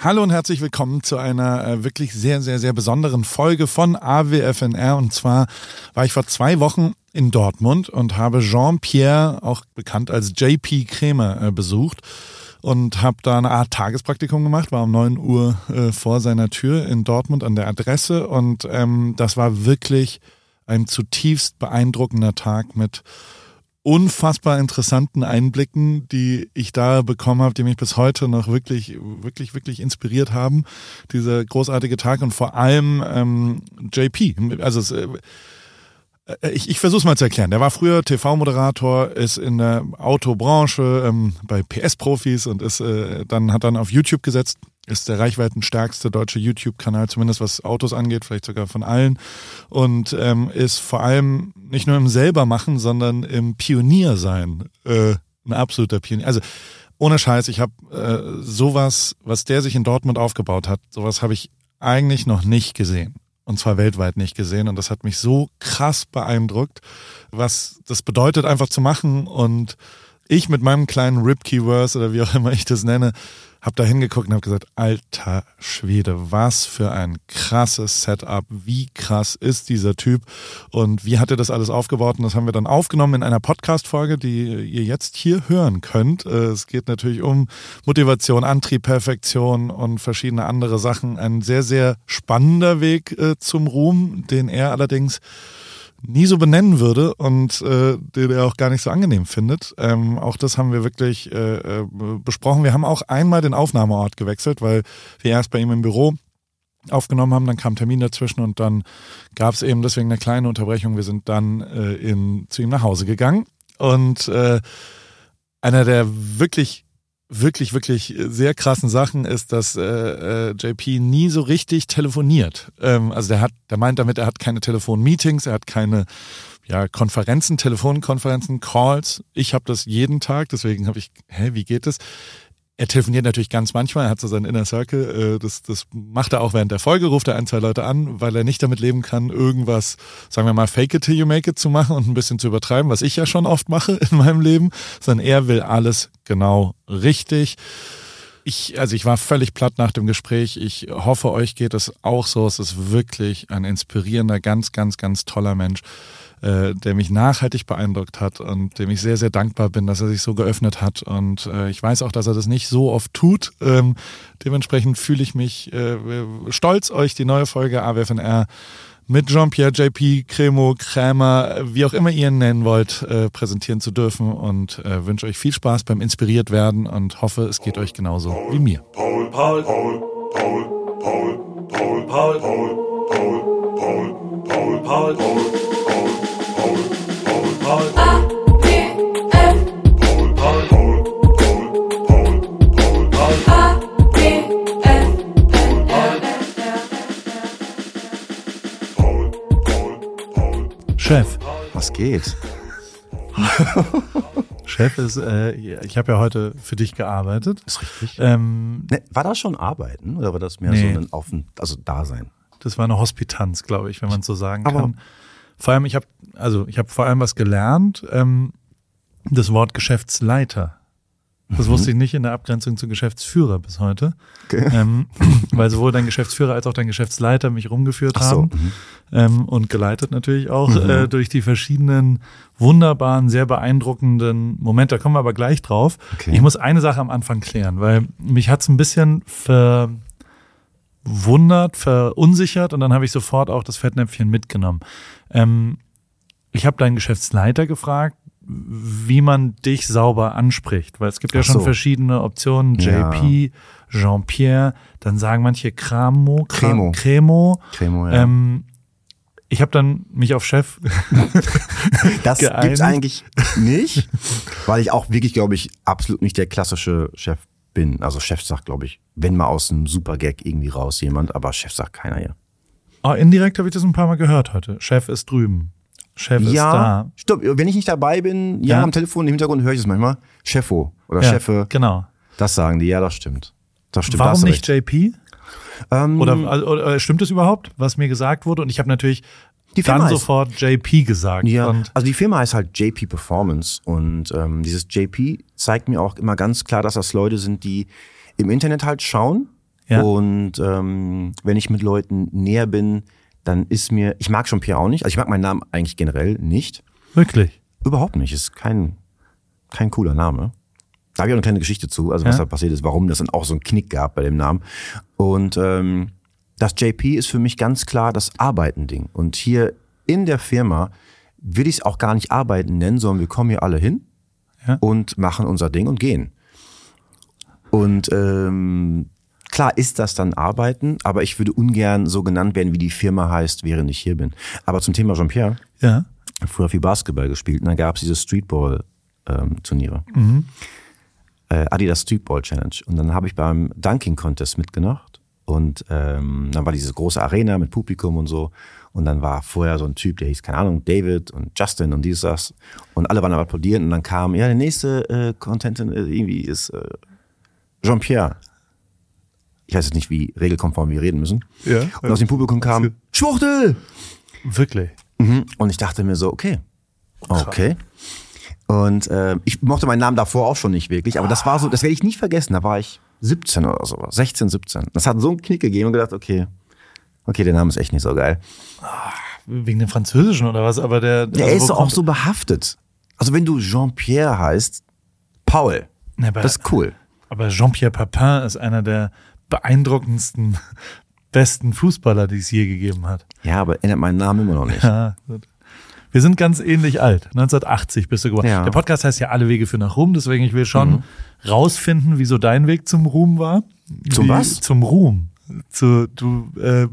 Hallo und herzlich willkommen zu einer äh, wirklich sehr, sehr, sehr besonderen Folge von AWFNR. Und zwar war ich vor zwei Wochen in Dortmund und habe Jean-Pierre, auch bekannt als JP Krämer, äh, besucht und habe da eine Art Tagespraktikum gemacht, war um neun Uhr äh, vor seiner Tür in Dortmund an der Adresse und ähm, das war wirklich ein zutiefst beeindruckender Tag mit unfassbar interessanten Einblicken, die ich da bekommen habe, die mich bis heute noch wirklich, wirklich, wirklich inspiriert haben. Dieser großartige Tag und vor allem ähm, JP. Also es, äh, ich, ich versuche es mal zu erklären. Der war früher TV-Moderator, ist in der Autobranche ähm, bei PS-Profis und ist äh, dann hat dann auf YouTube gesetzt, ist der reichweitenstärkste deutsche YouTube-Kanal, zumindest was Autos angeht, vielleicht sogar von allen. Und ähm, ist vor allem nicht nur im selber machen, sondern im Pionier sein. Äh, ein absoluter Pionier. Also ohne Scheiß, ich habe äh, sowas, was der sich in Dortmund aufgebaut hat, sowas habe ich eigentlich noch nicht gesehen. Und zwar weltweit nicht gesehen. Und das hat mich so krass beeindruckt, was das bedeutet, einfach zu machen. Und ich mit meinem kleinen Rip-Keywords oder wie auch immer ich das nenne, hab da hingeguckt und hab gesagt, alter Schwede, was für ein krasses Setup, wie krass ist dieser Typ und wie hat er das alles aufgebaut und das haben wir dann aufgenommen in einer Podcast-Folge, die ihr jetzt hier hören könnt. Äh, es geht natürlich um Motivation, Antrieb, Perfektion und verschiedene andere Sachen. Ein sehr, sehr spannender Weg äh, zum Ruhm, den er allerdings nie so benennen würde und äh, den er auch gar nicht so angenehm findet. Ähm, auch das haben wir wirklich äh, äh, besprochen. Wir haben auch einmal den Aufnahmeort gewechselt, weil wir erst bei ihm im Büro aufgenommen haben, dann kam Termin dazwischen und dann gab es eben deswegen eine kleine Unterbrechung. Wir sind dann äh, in, zu ihm nach Hause gegangen und äh, einer der wirklich wirklich, wirklich sehr krassen Sachen ist, dass äh, äh, JP nie so richtig telefoniert. Ähm, also der hat, der meint damit, er hat keine Telefonmeetings, er hat keine ja, Konferenzen, Telefonkonferenzen, Calls. Ich habe das jeden Tag, deswegen habe ich, hä, wie geht das? Er telefoniert natürlich ganz manchmal, er hat so seinen Inner Circle, äh, das, das macht er auch während der Folge, ruft er ein, zwei Leute an, weil er nicht damit leben kann, irgendwas, sagen wir mal, fake it till you make it zu machen und ein bisschen zu übertreiben, was ich ja schon oft mache in meinem Leben, sondern er will alles genau richtig. Ich, also ich war völlig platt nach dem Gespräch. Ich hoffe, euch geht es auch so. Es ist wirklich ein inspirierender, ganz, ganz, ganz toller Mensch äh, der mich nachhaltig beeindruckt hat und dem ich sehr, sehr dankbar bin, dass er sich so geöffnet hat. Und äh, ich weiß auch, dass er das nicht so oft tut. Ähm, dementsprechend fühle ich mich äh, stolz, euch die neue Folge AWFNR mit Jean-Pierre, JP, Cremo, Krämer, wie auch immer ihr ihn nennen wollt, äh, präsentieren zu dürfen und äh, wünsche euch viel Spaß beim inspiriert werden und hoffe, es geht euch genauso wie mir. Paul, Paul, Paul, Paul, Paul, Paul, Paul, Paul, Paul, Paul, Paul, Paul, Paul. Chef. Was geht? Chef ist, äh, ich habe ja heute für dich gearbeitet. Ist richtig. Ähm, ne, war das schon Arbeiten oder war das mehr nee. so ein Auf also Dasein? Das war eine Hospitanz, glaube ich, wenn man so sagen Aber kann. Vor allem, ich habe, also ich habe vor allem was gelernt. Ähm, das Wort Geschäftsleiter das mhm. wusste ich nicht in der Abgrenzung zu Geschäftsführer bis heute. Okay. Ähm, weil sowohl dein Geschäftsführer als auch dein Geschäftsleiter mich rumgeführt Ach haben mhm. ähm, und geleitet natürlich auch mhm. äh, durch die verschiedenen wunderbaren, sehr beeindruckenden Momente. Da kommen wir aber gleich drauf. Okay. Ich muss eine Sache am Anfang klären, weil mich hat's ein bisschen verwundert, verunsichert und dann habe ich sofort auch das Fettnäpfchen mitgenommen. Ähm, ich habe deinen Geschäftsleiter gefragt, wie man dich sauber anspricht, weil es gibt ja schon so. verschiedene Optionen, JP, ja. Jean-Pierre, dann sagen manche Cramo, Cremo, Cremo. Cremo ja. ähm, ich habe dann mich auf Chef. das geeinigt. gibt's eigentlich nicht, weil ich auch wirklich, glaube ich, absolut nicht der klassische Chef bin. Also Chef sagt, glaube ich, wenn mal aus einem Super-Gag irgendwie raus jemand, aber Chef sagt keiner hier. Oh, indirekt habe ich das ein paar Mal gehört heute. Chef ist drüben. Chef ja, ist da. Stopp, wenn ich nicht dabei bin, ja, ja. am Telefon im Hintergrund höre ich es manchmal. Chefo oder ja, Chefe. Genau. Das sagen die, ja, das stimmt. Das stimmt. Warum nicht. JP? Ähm, oder, oder, oder, stimmt es überhaupt, was mir gesagt wurde? Und ich habe natürlich dann heißt, sofort JP gesagt. Ja, also die Firma heißt halt JP Performance und ähm, dieses JP zeigt mir auch immer ganz klar, dass das Leute sind, die im Internet halt schauen Ja. Und ähm, wenn ich mit Leuten näher bin, dann ist mir, ich mag Jean-Pierre auch nicht, also ich mag meinen Namen eigentlich generell nicht. Wirklich? Überhaupt nicht, ist kein, kein cooler Name. Da habe ich auch eine kleine Geschichte zu, also was ja. da passiert ist, warum das dann auch so einen Knick gab bei dem Namen. Und ähm, das JP ist für mich ganz klar das Arbeiten-Ding. Und hier in der Firma will ich es auch gar nicht Arbeiten nennen, sondern wir kommen hier alle hin ja. und machen unser Ding und gehen. Und ähm, klar ist das dann Arbeiten, aber ich würde ungern so genannt werden, wie die Firma heißt, während ich hier bin. Aber zum Thema Jean-Pierre. Ja. Früher viel Basketball gespielt und dann gab es diese Streetball-Turniere. Ähm, mhm. äh, Adidas Streetball Challenge. Und dann habe ich beim Dunking Contest mitgemacht. Und ähm, dann war diese große Arena mit Publikum und so. Und dann war vorher so ein Typ, der hieß, keine Ahnung, David und Justin und dieses, das. Und alle waren am applaudieren. Und dann kam, ja, der nächste äh, Contentin äh, irgendwie ist äh, Jean-Pierre. Ich weiß jetzt nicht, wie regelkonform wir reden müssen. Ja. Und aus dem Publikum kam, Schwuchtel! Wirklich? Mhm. Und ich dachte mir so, okay, okay. Und äh, ich mochte meinen Namen davor auch schon nicht wirklich, aber das war so, das werde ich nie vergessen. Da war ich 17 oder so, 16, 17. Das hat so einen Knick gegeben und gedacht, okay, okay, der Name ist echt nicht so geil. Wegen dem Französischen oder was? Aber der, der also ist auch so behaftet. Also wenn du Jean-Pierre heißt, Paul, ja, das ist cool. Aber Jean-Pierre Papin ist einer der beeindruckendsten, besten Fußballer, die es je gegeben hat. Ja, aber ändert meinen Namen immer noch nicht. Ja. Wir sind ganz ähnlich alt. 1980 bist du geboren. Ja. Der Podcast heißt ja Alle Wege für nach Ruhm, deswegen ich will schon mhm. rausfinden, wieso dein Weg zum Ruhm war. Zum Wie, was? Zum Ruhm. Zu, du äh,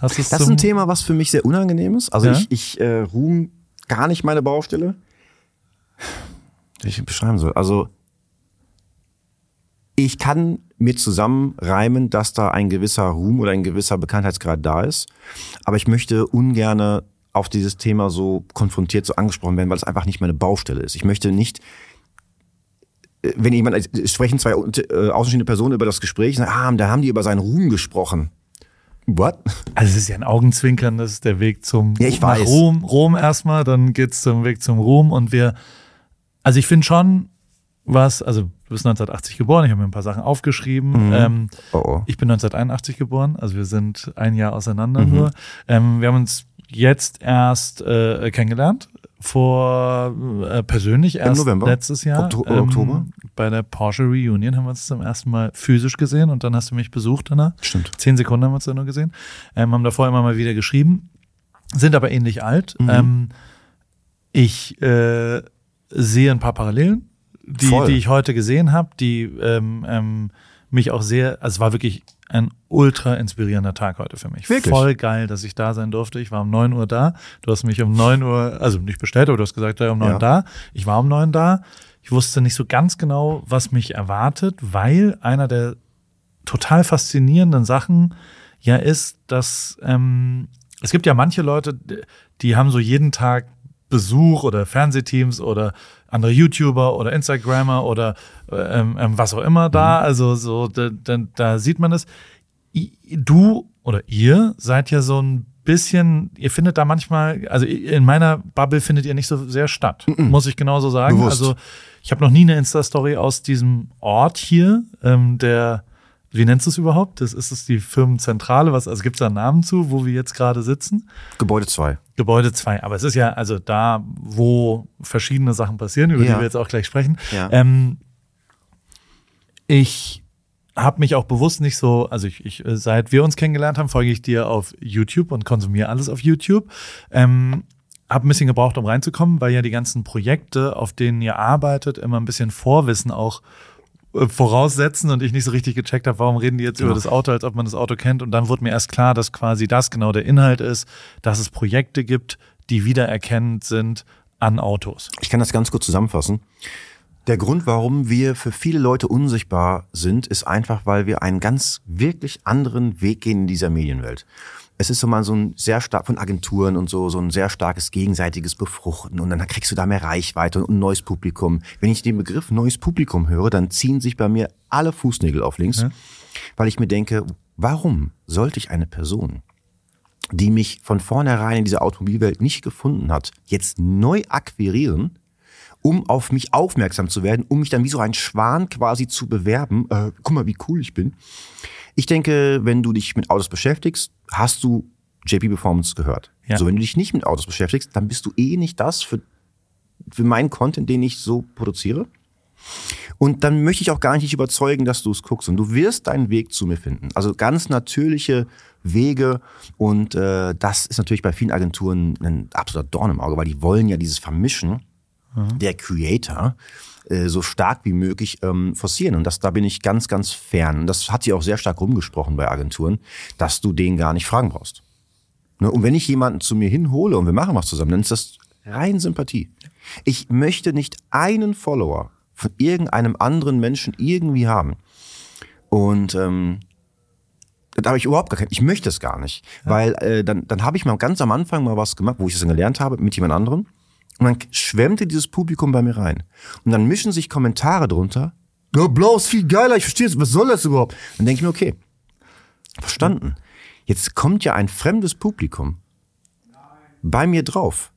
hast es Das ist ein Thema, was für mich sehr unangenehm ist. Also ja? ich, ich äh, Ruhm gar nicht meine Baustelle. Wie ich beschreiben soll. Also ich kann mir zusammenreimen, dass da ein gewisser Ruhm oder ein gewisser Bekanntheitsgrad da ist. Aber ich möchte ungerne auf dieses Thema so konfrontiert, so angesprochen werden, weil es einfach nicht meine Baustelle ist. Ich möchte nicht, äh, wenn jemand, es sprechen zwei äh, außenstehende Personen über das Gespräch, sagen, ah, da haben die über seinen Ruhm gesprochen. What? Also es ist ja ein Augenzwinkern, das ist der Weg zum ja, ich weiß. Rom, Rom erstmal, dann geht's zum Weg zum Ruhm und wir, also ich finde schon, was, also du bist 1980 geboren, ich habe mir ein paar Sachen aufgeschrieben. Mhm. Ähm, oh, oh. Ich bin 1981 geboren, also wir sind ein Jahr auseinander mhm. nur. Ähm, wir haben uns jetzt erst äh, kennengelernt, vor äh, persönlich erst letztes Jahr. Okto ähm, Oktober? Bei der Porsche Reunion haben wir uns zum ersten Mal physisch gesehen und dann hast du mich besucht danach. Stimmt. Zehn Sekunden haben wir uns da nur gesehen. Ähm, haben davor immer mal wieder geschrieben, sind aber ähnlich alt. Mhm. Ähm, ich äh, sehe ein paar Parallelen, die, die ich heute gesehen habe, die ähm, ähm, mich auch sehr, also es war wirklich ein ultra inspirierender Tag heute für mich. Wirklich? Voll geil, dass ich da sein durfte. Ich war um neun Uhr da. Du hast mich um neun Uhr, also nicht bestellt, aber du hast gesagt, ja, um neun ja. da. Ich war um neun da. Ich wusste nicht so ganz genau, was mich erwartet, weil einer der total faszinierenden Sachen ja ist, dass ähm, es gibt ja manche Leute, die haben so jeden Tag Besuch oder Fernsehteams oder andere YouTuber oder Instagrammer oder ähm, ähm, was auch immer da. Mhm. Also so, da, da, da sieht man es. Du oder ihr seid ja so ein bisschen, ihr findet da manchmal, also in meiner Bubble findet ihr nicht so sehr statt, mhm. muss ich genauso sagen. Bewusst. Also ich habe noch nie eine Insta-Story aus diesem Ort hier, ähm, der wie nennst du es überhaupt? Das ist es die Firmenzentrale, was also gibt es da einen Namen zu, wo wir jetzt gerade sitzen? Gebäude 2. Gebäude 2, aber es ist ja also da, wo verschiedene Sachen passieren, über ja. die wir jetzt auch gleich sprechen. Ja. Ähm, ich habe mich auch bewusst nicht so, also ich, ich, seit wir uns kennengelernt haben, folge ich dir auf YouTube und konsumiere alles auf YouTube. Ähm, habe ein bisschen gebraucht, um reinzukommen, weil ja die ganzen Projekte, auf denen ihr arbeitet, immer ein bisschen Vorwissen auch äh, voraussetzen und ich nicht so richtig gecheckt habe, warum reden die jetzt genau. über das Auto, als ob man das Auto kennt. Und dann wurde mir erst klar, dass quasi das genau der Inhalt ist, dass es Projekte gibt, die wiedererkennend sind an Autos. Ich kann das ganz kurz zusammenfassen. Der Grund, warum wir für viele Leute unsichtbar sind, ist einfach, weil wir einen ganz wirklich anderen Weg gehen in dieser Medienwelt es ist so mal so ein sehr stark von Agenturen und so, so ein sehr starkes gegenseitiges Befruchten und dann kriegst du da mehr Reichweite und ein neues Publikum. Wenn ich den Begriff neues Publikum höre, dann ziehen sich bei mir alle Fußnägel auf links, ja. weil ich mir denke, warum sollte ich eine Person, die mich von vornherein in dieser Automobilwelt nicht gefunden hat, jetzt neu akquirieren, um auf mich aufmerksam zu werden, um mich dann wie so ein Schwan quasi zu bewerben, äh, guck mal, wie cool ich bin Ich denke, wenn du dich mit Autos beschäftigst, hast du JP Performance gehört. Ja. So, wenn du dich nicht mit Autos beschäftigst, dann bist du eh nicht das für, für meinen Content, den ich so produziere. Und dann möchte ich auch gar nicht überzeugen, dass du es guckst. Und du wirst deinen Weg zu mir finden. Also ganz natürliche Wege. Und äh, das ist natürlich bei vielen Agenturen ein absoluter Dorn im Auge, weil die wollen ja dieses Vermischen mhm. der Creator äh, so stark wie möglich ähm, forcieren. Und das, da bin ich ganz, ganz fern. Und das hat sich auch sehr stark rumgesprochen bei Agenturen, dass du den gar nicht fragen brauchst. Ne? Und wenn ich jemanden zu mir hinhole und wir machen was zusammen, dann ist das rein Sympathie. Ich möchte nicht einen Follower von irgendeinem anderen Menschen irgendwie haben. Und ähm, da habe ich überhaupt gar keinen, ich möchte es gar nicht. Ja. Weil äh, dann, dann habe ich mal ganz am Anfang mal was gemacht, wo ich es dann gelernt habe, mit jemand anderem. Und dann schwemmte dieses Publikum bei mir rein. Und dann mischen sich Kommentare drunter. Ja, blau ist viel geiler, ich verstehe es, was soll das überhaupt? Dann denke ich mir, okay, verstanden. Jetzt kommt ja ein fremdes Publikum bei mir drauf.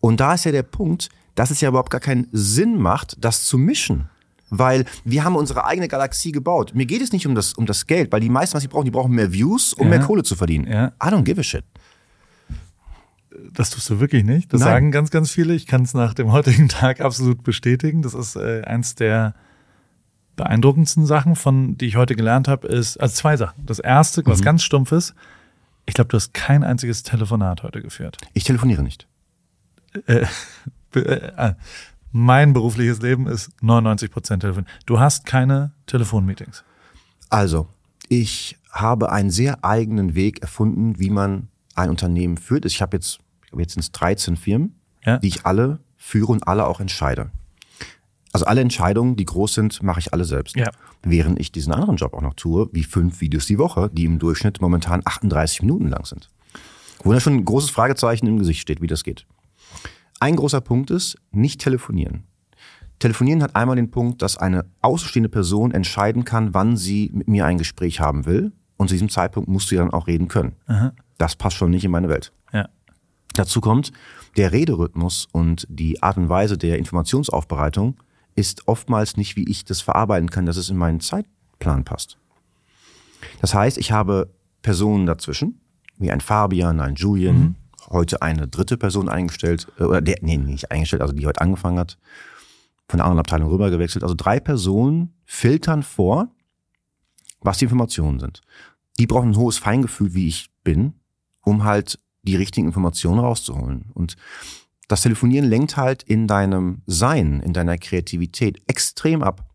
Und da ist ja der Punkt, dass es ja überhaupt gar keinen Sinn macht, das zu mischen. Weil wir haben unsere eigene Galaxie gebaut. Mir geht es nicht um das, um das Geld, weil die meisten, was sie brauchen, die brauchen mehr Views, um ja. mehr Kohle zu verdienen. Ja. I don't give a shit. Das tust du wirklich nicht. Das Nein. sagen ganz, ganz viele. Ich kann es nach dem heutigen Tag absolut bestätigen. Das ist äh, eins der beeindruckendsten Sachen, von die ich heute gelernt habe, ist, also zwei Sachen. Das erste, was mhm. ganz stumpf ist, ich glaube, du hast kein einziges Telefonat heute geführt. Ich telefoniere nicht. Äh, äh, mein berufliches Leben ist 99 Prozent Telefon. Du hast keine Telefonmeetings. Also, ich habe einen sehr eigenen Weg erfunden, wie man ein Unternehmen führt. Ich habe jetzt, jetzt sind es 13 Firmen, ja. die ich alle führe und alle auch entscheide. Also alle Entscheidungen, die groß sind, mache ich alle selbst. Ja. Während ich diesen anderen Job auch noch tue, wie fünf Videos die Woche, die im Durchschnitt momentan 38 Minuten lang sind. Wo da schon ein großes Fragezeichen im Gesicht steht, wie das geht. Ein großer Punkt ist, nicht telefonieren. Telefonieren hat einmal den Punkt, dass eine außenstehende Person entscheiden kann, wann sie mit mir ein Gespräch haben will. Und zu diesem Zeitpunkt musst du ja dann auch reden können. Aha. Das passt schon nicht in meine Welt. Dazu kommt, der Rederhythmus und die Art und Weise der Informationsaufbereitung ist oftmals nicht, wie ich das verarbeiten kann, dass es in meinen Zeitplan passt. Das heißt, ich habe Personen dazwischen, wie ein Fabian, ein Julian, mhm. heute eine dritte Person eingestellt, äh, oder der, nee, nicht eingestellt, also die heute angefangen hat, von der anderen Abteilung rübergewechselt. Also drei Personen filtern vor, was die Informationen sind. Die brauchen ein hohes Feingefühl, wie ich bin, um halt die richtigen Informationen rauszuholen. Und das Telefonieren lenkt halt in deinem Sein, in deiner Kreativität extrem ab.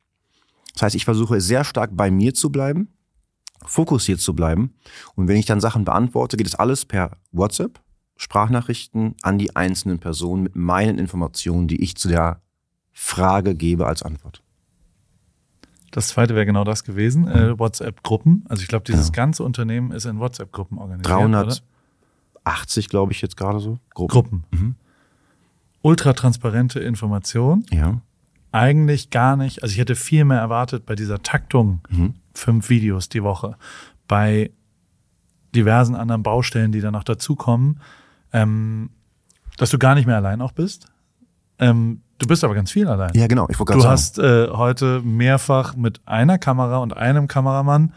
Das heißt, ich versuche sehr stark bei mir zu bleiben, fokussiert zu bleiben. Und wenn ich dann Sachen beantworte, geht es alles per WhatsApp, Sprachnachrichten an die einzelnen Personen mit meinen Informationen, die ich zu der Frage gebe als Antwort. Das zweite wäre genau das gewesen, äh, WhatsApp-Gruppen. Also ich glaube, dieses ja. ganze Unternehmen ist in WhatsApp-Gruppen organisiert. 380, glaube ich, jetzt gerade so. Gruppen. Gruppen. Mhm ultratransparente Information. Ja. Eigentlich gar nicht. Also ich hätte viel mehr erwartet bei dieser Taktung. Mhm. Fünf Videos die Woche. Bei diversen anderen Baustellen, die dann noch dazukommen. Ähm, dass du gar nicht mehr allein auch bist. Ähm, du bist aber ganz viel allein. Ja, genau. Ich du sagen. hast äh, heute mehrfach mit einer Kamera und einem Kameramann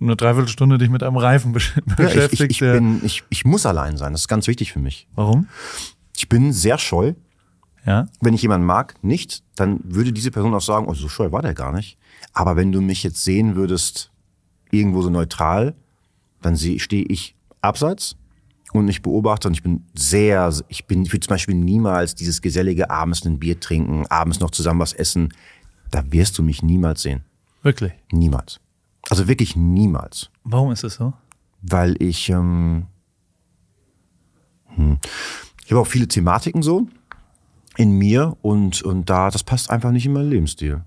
eine Dreiviertelstunde dich mit einem Reifen beschäftigt. Ja, ich, ich, ich, bin, ich, ich muss allein sein. Das ist ganz wichtig für mich. Warum? Ich bin sehr scheu. Ja. Wenn ich jemanden mag, nicht, dann würde diese Person auch sagen, oh, so scheu war der gar nicht. Aber wenn du mich jetzt sehen würdest, irgendwo so neutral, dann stehe ich abseits und ich beobachte und ich bin sehr, ich bin, ich will zum Beispiel niemals dieses gesellige abends ein Bier trinken, abends noch zusammen was essen. Da wirst du mich niemals sehen. Wirklich? Niemals. Also wirklich niemals. Warum ist es so? Weil ich, ähm, hm, ich habe auch viele Thematiken so in mir und, und da, das passt einfach nicht in meinen Lebensstil.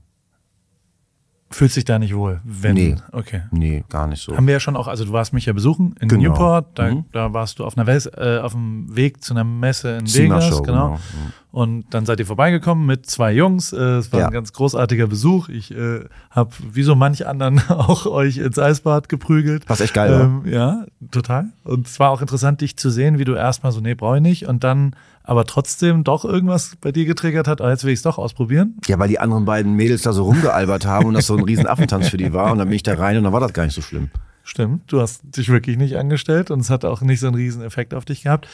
Fühlst dich da nicht wohl? Wenn, nee. Okay. Nee, gar nicht so. Haben wir ja schon auch, also du warst mich ja besuchen in genau. Newport, da, mhm. da warst du auf einer Welt, äh, auf dem Weg zu einer Messe in Vegas, genau. genau. Mhm. Und dann seid ihr vorbeigekommen mit zwei Jungs. Äh, es war ja. ein ganz großartiger Besuch. Ich äh, habe wie so manch anderen auch euch ins Eisbad geprügelt. Was echt geil ähm, Ja, total. Und es war auch interessant, dich zu sehen, wie du erstmal so, nee, brauche ich nicht. Und dann aber trotzdem doch irgendwas bei dir getriggert hat, oh, jetzt will ich es doch ausprobieren. Ja, weil die anderen beiden Mädels da so rumgealbert haben und das so ein riesen Affentanz für die war. Und dann bin ich da rein und dann war das gar nicht so schlimm. Stimmt, du hast dich wirklich nicht angestellt und es hat auch nicht so einen riesen Effekt auf dich gehabt.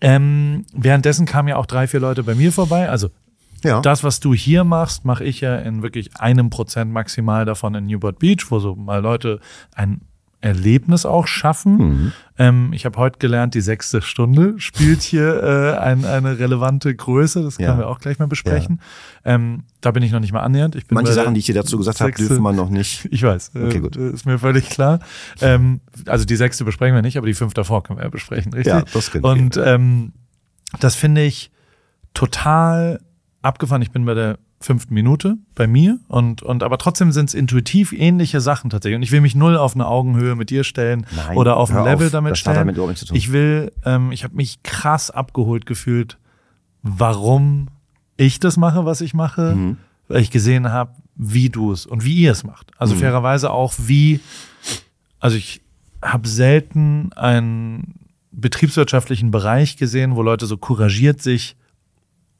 Ähm, währenddessen kamen ja auch drei, vier Leute bei mir vorbei. Also ja. das, was du hier machst, mache ich ja in wirklich einem Prozent maximal davon in Newport Beach, wo so mal Leute ein Erlebnis auch schaffen. Mhm. Ähm, ich habe heute gelernt, die sechste Stunde spielt hier äh, ein, eine relevante Größe. Das können ja. wir auch gleich mal besprechen. Ja. Ähm, da bin ich noch nicht mal annähernd. Ich bin Manche Sachen, die ich dir dazu gesagt habe, dürfen wir noch nicht. Ich weiß. Okay, äh, gut. Ist mir völlig klar. Ähm, also die sechste besprechen wir nicht, aber die fünf davor können wir ja besprechen, richtig? Ja, das können. Und ähm, das finde ich total abgefahren. Ich bin bei der fünften Minute bei mir und, und aber trotzdem sind es intuitiv ähnliche Sachen tatsächlich. Und ich will mich null auf eine Augenhöhe mit dir stellen Nein, oder auf ein Level auf, damit stellen. Damit ich will, ähm, ich habe mich krass abgeholt gefühlt, warum ich das mache, was ich mache, mhm. weil ich gesehen habe, wie du es und wie ihr es macht. Also mhm. fairerweise auch wie, also ich habe selten einen betriebswirtschaftlichen Bereich gesehen, wo Leute so couragiert sich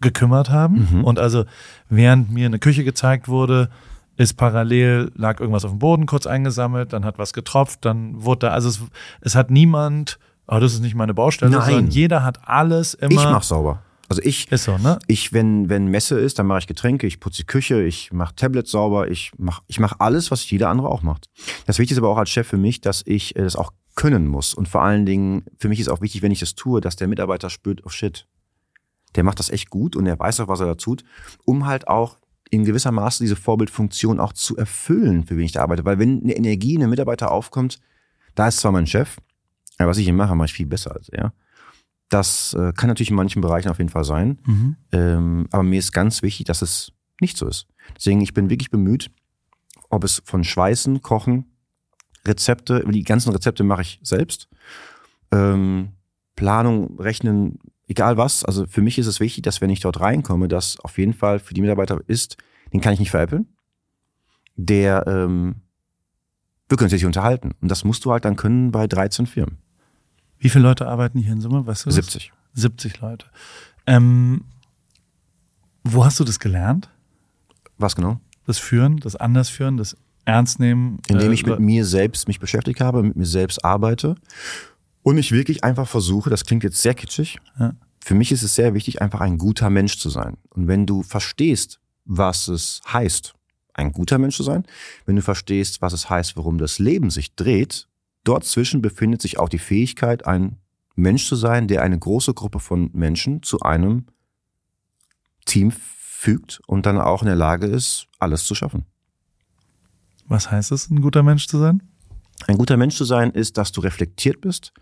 gekümmert haben. Mhm. Und also während mir eine Küche gezeigt wurde, ist parallel, lag irgendwas auf dem Boden kurz eingesammelt, dann hat was getropft, dann wurde da, also es, es hat niemand, oh, das ist nicht meine Baustelle, Nein. sondern jeder hat alles immer. Ich mach sauber. Also ich, so, ne? ich, wenn, wenn Messe ist, dann mache ich Getränke, ich putze die Küche, ich mache Tablets sauber, ich mache ich mach alles, was jeder andere auch macht. Das Wichtigste ist aber auch als Chef für mich, dass ich äh, das auch können muss. Und vor allen Dingen, für mich ist auch wichtig, wenn ich das tue, dass der Mitarbeiter spürt, oh shit, der macht das echt gut und er weiß auch, was er da tut, um halt auch in gewisser Maße diese Vorbildfunktion auch zu erfüllen, für wen ich da arbeite. Weil wenn eine Energie in einem Mitarbeiter aufkommt, da ist zwar mein Chef, aber was ich ihm mache, mache ich viel besser als er. Das äh, kann natürlich in manchen Bereichen auf jeden Fall sein. Mhm. Ähm, aber mir ist ganz wichtig, dass es nicht so ist. Deswegen, ich bin wirklich bemüht, ob es von Schweißen, Kochen, Rezepte, die ganzen Rezepte mache ich selbst. Ähm, Planung, Rechnen, egal was, also für mich ist es wichtig, dass wenn ich dort reinkomme, dass auf jeden Fall für die Mitarbeiter ist, den kann ich nicht veräppeln. Der, ähm, wir können sich unterhalten. Und das musst du halt dann können bei 13 Firmen. Wie viele Leute arbeiten hier in Summe? Weißt du das? 70. 70 Leute. Ähm, wo hast du das gelernt? Was genau? Das Führen, das Andersführen, das Ernstnehmen. Indem äh, ich mit mir selbst mich beschäftigt habe, mit mir selbst arbeite und ich wirklich einfach versuche, das klingt jetzt sehr kitschig, ja. für mich ist es sehr wichtig, einfach ein guter Mensch zu sein. Und wenn du verstehst, was es heißt, ein guter Mensch zu sein, wenn du verstehst, was es heißt, warum das Leben sich dreht, dort zwischen befindet sich auch die Fähigkeit, ein Mensch zu sein, der eine große Gruppe von Menschen zu einem Team fügt und dann auch in der Lage ist, alles zu schaffen. Was heißt es, ein guter Mensch zu sein? Ein guter Mensch zu sein ist, dass du reflektiert bist,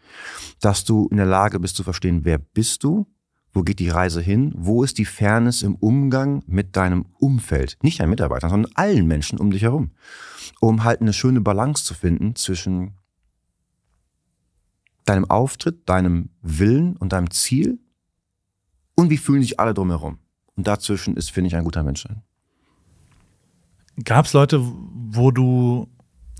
dass du in der Lage bist zu verstehen, wer bist du, wo geht die Reise hin, wo ist die Fairness im Umgang mit deinem Umfeld, nicht deinen Mitarbeitern, sondern allen Menschen um dich herum, um halt eine schöne Balance zu finden zwischen deinem Auftritt, deinem Willen und deinem Ziel und wie fühlen sich alle drumherum. Und dazwischen ist, finde ich, ein guter Mensch sein. Gab es Leute, wo du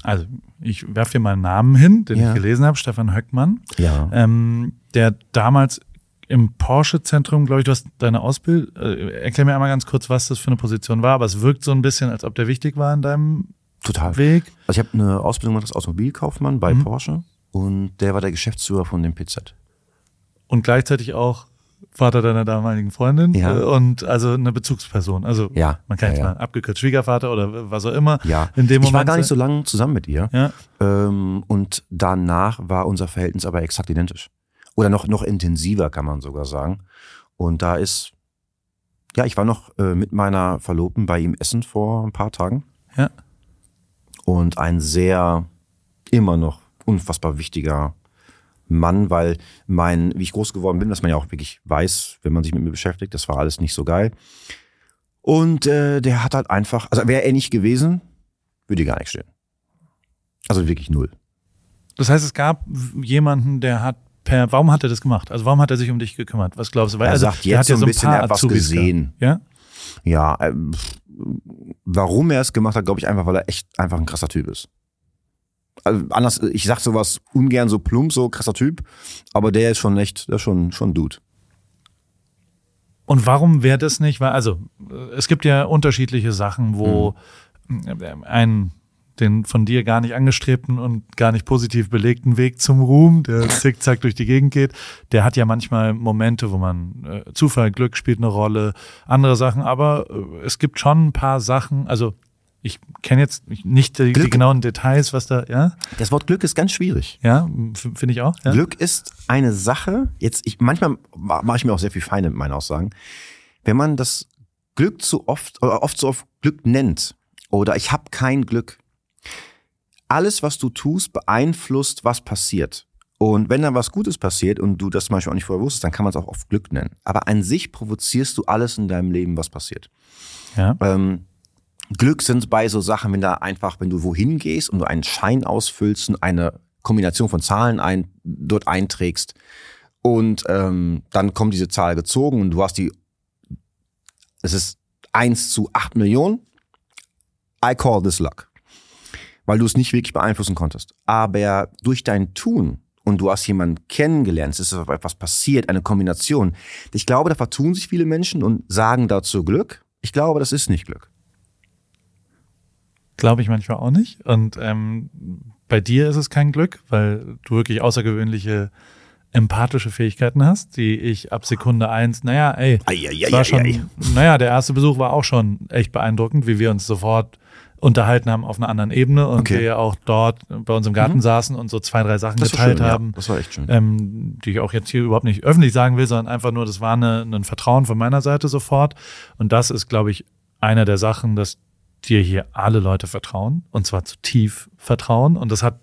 also ich werfe dir mal einen Namen hin, den ja. ich gelesen habe, Stefan Höckmann, ja. ähm, der damals im Porsche-Zentrum, glaube ich, du hast deine Ausbildung, äh, erklär mir einmal ganz kurz, was das für eine Position war, aber es wirkt so ein bisschen, als ob der wichtig war in deinem Total. Weg. Also ich habe eine Ausbildung gemacht als Automobilkaufmann bei mhm. Porsche und der war der Geschäftsführer von dem PZ. Und gleichzeitig auch Vater deiner damaligen Freundin ja. Äh, und also eine Bezugsperson. Also ja. man kann jetzt ja, mal abgekürzt Schwiegervater oder was auch immer. Ja. In dem ich Moment war gar nicht so lange zusammen mit ihr. Ja. Ähm, und danach war unser Verhältnis aber exakt identisch. Oder noch, noch intensiver, kann man sogar sagen. Und da ist, ja, ich war noch äh, mit meiner Verlobten bei ihm essen vor ein paar Tagen. Ja. Und ein sehr, immer noch unfassbar wichtiger Mann, weil mein, wie ich groß geworden bin, was man ja auch wirklich weiß, wenn man sich mit mir beschäftigt, das war alles nicht so geil. Und äh, der hat halt einfach, also wäre er nicht gewesen, würde gar nicht stehen. Also wirklich null. Das heißt, es gab jemanden, der hat per, warum hat er das gemacht? Also warum hat er sich um dich gekümmert? Was glaubst du? Weil er also, sagt jetzt hat so ein, bisschen, er hat was gesehen. Ja? Ja, äh, warum er es gemacht hat, glaube ich einfach, weil er echt einfach ein krasser Typ ist. Also anders, ich sag sowas ungern so plump, so krasser Typ, aber der ist schon echt, der ist schon, schon Dude. Und warum wäre das nicht? Weil, also, es gibt ja unterschiedliche Sachen, wo mhm. ein den von dir gar nicht angestrebten und gar nicht positiv belegten Weg zum Ruhm, der zickzack durch die Gegend geht, der hat ja manchmal Momente, wo man äh, Zufall, Glück spielt eine Rolle, andere Sachen, aber äh, es gibt schon ein paar Sachen, also ich kenne jetzt nicht die, die, genauen Details, was da, ja? Das Wort Glück ist ganz schwierig. Ja, finde ich auch. Ja? Glück ist eine Sache, jetzt, ich, manchmal mache ich mir auch sehr viel Feinde mit meinen Aussagen. Wenn man das Glück zu oft, oder oft so oft Glück nennt, oder ich habe kein Glück. Alles, was du tust, beeinflusst, was passiert. Und wenn dann was Gutes passiert und du das zum Beispiel auch nicht vorher wusstest, dann kann man es auch oft Glück nennen. Aber an sich provozierst du alles in deinem Leben, was passiert. Ja. Ähm, Glück sind bei so Sachen, wenn da einfach, wenn du wohin gehst und du einen Schein ausfüllst und eine Kombination von Zahlen ein, dort einträgst und ähm, dann kommt diese Zahl gezogen und du hast die, es ist eins zu acht Millionen. I call this luck. Weil du es nicht wirklich beeinflussen konntest. Aber durch dein Tun und du hast jemanden kennengelernt, es ist etwas passiert, eine Kombination. Ich glaube, da vertun sich viele Menschen und sagen dazu Glück. Ich glaube, das ist nicht Glück. Glaube ich manchmal auch nicht. Und ähm, bei dir ist es kein Glück, weil du wirklich außergewöhnliche empathische Fähigkeiten hast, die ich ab Sekunde eins, naja, ey, ei, ei, ei, war schon, naja, der erste Besuch war auch schon echt beeindruckend, wie wir uns sofort unterhalten haben auf einer anderen Ebene und okay. wir auch dort bei uns im Garten mhm. saßen und so zwei, drei Sachen das geteilt schön, haben. Ja, das war echt schön. Ähm, die ich auch jetzt hier überhaupt nicht öffentlich sagen will, sondern einfach nur, das war eine, ein Vertrauen von meiner Seite sofort. Und das ist, glaube ich, einer der Sachen, dass dir hier alle Leute vertrauen und zwar zu tief vertrauen und das hat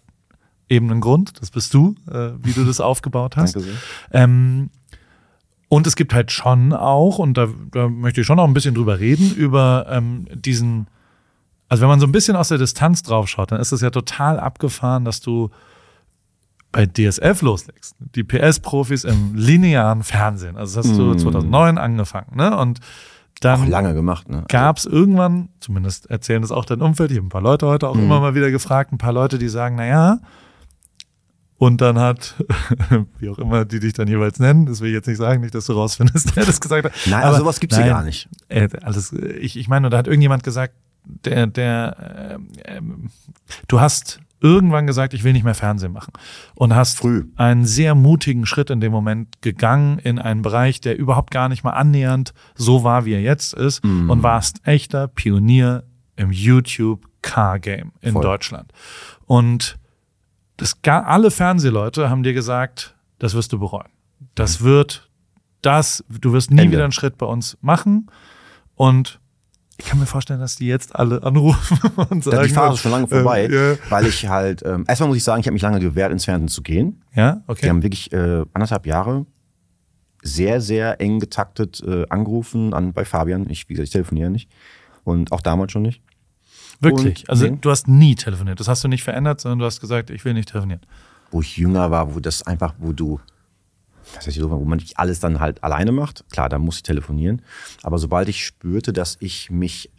eben einen Grund, das bist du, äh, wie du das aufgebaut hast. Danke sehr. Ähm, und es gibt halt schon auch, und da, da möchte ich schon auch ein bisschen drüber reden, über ähm, diesen, also wenn man so ein bisschen aus der Distanz drauf schaut, dann ist es ja total abgefahren, dass du bei DSF loslegst. Die PS-Profis im linearen Fernsehen. Also das hast du 2009 mm. angefangen, ne? Und dann auch lange gemacht, ne? Gab es irgendwann, zumindest erzählen das auch dein Umfeld, ich habe ein paar Leute heute auch mhm. immer mal wieder gefragt, ein paar Leute, die sagen, na ja, und dann hat, wie auch immer die dich dann jeweils nennen, das will ich jetzt nicht sagen, nicht, dass du rausfindest, wer das gesagt hat. Nein, aber sowas gibt's nein, hier gar nicht. Äh, alles, ich, ich meine, da hat irgendjemand gesagt, der, der, äh, äh, du hast irgendwann gesagt, ich will nicht mehr Fernsehen machen. Und hast Früh. einen sehr mutigen Schritt in dem Moment gegangen in einen Bereich, der überhaupt gar nicht mal annähernd so war, wie er jetzt ist. Mm. Und warst echter Pionier im YouTube Car Game in Voll. Deutschland. Und das, alle Fernsehleute haben dir gesagt, das wirst du bereuen. Das mhm. wird das, du wirst nie Ende. wieder einen Schritt bei uns machen. Und ich kann mir vorstellen, dass die jetzt alle anrufen und sagen. Die Phase ist schon lange vorbei, äh, ja. weil ich halt, ähm, erstmal muss ich sagen, ich habe mich lange gewehrt, ins Fernsehen zu gehen. Ja, okay. Die haben wirklich äh, anderthalb Jahre sehr, sehr eng getaktet äh, angerufen an, bei Fabian. Ich, wie gesagt, ich telefoniere nicht. Und auch damals schon nicht. Wirklich? Und, also nee. du hast nie telefoniert. Das hast du nicht verändert, sondern du hast gesagt, ich will nicht telefonieren. Wo ich jünger war, wo das einfach, wo du das heißt, wo man nicht alles dann halt alleine macht. Klar, da muss ich telefonieren. Aber sobald ich spürte, dass ich mich,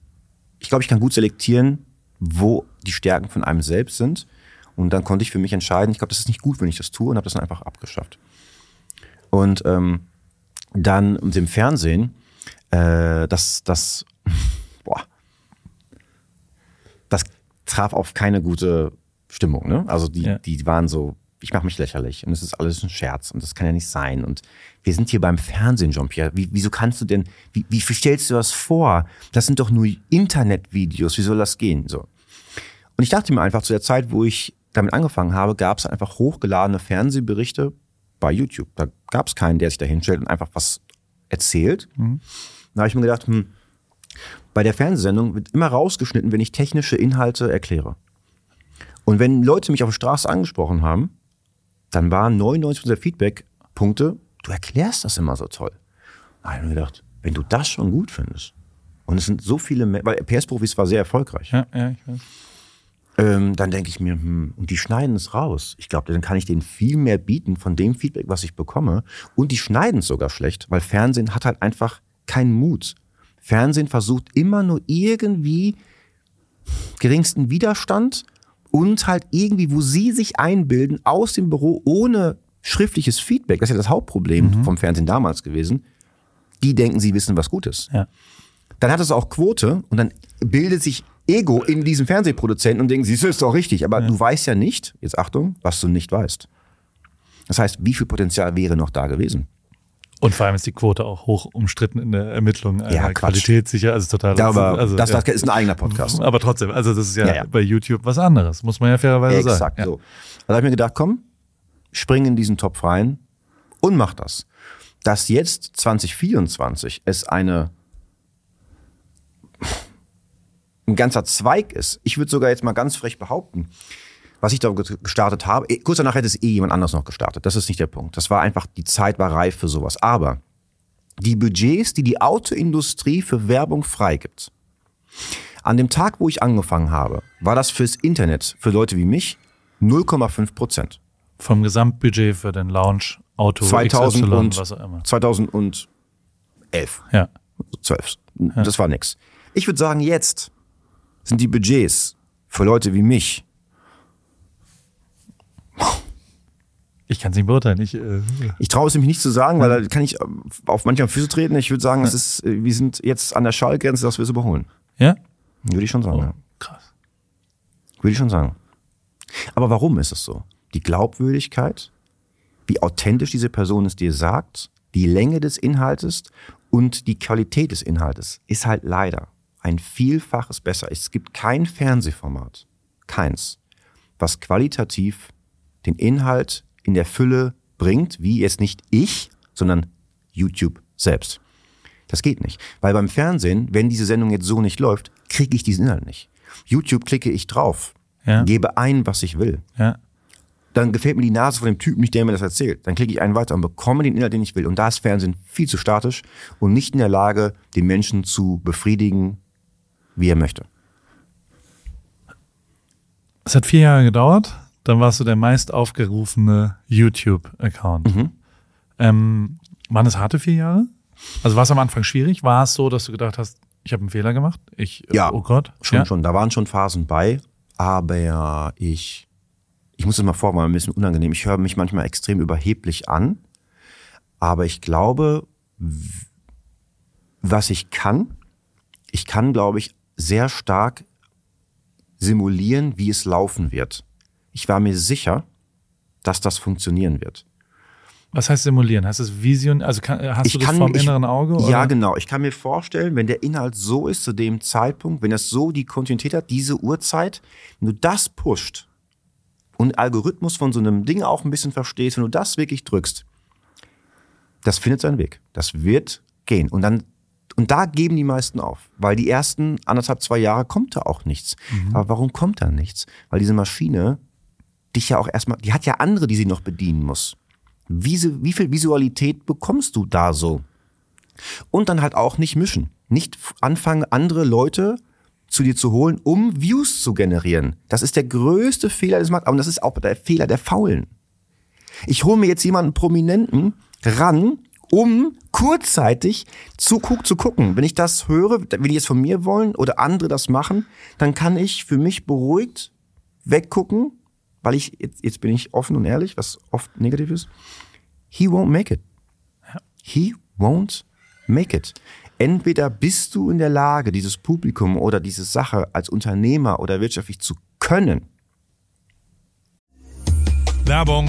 ich glaube, ich kann gut selektieren, wo die Stärken von einem selbst sind. Und dann konnte ich für mich entscheiden, ich glaube, das ist nicht gut, wenn ich das tue und habe das dann einfach abgeschafft. Und ähm, dann mit dem Fernsehen, äh, das, das, boah, das traf auf keine gute Stimmung. Ne? Also die, ja. die waren so, ich mache mich lächerlich und es ist alles ein Scherz und das kann ja nicht sein. Und wir sind hier beim Fernsehen, Jean-Pierre. Wie, wieso kannst du denn, wie, wie stellst du das vor? Das sind doch nur Internetvideos, wie soll das gehen? So. Und ich dachte mir einfach, zu der Zeit, wo ich damit angefangen habe, gab es einfach hochgeladene Fernsehberichte bei YouTube. Da gab es keinen, der sich da hinstellt und einfach was erzählt. Mhm. Da habe ich mir gedacht, hm, bei der Fernsehsendung wird immer rausgeschnitten, wenn ich technische Inhalte erkläre. Und wenn Leute mich auf der Straße angesprochen haben, dann waren 99% der Feedback-Punkte, du erklärst das immer so toll. Da habe ich mir gedacht, wenn du das schon gut findest, und es sind so viele, weil PS-Profis war sehr erfolgreich. Ja, ja, ich weiß. ähm, dann denke ich mir, hm, und die schneiden es raus. Ich glaube, dann kann ich denen viel mehr bieten von dem Feedback, was ich bekomme. Und die schneiden es sogar schlecht, weil Fernsehen hat halt einfach keinen Mut. Fernsehen versucht immer nur irgendwie geringsten Widerstand und halt irgendwie, wo sie sich einbilden, aus dem Büro ohne schriftliches Feedback, das ist ja das Hauptproblem mhm. vom Fernsehen damals gewesen, die denken, sie wissen was Gutes. Ja. Dann hat es auch Quote und dann bildet sich Ego in diesem Fernsehproduzenten und denken, siehst du, ist doch richtig, aber ja. du weißt ja nicht, jetzt Achtung, was du nicht weißt. Das heißt, wie viel Potenzial wäre noch da gewesen? Und vor allem ist die Quote auch hoch umstritten in der Ermittlung. Ja, qualitätssicher, also total. Ja, aber also, das, das ist ein eigener Podcast. Aber trotzdem, also das ist ja, ja, ja. bei YouTube was anderes, muss man ja fairerweise Exakt sagen. Exakt so. Da habe ich mir gedacht, komm, spring in diesen Topf rein und mach das. Dass jetzt 2024 es eine ein ganzer Zweig ist. Ich würde sogar jetzt mal ganz frech behaupten, was ich da gestartet habe. Eh, kurz danach hätte es eh jemand anders noch gestartet. Das ist nicht der Punkt. Das war einfach, die Zeit war reif für sowas. Aber die Budgets, die die Autoindustrie für Werbung freigibt, an dem Tag, wo ich angefangen habe, war das fürs Internet, für Leute wie mich, 0,5 Prozent. Vom Gesamtbudget für den Launch Auto 2000 XY, und, was auch immer. 2011. Ja. 12. Das war nix. Ich würde sagen, jetzt sind die Budgets für Leute wie mich Ich kann es nicht beurteilen. Ich, äh, ich traue es nämlich nicht zu sagen, weil da kann ich auf manche Füße treten. Ich würde sagen, es ist, äh, wir sind jetzt an der Schallgrenze, dass wir es überholen. Ja? Würde ich schon sagen. Oh, ja. Krass. Würde ich schon sagen. Aber warum ist es so? Die Glaubwürdigkeit, wie authentisch diese Person es dir sagt, die Länge des Inhaltes und die Qualität des Inhaltes ist halt leider ein Vielfaches besser. Es gibt kein Fernsehformat, keins, was qualitativ den Inhalt in der Fülle bringt, wie jetzt nicht ich, sondern YouTube selbst. Das geht nicht. Weil beim Fernsehen, wenn diese Sendung jetzt so nicht läuft, kriege ich diesen Inhalt nicht. YouTube klicke ich drauf, ja. gebe ein, was ich will. Ja. Dann gefällt mir die Nase von dem Typen nicht, der mir das erzählt. Dann klicke ich einen weiter und bekomme den Inhalt, den ich will. Und da ist Fernsehen viel zu statisch und nicht in der Lage, den Menschen zu befriedigen, wie er möchte. Es hat vier Jahre gedauert dann warst du der meist aufgerufene YouTube-Account. Mhm. Ähm, waren es harte vier Jahre? Also war es am Anfang schwierig? War es so, dass du gedacht hast, ich habe einen Fehler gemacht? Ich, ja, oh Gott. Schon, ja? schon. Da waren schon Phasen bei, aber ich, ich muss es mal vormachen, ein bisschen unangenehm. Ich höre mich manchmal extrem überheblich an, aber ich glaube, was ich kann, ich kann, glaube ich, sehr stark simulieren, wie es laufen wird ich war mir sicher, dass das funktionieren wird. Was heißt simulieren? Heißt es Vision? Also kann, hast ich du das kann, vom ich, inneren Auge? Oder? Ja, genau. Ich kann mir vorstellen, wenn der Inhalt so ist zu dem Zeitpunkt, wenn das so die Kontinuität hat, diese Uhrzeit, wenn du das pusht und Algorithmus von so einem Ding auch ein bisschen verstehst, wenn du das wirklich drückst, das findet seinen Weg. Das wird gehen. Und dann und da geben die meisten auf, weil die ersten anderthalb, zwei Jahre kommt da auch nichts. Mhm. Aber warum kommt da nichts? Weil diese Maschine dich ja auch erstmal, die hat ja andere, die sie noch bedienen muss. Wie, wie viel Visualität bekommst du da so? Und dann halt auch nicht mischen. Nicht anfangen, andere Leute zu dir zu holen, um Views zu generieren. Das ist der größte Fehler des Marktes, aber das ist auch der Fehler der Faulen. Ich hole mir jetzt jemanden Prominenten ran, um kurzzeitig zu, zu gucken. Wenn ich das höre, wenn die jetzt von mir wollen oder andere das machen, dann kann ich für mich beruhigt weggucken weil ich, jetzt, jetzt bin ich offen und ehrlich, was oft negativ ist, he won't make it. He won't make it. Entweder bist du in der Lage, dieses Publikum oder diese Sache als Unternehmer oder wirtschaftlich zu können. Werbung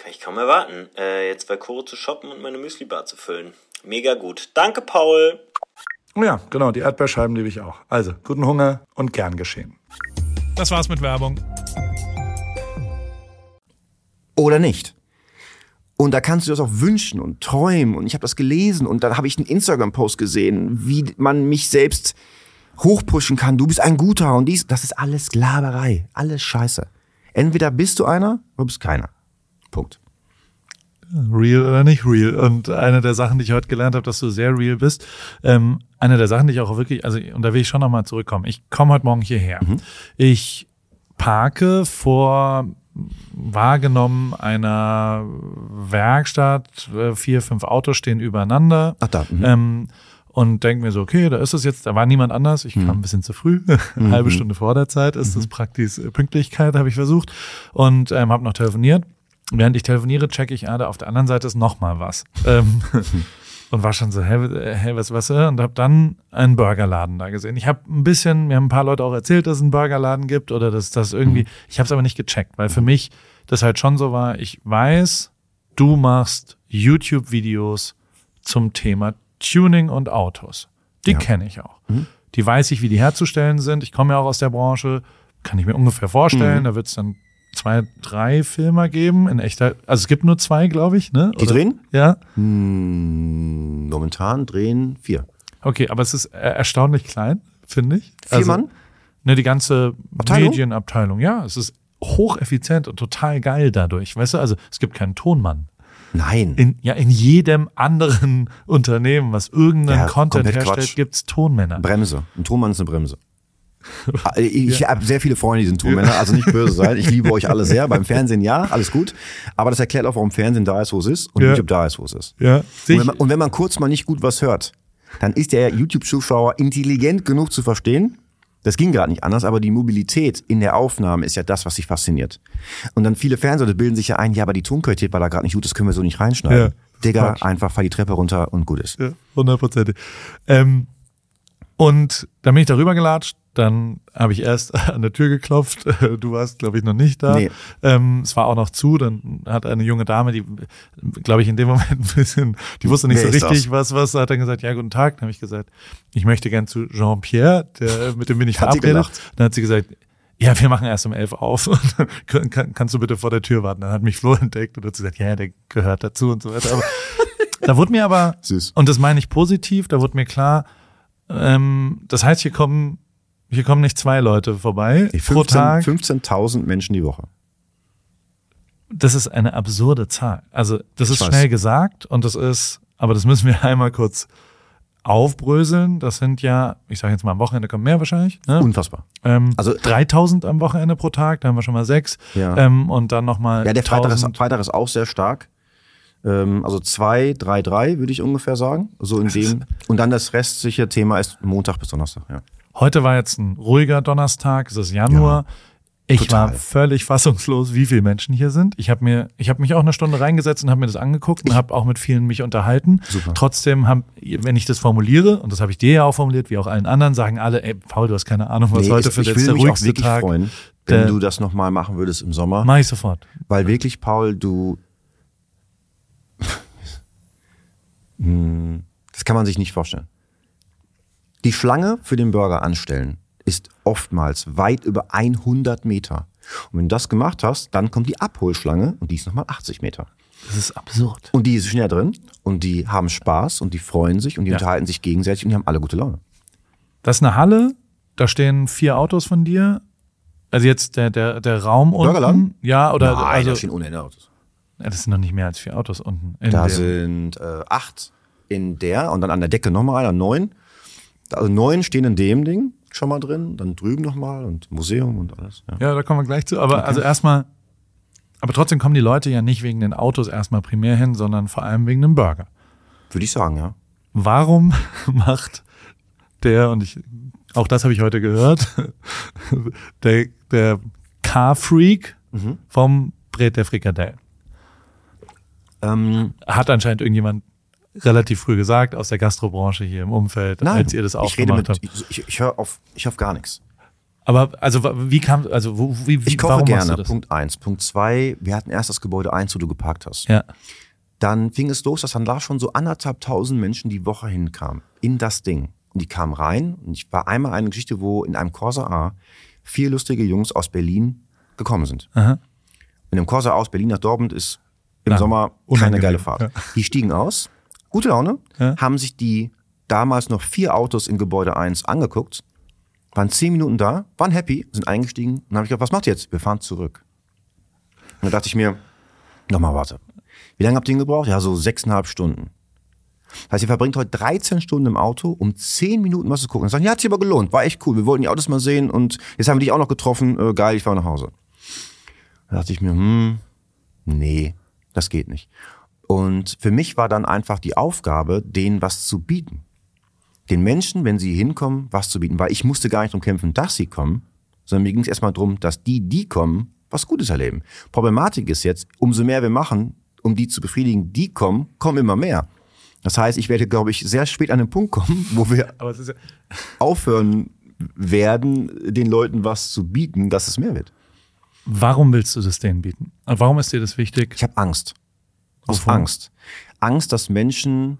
Kann ich kaum erwarten, äh, jetzt bei Koro zu shoppen und meine Müsli-Bar zu füllen. Mega gut. Danke, Paul. Oh ja, genau, die Erdbeerscheiben liebe ich auch. Also, guten Hunger und gern geschehen. Das war's mit Werbung. Oder nicht. Und da kannst du das auch wünschen und träumen. Und ich habe das gelesen und dann habe ich einen Instagram-Post gesehen, wie man mich selbst hochpushen kann. Du bist ein Guter und dies. Das ist alles Sklaverei. Alles Scheiße. Entweder bist du einer oder bist keiner. Punkt real oder nicht real. Und eine der Sachen, die ich heute gelernt habe, dass du sehr real bist, ähm, eine der Sachen, die ich auch wirklich, also und da will ich schon nochmal zurückkommen. Ich komme heute Morgen hierher. Mhm. Ich parke vor wahrgenommen einer Werkstatt, äh, vier, fünf Autos stehen übereinander. Ach da. Mhm. Ähm, und denke mir so, okay, da ist es jetzt, da war niemand anders, ich kam mhm. ein bisschen zu früh, eine mhm. halbe Stunde vor der Zeit ist das mhm. praktisch äh, Pünktlichkeit, habe ich versucht und ähm, habe noch telefoniert während ich telefoniere, checke ich, ah, da auf der anderen Seite ist noch mal was. Ähm, und war schon so, hä, hä was, was? Äh? Und habe dann einen Burgerladen da gesehen. Ich habe ein bisschen, mir haben ein paar Leute auch erzählt, dass es einen Burgerladen gibt oder dass das irgendwie, ich habe es aber nicht gecheckt, weil für mich das halt schon so war, ich weiß, du machst YouTube-Videos zum Thema Tuning und Autos. Die ja. kenne ich auch. Mhm. Die weiß ich, wie die herzustellen sind. Ich komme ja auch aus der Branche, kann ich mir ungefähr vorstellen. Mhm. Da wird es dann zwei, drei Filmer geben in echter. Also es gibt nur zwei, glaube ich, ne? Die drehen? Ja. Hm, momentan drehen vier. Okay, aber es ist erstaunlich klein, finde ich. Vier also, Mann? Ne, die ganze Abteilung? Medienabteilung. Ja, es ist hocheffizient und total geil dadurch. Weißt du, also es gibt keinen Tonmann. Nein. In, ja, in jedem anderen Unternehmen, was irgendeinen ja, Content herstellt, gibt es Tonmänner. Bremse. Ein Tonmann ist eine Bremse. Ah, ich ja. habe sehr viele Freunde, die sind Tonmänner, also nicht böse sein. Ich liebe euch alle sehr. Beim Fernsehen ja, alles gut. Aber das erklärt auch, warum Fernsehen da ist, wo es ist und ja. YouTube da ist, wo es ist. Ja. Und wenn, man, und wenn man kurz mal nicht gut was hört, dann ist der YouTube-Zuschauer intelligent genug zu verstehen. Das ging gerade nicht anders, aber die Mobilität in der Aufnahme ist ja das, was sich fasziniert. Und dann viele Fernseher bilden sich ja ein, ja, aber die Tonqualität war da gerade nicht gut, das können wir so nicht reinschneiden. Ja. Digga, Quatsch. einfach fahr die Treppe runter und gut ist. Ja, hundertprozentig. Ähm, und dann bin ich darüber gelatscht, dann habe ich erst an der Tür geklopft. Du warst, glaube ich, noch nicht da. Nee. Ähm, es war auch noch zu. Dann hat eine junge Dame, die, glaube ich, in dem Moment ein bisschen, die wusste nicht Wer so richtig, was, was, hat dann gesagt, ja, guten Tag. Dann habe ich gesagt, ich möchte gern zu Jean-Pierre, der, mit dem bin ich verabredet. Dann hat sie gesagt, ja, wir machen erst um elf auf. Kann, kann, kannst du bitte vor der Tür warten? Dann hat mich Flo entdeckt und hat gesagt, ja, der gehört dazu und so weiter. Aber da wurde mir aber, Süß. und das meine ich positiv, da wurde mir klar, ähm, das heißt, hier kommen hier kommen nicht zwei Leute vorbei 15, pro Tag. 15.000 Menschen die Woche. Das ist eine absurde Zahl. Also das ist schnell gesagt und das ist, aber das müssen wir einmal kurz aufbröseln. Das sind ja, ich sage jetzt mal am Wochenende kommen mehr wahrscheinlich. Ne? Unfassbar. Ähm, also 3000 am Wochenende pro Tag, da haben wir schon mal sechs. Ja. Ähm, und dann nochmal. Ja, der Freitag ist, Freitag ist auch sehr stark. Ähm, also zwei, drei, drei würde ich ungefähr sagen. So in dem. Und dann das restliche Thema ist Montag bis Donnerstag. Ja. Heute war jetzt ein ruhiger Donnerstag, es ist Januar. Ja. Ich Total. war völlig fassungslos, wie viele Menschen hier sind. Ich habe mir, ich habe mich auch eine Stunde reingesetzt und habe mir das angeguckt und habe auch mit vielen mich unterhalten. Super. Trotzdem haben, wenn ich das formuliere und das habe ich dir ja auch formuliert, wie auch allen anderen, sagen alle, ey, Paul, du hast keine Ahnung, was nee, heute für ich der ruhigste auch wirklich Tag. Freuen, wenn du das nochmal machen würdest im Sommer. Mach ich sofort. Weil wirklich, Paul, du, hm, das kann man sich nicht vorstellen. Die Schlange für den Burger anstellen ist oftmals weit über 100 Meter. Und wenn du das gemacht hast, dann kommt die Abholschlange und die ist nochmal 80 Meter. Das ist absurd. Und die ist schnell drin und die haben Spaß und die freuen sich und die ja. unterhalten sich gegenseitig und die haben alle gute Laune. Das ist eine Halle, da stehen vier Autos von dir. Also jetzt der, der, der Raum Burgerland? unten. Ja, oder Nein, also, da stehen unendlich Autos. Ja, das sind noch nicht mehr als vier Autos unten. da sind äh, acht in der und dann an der Decke nochmal einer, neun. Also neun stehen in dem Ding schon mal drin, dann drüben nochmal und Museum und alles. Ja. ja, da kommen wir gleich zu. Aber okay. also erstmal, aber trotzdem kommen die Leute ja nicht wegen den Autos erstmal primär hin, sondern vor allem wegen dem Burger. Würde ich sagen, ja. Warum macht der, und ich, auch das habe ich heute gehört, der, der Car-Freak mhm. vom Brett der Frikadelle. Ähm, Hat anscheinend irgendjemand relativ früh gesagt aus der Gastrobranche hier im Umfeld, Nein, als ihr das aufgemacht habt? Ich, ich, ich höre auf, ich auf gar nichts. Aber also wie kam, also wo, wie, wie Ich koche gerne, Punkt eins. Punkt zwei, wir hatten erst das Gebäude eins, wo du geparkt hast. Ja. Dann fing es los, dass dann da schon so anderthalb tausend Menschen die Woche hinkamen, in das Ding. Und die kamen rein und ich war einmal eine Geschichte, wo in einem Corsa A vier lustige Jungs aus Berlin gekommen sind. Aha. In einem Corsa A aus Berlin nach Dortmund ist im Nein, Sommer keine geile Fahrt. Ja. Die stiegen aus, gute Laune, ja. haben sich die damals noch vier Autos in Gebäude 1 angeguckt, waren zehn Minuten da, waren happy, sind eingestiegen und habe ich gedacht, was macht ihr jetzt? Wir fahren zurück. Und da dachte ich mir, nochmal warte. Wie lange habt ihr ihn gebraucht? Ja, so sechseinhalb Stunden. Das heißt, ihr verbringt heute 13 Stunden im Auto, um 10 Minuten was zu gucken. Und sagen, ja, hat sich aber gelohnt, war echt cool. Wir wollten die Autos mal sehen und jetzt haben wir dich auch noch getroffen. Äh, geil, ich fahre nach Hause. Da dachte ich mir, hm, nee, das geht nicht. Und für mich war dann einfach die Aufgabe, denen was zu bieten. Den Menschen, wenn sie hinkommen, was zu bieten. Weil ich musste gar nicht darum kämpfen, dass sie kommen, sondern mir ging es erstmal darum, dass die, die kommen, was Gutes erleben. Problematik ist jetzt, umso mehr wir machen, um die zu befriedigen, die kommen, kommen immer mehr. Das heißt, ich werde, glaube ich, sehr spät an den Punkt kommen, wo wir ja aufhören werden, den Leuten was zu bieten, dass es mehr wird. Warum willst du das denen bieten? Warum ist dir das wichtig? Ich habe Angst. Aus Wovon? Angst. Angst, dass Menschen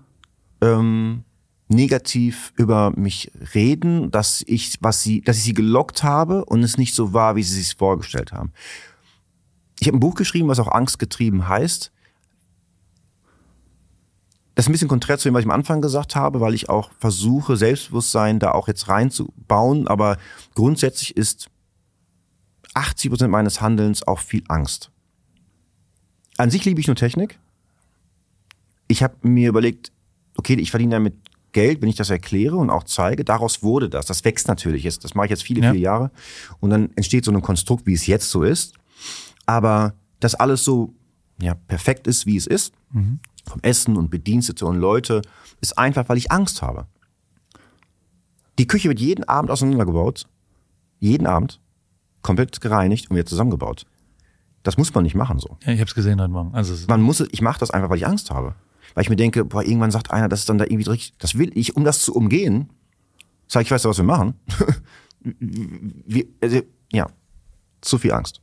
ähm, negativ über mich reden, dass ich, was sie, dass ich sie gelockt habe und es nicht so war, wie sie sich vorgestellt haben. Ich habe ein Buch geschrieben, was auch Angst getrieben heißt. Das ist ein bisschen konträr zu dem, was ich am Anfang gesagt habe, weil ich auch versuche, Selbstbewusstsein da auch jetzt reinzubauen. Aber grundsätzlich ist 80 Prozent meines Handelns auch viel Angst. An sich liebe ich nur Technik ich habe mir überlegt, okay, ich verdiene damit Geld, wenn ich das erkläre und auch zeige. Daraus wurde das. Das wächst natürlich. Jetzt, das mache ich jetzt viele, ja. viele Jahre. Und dann entsteht so ein Konstrukt, wie es jetzt so ist. Aber dass alles so ja, perfekt ist, wie es ist, mhm. vom Essen und Bedienstete und Leute, ist einfach, weil ich Angst habe. Die Küche wird jeden Abend auseinandergebaut. Jeden Abend. Komplett gereinigt und wird zusammengebaut. Das muss man nicht machen so. Ja, ich habe es gesehen heute Morgen. Also man muss, ich mache das einfach, weil ich Angst habe. Weil ich mir denke, boah, irgendwann sagt einer, das ist dann da irgendwie richtig, das will ich, um das zu umgehen, sag ich, weiß was wir machen. wir, also, ja, zu viel Angst.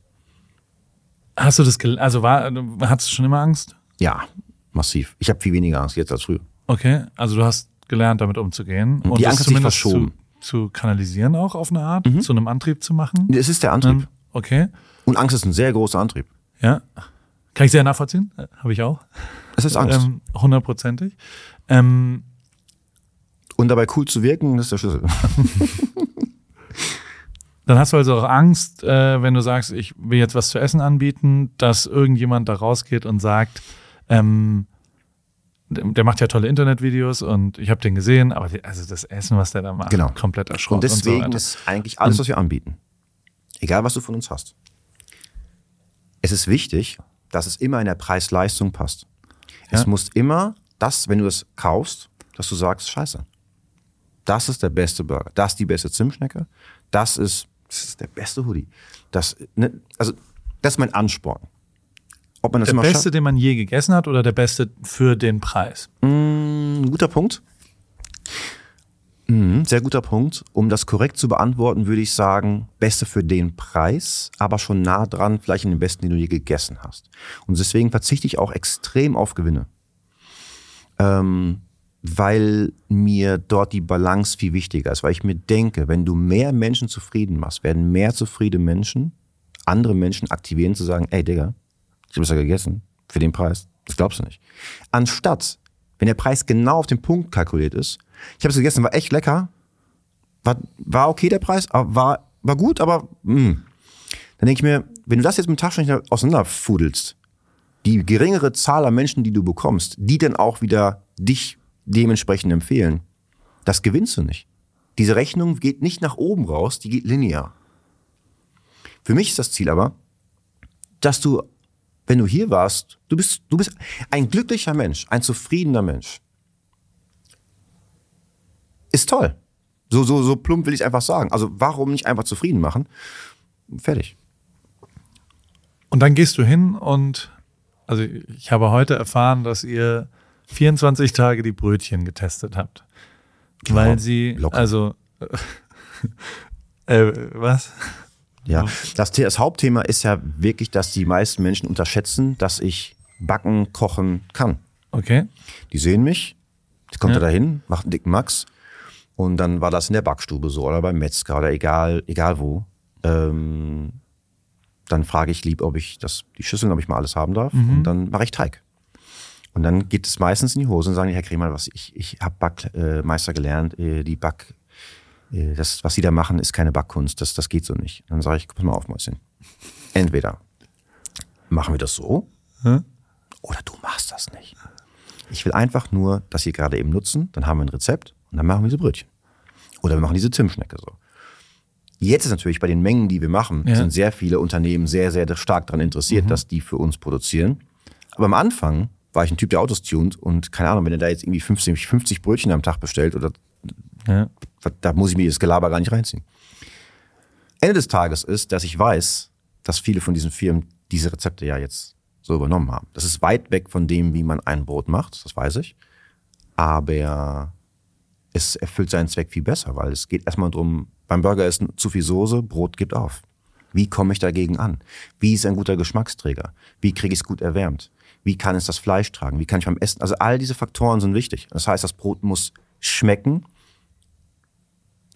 Hast du das, also war, hattest du schon immer Angst? Ja, massiv. Ich habe viel weniger Angst jetzt als früher. Okay, also du hast gelernt, damit umzugehen. Und die Angst hat sich verschoben. Zu, zu kanalisieren auch auf eine Art, mhm. zu einem Antrieb zu machen? Es ist der Antrieb. Ähm, okay. Und Angst ist ein sehr großer Antrieb. Ja. Kann ich sehr nachvollziehen. Äh, Habe ich auch. Es ist Angst. Ähm, hundertprozentig. Ähm, und dabei cool zu wirken, ist der Schlüssel. Dann hast du also auch Angst, äh, wenn du sagst, ich will jetzt was zu essen anbieten, dass irgendjemand da rausgeht und sagt, ähm, der macht ja tolle Internetvideos und ich habe den gesehen, aber die, also das Essen, was der da macht, genau. komplett erschrocken. Und deswegen und so ist eigentlich alles, was wir anbieten, egal was du von uns hast. Es ist wichtig, dass es immer in der Preis-Leistung passt. Ja. Es muss immer das, wenn du es kaufst, dass du sagst, scheiße, das ist der beste Burger, das ist die beste Zimtschnecke, das ist Das ist der beste Hoodie. Das, ne, also, das ist mein Ansporn. Ob man das der beste, den man je gegessen hat oder der beste für den Preis? Mm, guter Punkt. Mm, sehr guter Punkt. Um das korrekt zu beantworten, würde ich sagen, beste für den Preis, aber schon nah dran, vielleicht in den besten, den du je gegessen hast. Und deswegen verzichte ich auch extrem auf Gewinne. Ähm, weil mir dort die Balance viel wichtiger ist, weil ich mir denke, wenn du mehr Menschen zufrieden machst, werden mehr zufriedene Menschen andere Menschen aktivieren zu sagen, ey Digga, ich habe es ja gegessen für den Preis. Das glaubst du nicht. Anstatt, wenn der Preis genau auf den Punkt kalkuliert ist, ich habe es gegessen, war echt lecker, war, war okay der Preis, war, war gut, aber mh. Hm. dann denke ich mir, wenn du das jetzt mit dem Taschenrechner auseinanderfudelst, die geringere Zahl an Menschen, die du bekommst, die dann auch wieder dich dementsprechend empfehlen, das gewinnst du nicht. Diese Rechnung geht nicht nach oben raus, die geht linear. Für mich ist das Ziel aber, dass du, wenn du hier warst, du bist, du bist ein glücklicher Mensch, ein zufriedener Mensch. Ist toll. So, so, so plump will ich einfach sagen. Also warum nicht einfach zufrieden machen? Fertig. Und dann gehst du hin und, also ich habe heute erfahren, dass ihr 24 Tage die Brötchen getestet habt. Weil oh, sie, locker. also, äh, was? Ja, das, das Hauptthema ist ja wirklich, dass die meisten Menschen unterschätzen, dass ich backen, kochen kann. Okay. Die sehen mich, ich komme ja. da dahin, mache einen dicken Max und dann war das in der Backstube so oder beim Metzger oder egal, egal wo. Ähm, dann frage ich lieb, ob ich das, die Schüsseln, ob ich mal alles haben darf mhm. und dann mache ich Teig. Und dann geht es meistens in die Hose und sagen, Herr Kremer, was ich, ich habe Backmeister äh, gelernt, äh, die Back, äh, das, was Sie da machen, ist keine Backkunst, das, das geht so nicht. Dann sage ich, pass mal auf, Mäuschen. Entweder machen wir das so hm? oder du machst das nicht. Ich will einfach nur, dass Sie gerade eben nutzen, dann haben wir ein Rezept und dann machen wir diese Brötchen. Oder wir machen diese Zimtschnecke so. Jetzt ist natürlich bei den Mengen, die wir machen, ja. sind sehr viele Unternehmen sehr, sehr stark daran interessiert, mhm. dass die für uns produzieren. Aber am Anfang war ich ein Typ, der Autos tunt und keine Ahnung, wenn er da jetzt irgendwie 50, 50 Brötchen am Tag bestellt oder ja. da muss ich mir das Gelaber gar nicht reinziehen. Ende des Tages ist, dass ich weiß, dass viele von diesen Firmen diese Rezepte ja jetzt so übernommen haben. Das ist weit weg von dem, wie man ein Brot macht, das weiß ich. Aber es erfüllt seinen Zweck viel besser, weil es geht erstmal darum, beim Burger ist zu viel Soße, Brot gibt auf. Wie komme ich dagegen an? Wie ist ein guter Geschmacksträger? Wie kriege ich es gut erwärmt? Wie kann es das Fleisch tragen? Wie kann ich beim Essen? Also all diese Faktoren sind wichtig. Das heißt, das Brot muss schmecken,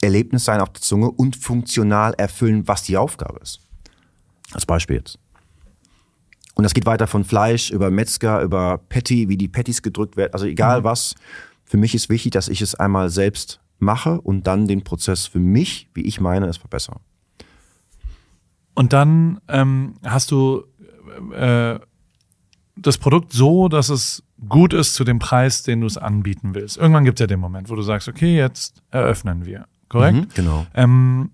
Erlebnis sein auf der Zunge und funktional erfüllen, was die Aufgabe ist. Als Beispiel jetzt. Und das geht weiter von Fleisch über Metzger, über Patty, wie die Patties gedrückt werden. Also egal mhm. was. Für mich ist wichtig, dass ich es einmal selbst mache und dann den Prozess für mich, wie ich meine, es verbessere. Und dann ähm, hast du äh, das Produkt so, dass es gut ist zu dem Preis, den du es anbieten willst. Irgendwann gibt es ja den Moment, wo du sagst, okay, jetzt eröffnen wir. Korrekt? Mhm, genau. Ähm,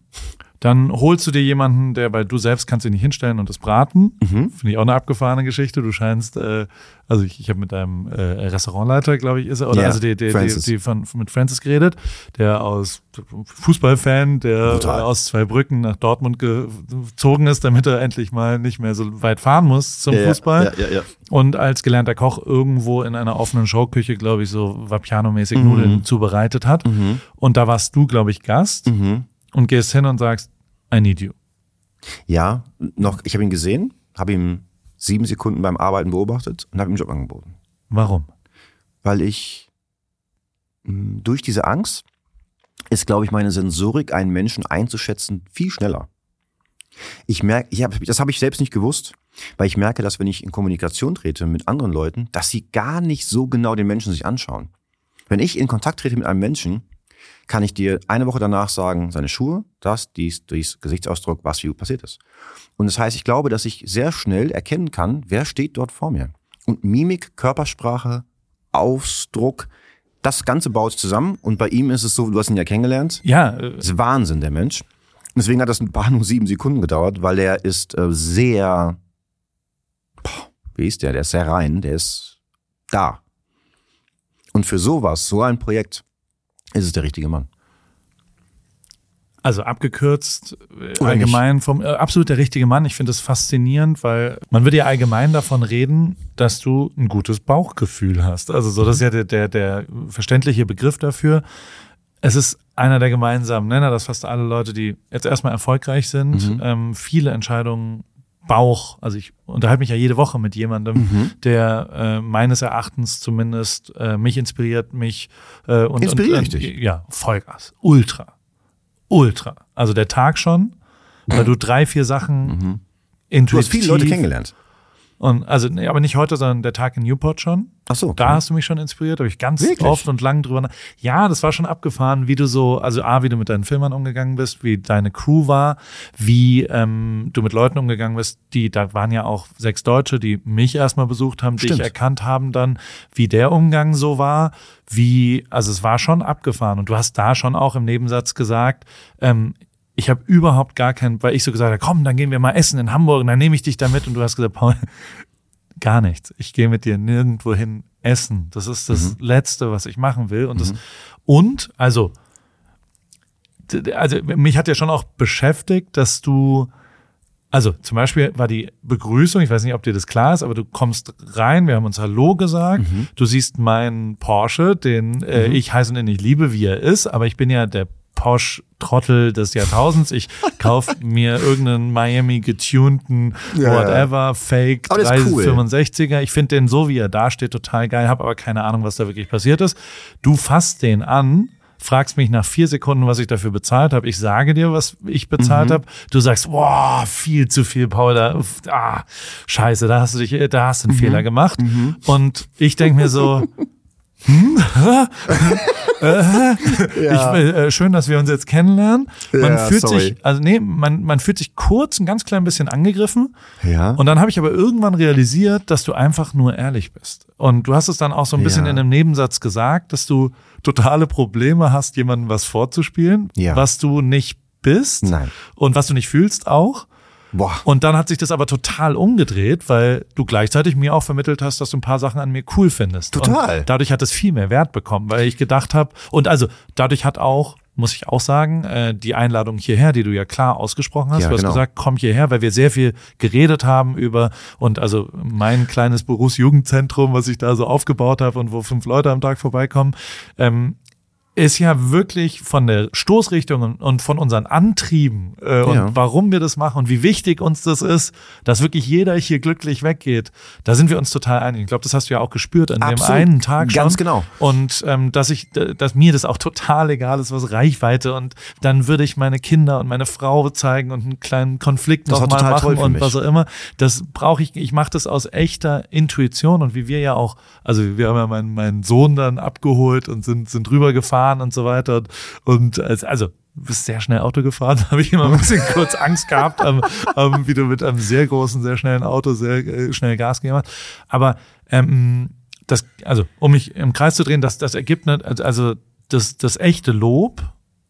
dann holst du dir jemanden, der, weil du selbst kannst ihn nicht hinstellen und das braten. Mhm. Finde ich auch eine abgefahrene Geschichte. Du scheinst, äh, also ich, ich habe mit einem äh, Restaurantleiter, glaube ich, ist er, oder yeah, also die, die, die, die, von, mit Francis geredet, der aus Fußballfan, der Total. aus zwei Brücken nach Dortmund gezogen ist, damit er endlich mal nicht mehr so weit fahren muss zum ja, Fußball. Ja, ja, ja, Und als gelernter Koch irgendwo in einer offenen Showküche, glaube ich, so Vapiano-mäßig mhm. Nudeln zubereitet hat. Mhm. Und da warst du, glaube ich, Gast. Mhm und gehst hin und sagst, I need you. Ja, noch, ich habe ihn gesehen, habe ihn sieben Sekunden beim Arbeiten beobachtet und habe ihm einen Job angeboten. Warum? Weil ich hm, durch diese Angst ist, glaube ich, meine Sensorik, einen Menschen einzuschätzen, viel schneller. Ich merke, ich hab, das habe ich selbst nicht gewusst, weil ich merke, dass wenn ich in Kommunikation trete mit anderen Leuten, dass sie gar nicht so genau den Menschen sich anschauen. Wenn ich in Kontakt trete mit einem Menschen, kann ich dir eine Woche danach sagen, seine Schuhe, das, dies, dies, Gesichtsausdruck, was wie passiert ist. Und das heißt, ich glaube, dass ich sehr schnell erkennen kann, wer steht dort vor mir. Und Mimik, Körpersprache, Ausdruck, das Ganze baut zusammen. Und bei ihm ist es so, du hast ihn ja kennengelernt. Ja. Äh das ist Wahnsinn, der Mensch. Und deswegen hat das ein paar nur sieben Sekunden gedauert, weil er ist äh, sehr, boah, wie ist der? Der ist sehr rein, der ist da. Und für sowas, so ein Projekt, ist es der richtige Mann. Also abgekürzt, äh, Oder allgemein vom äh, absolut der richtige Mann. Ich finde es faszinierend, weil man würde ja allgemein davon reden, dass du ein gutes Bauchgefühl hast. Also so, das ist ja der, der, der verständliche Begriff dafür. Es ist einer der gemeinsamen Nenner, dass fast alle Leute, die jetzt erstmal erfolgreich sind, mhm. ähm, viele Entscheidungen Bauch, also ich unterhalte mich ja jede Woche mit jemandem, mhm. der äh, meines Erachtens zumindest äh, mich inspiriert, mich äh, und, Inspiriert und, äh, ja, Vollgas, ultra, ultra. Also der Tag schon, weil du drei, vier Sachen mhm. intuitiv. Du hast viele Leute kennengelernt. Und also, nee, aber nicht heute, sondern der Tag in Newport schon. Ach so. Da hast du mich schon inspiriert, habe ich ganz Wirklich? oft und lang drüber. Ja, das war schon abgefahren, wie du so, also A, wie du mit deinen Filmern umgegangen bist, wie deine Crew war, wie ähm, du mit Leuten umgegangen bist, die, da waren ja auch sechs Deutsche, die mich erstmal besucht haben, Stimmt. dich erkannt haben dann, wie der Umgang so war, wie, also es war schon abgefahren. Und du hast da schon auch im Nebensatz gesagt, ähm, ich habe überhaupt gar keinen, weil ich so gesagt habe, komm, dann gehen wir mal essen in Hamburg und dann nehme ich dich da mit und du hast gesagt, Paul, gar nichts. Ich gehe mit dir nirgendwo hin essen. Das ist das mhm. Letzte, was ich machen will. Und, das, mhm. und also, also mich hat ja schon auch beschäftigt, dass du, also zum Beispiel war die Begrüßung, ich weiß nicht, ob dir das klar ist, aber du kommst rein, wir haben uns Hallo gesagt, mhm. du siehst meinen Porsche, den äh, mhm. ich heiß und innig liebe, wie er ist, aber ich bin ja der Porsche-Trottel des Jahrtausends. Ich kaufe mir irgendeinen Miami getunten, ja, whatever, Fake 365er. Cool. Ich finde den so, wie er da steht, total geil, habe aber keine Ahnung, was da wirklich passiert ist. Du fasst den an fragst mich nach vier Sekunden, was ich dafür bezahlt habe. Ich sage dir, was ich bezahlt mhm. habe. Du sagst, boah, viel zu viel, Paul. Da, ah, scheiße, da hast du dich, da hast du einen mhm. Fehler gemacht. Mhm. Und ich denke mir so, hm? ja. ich, äh, schön, dass wir uns jetzt kennenlernen. Man ja, fühlt sorry. sich, also nee, man, man fühlt sich kurz ein ganz klein bisschen angegriffen. Ja. Und dann habe ich aber irgendwann realisiert, dass du einfach nur ehrlich bist. Und du hast es dann auch so ein bisschen ja. in einem Nebensatz gesagt, dass du totale Probleme hast, jemandem was vorzuspielen, ja. was du nicht bist Nein. und was du nicht fühlst auch. Boah. Und dann hat sich das aber total umgedreht, weil du gleichzeitig mir auch vermittelt hast, dass du ein paar Sachen an mir cool findest. Total. Und dadurch hat es viel mehr Wert bekommen, weil ich gedacht habe, und also dadurch hat auch muss ich auch sagen, äh, die Einladung hierher, die du ja klar ausgesprochen hast. Ja, du hast genau. gesagt, komm hierher, weil wir sehr viel geredet haben über und also mein kleines Berufsjugendzentrum, was ich da so aufgebaut habe und wo fünf Leute am Tag vorbeikommen, ähm, ist ja wirklich von der Stoßrichtung und von unseren Antrieben äh, und ja. warum wir das machen und wie wichtig uns das ist, dass wirklich jeder hier glücklich weggeht. Da sind wir uns total einig. Ich glaube, das hast du ja auch gespürt an Absolut. dem einen Tag schon. Ganz genau. Und ähm, dass ich, dass mir das auch total egal ist, was Reichweite und dann würde ich meine Kinder und meine Frau zeigen und einen kleinen Konflikt nochmal machen und was auch immer. Das brauche ich. Ich mache das aus echter Intuition und wie wir ja auch, also wir haben ja meinen, meinen Sohn dann abgeholt und sind sind rübergefahren gefahren und so weiter. Und, und also bist sehr schnell Auto gefahren, habe ich immer ein bisschen kurz Angst gehabt, ähm, ähm, wie du mit einem sehr großen, sehr schnellen Auto sehr äh, schnell Gas gegeben hast. Aber ähm, das, also um mich im Kreis zu drehen, das, das ergibt nicht, also das, das echte Lob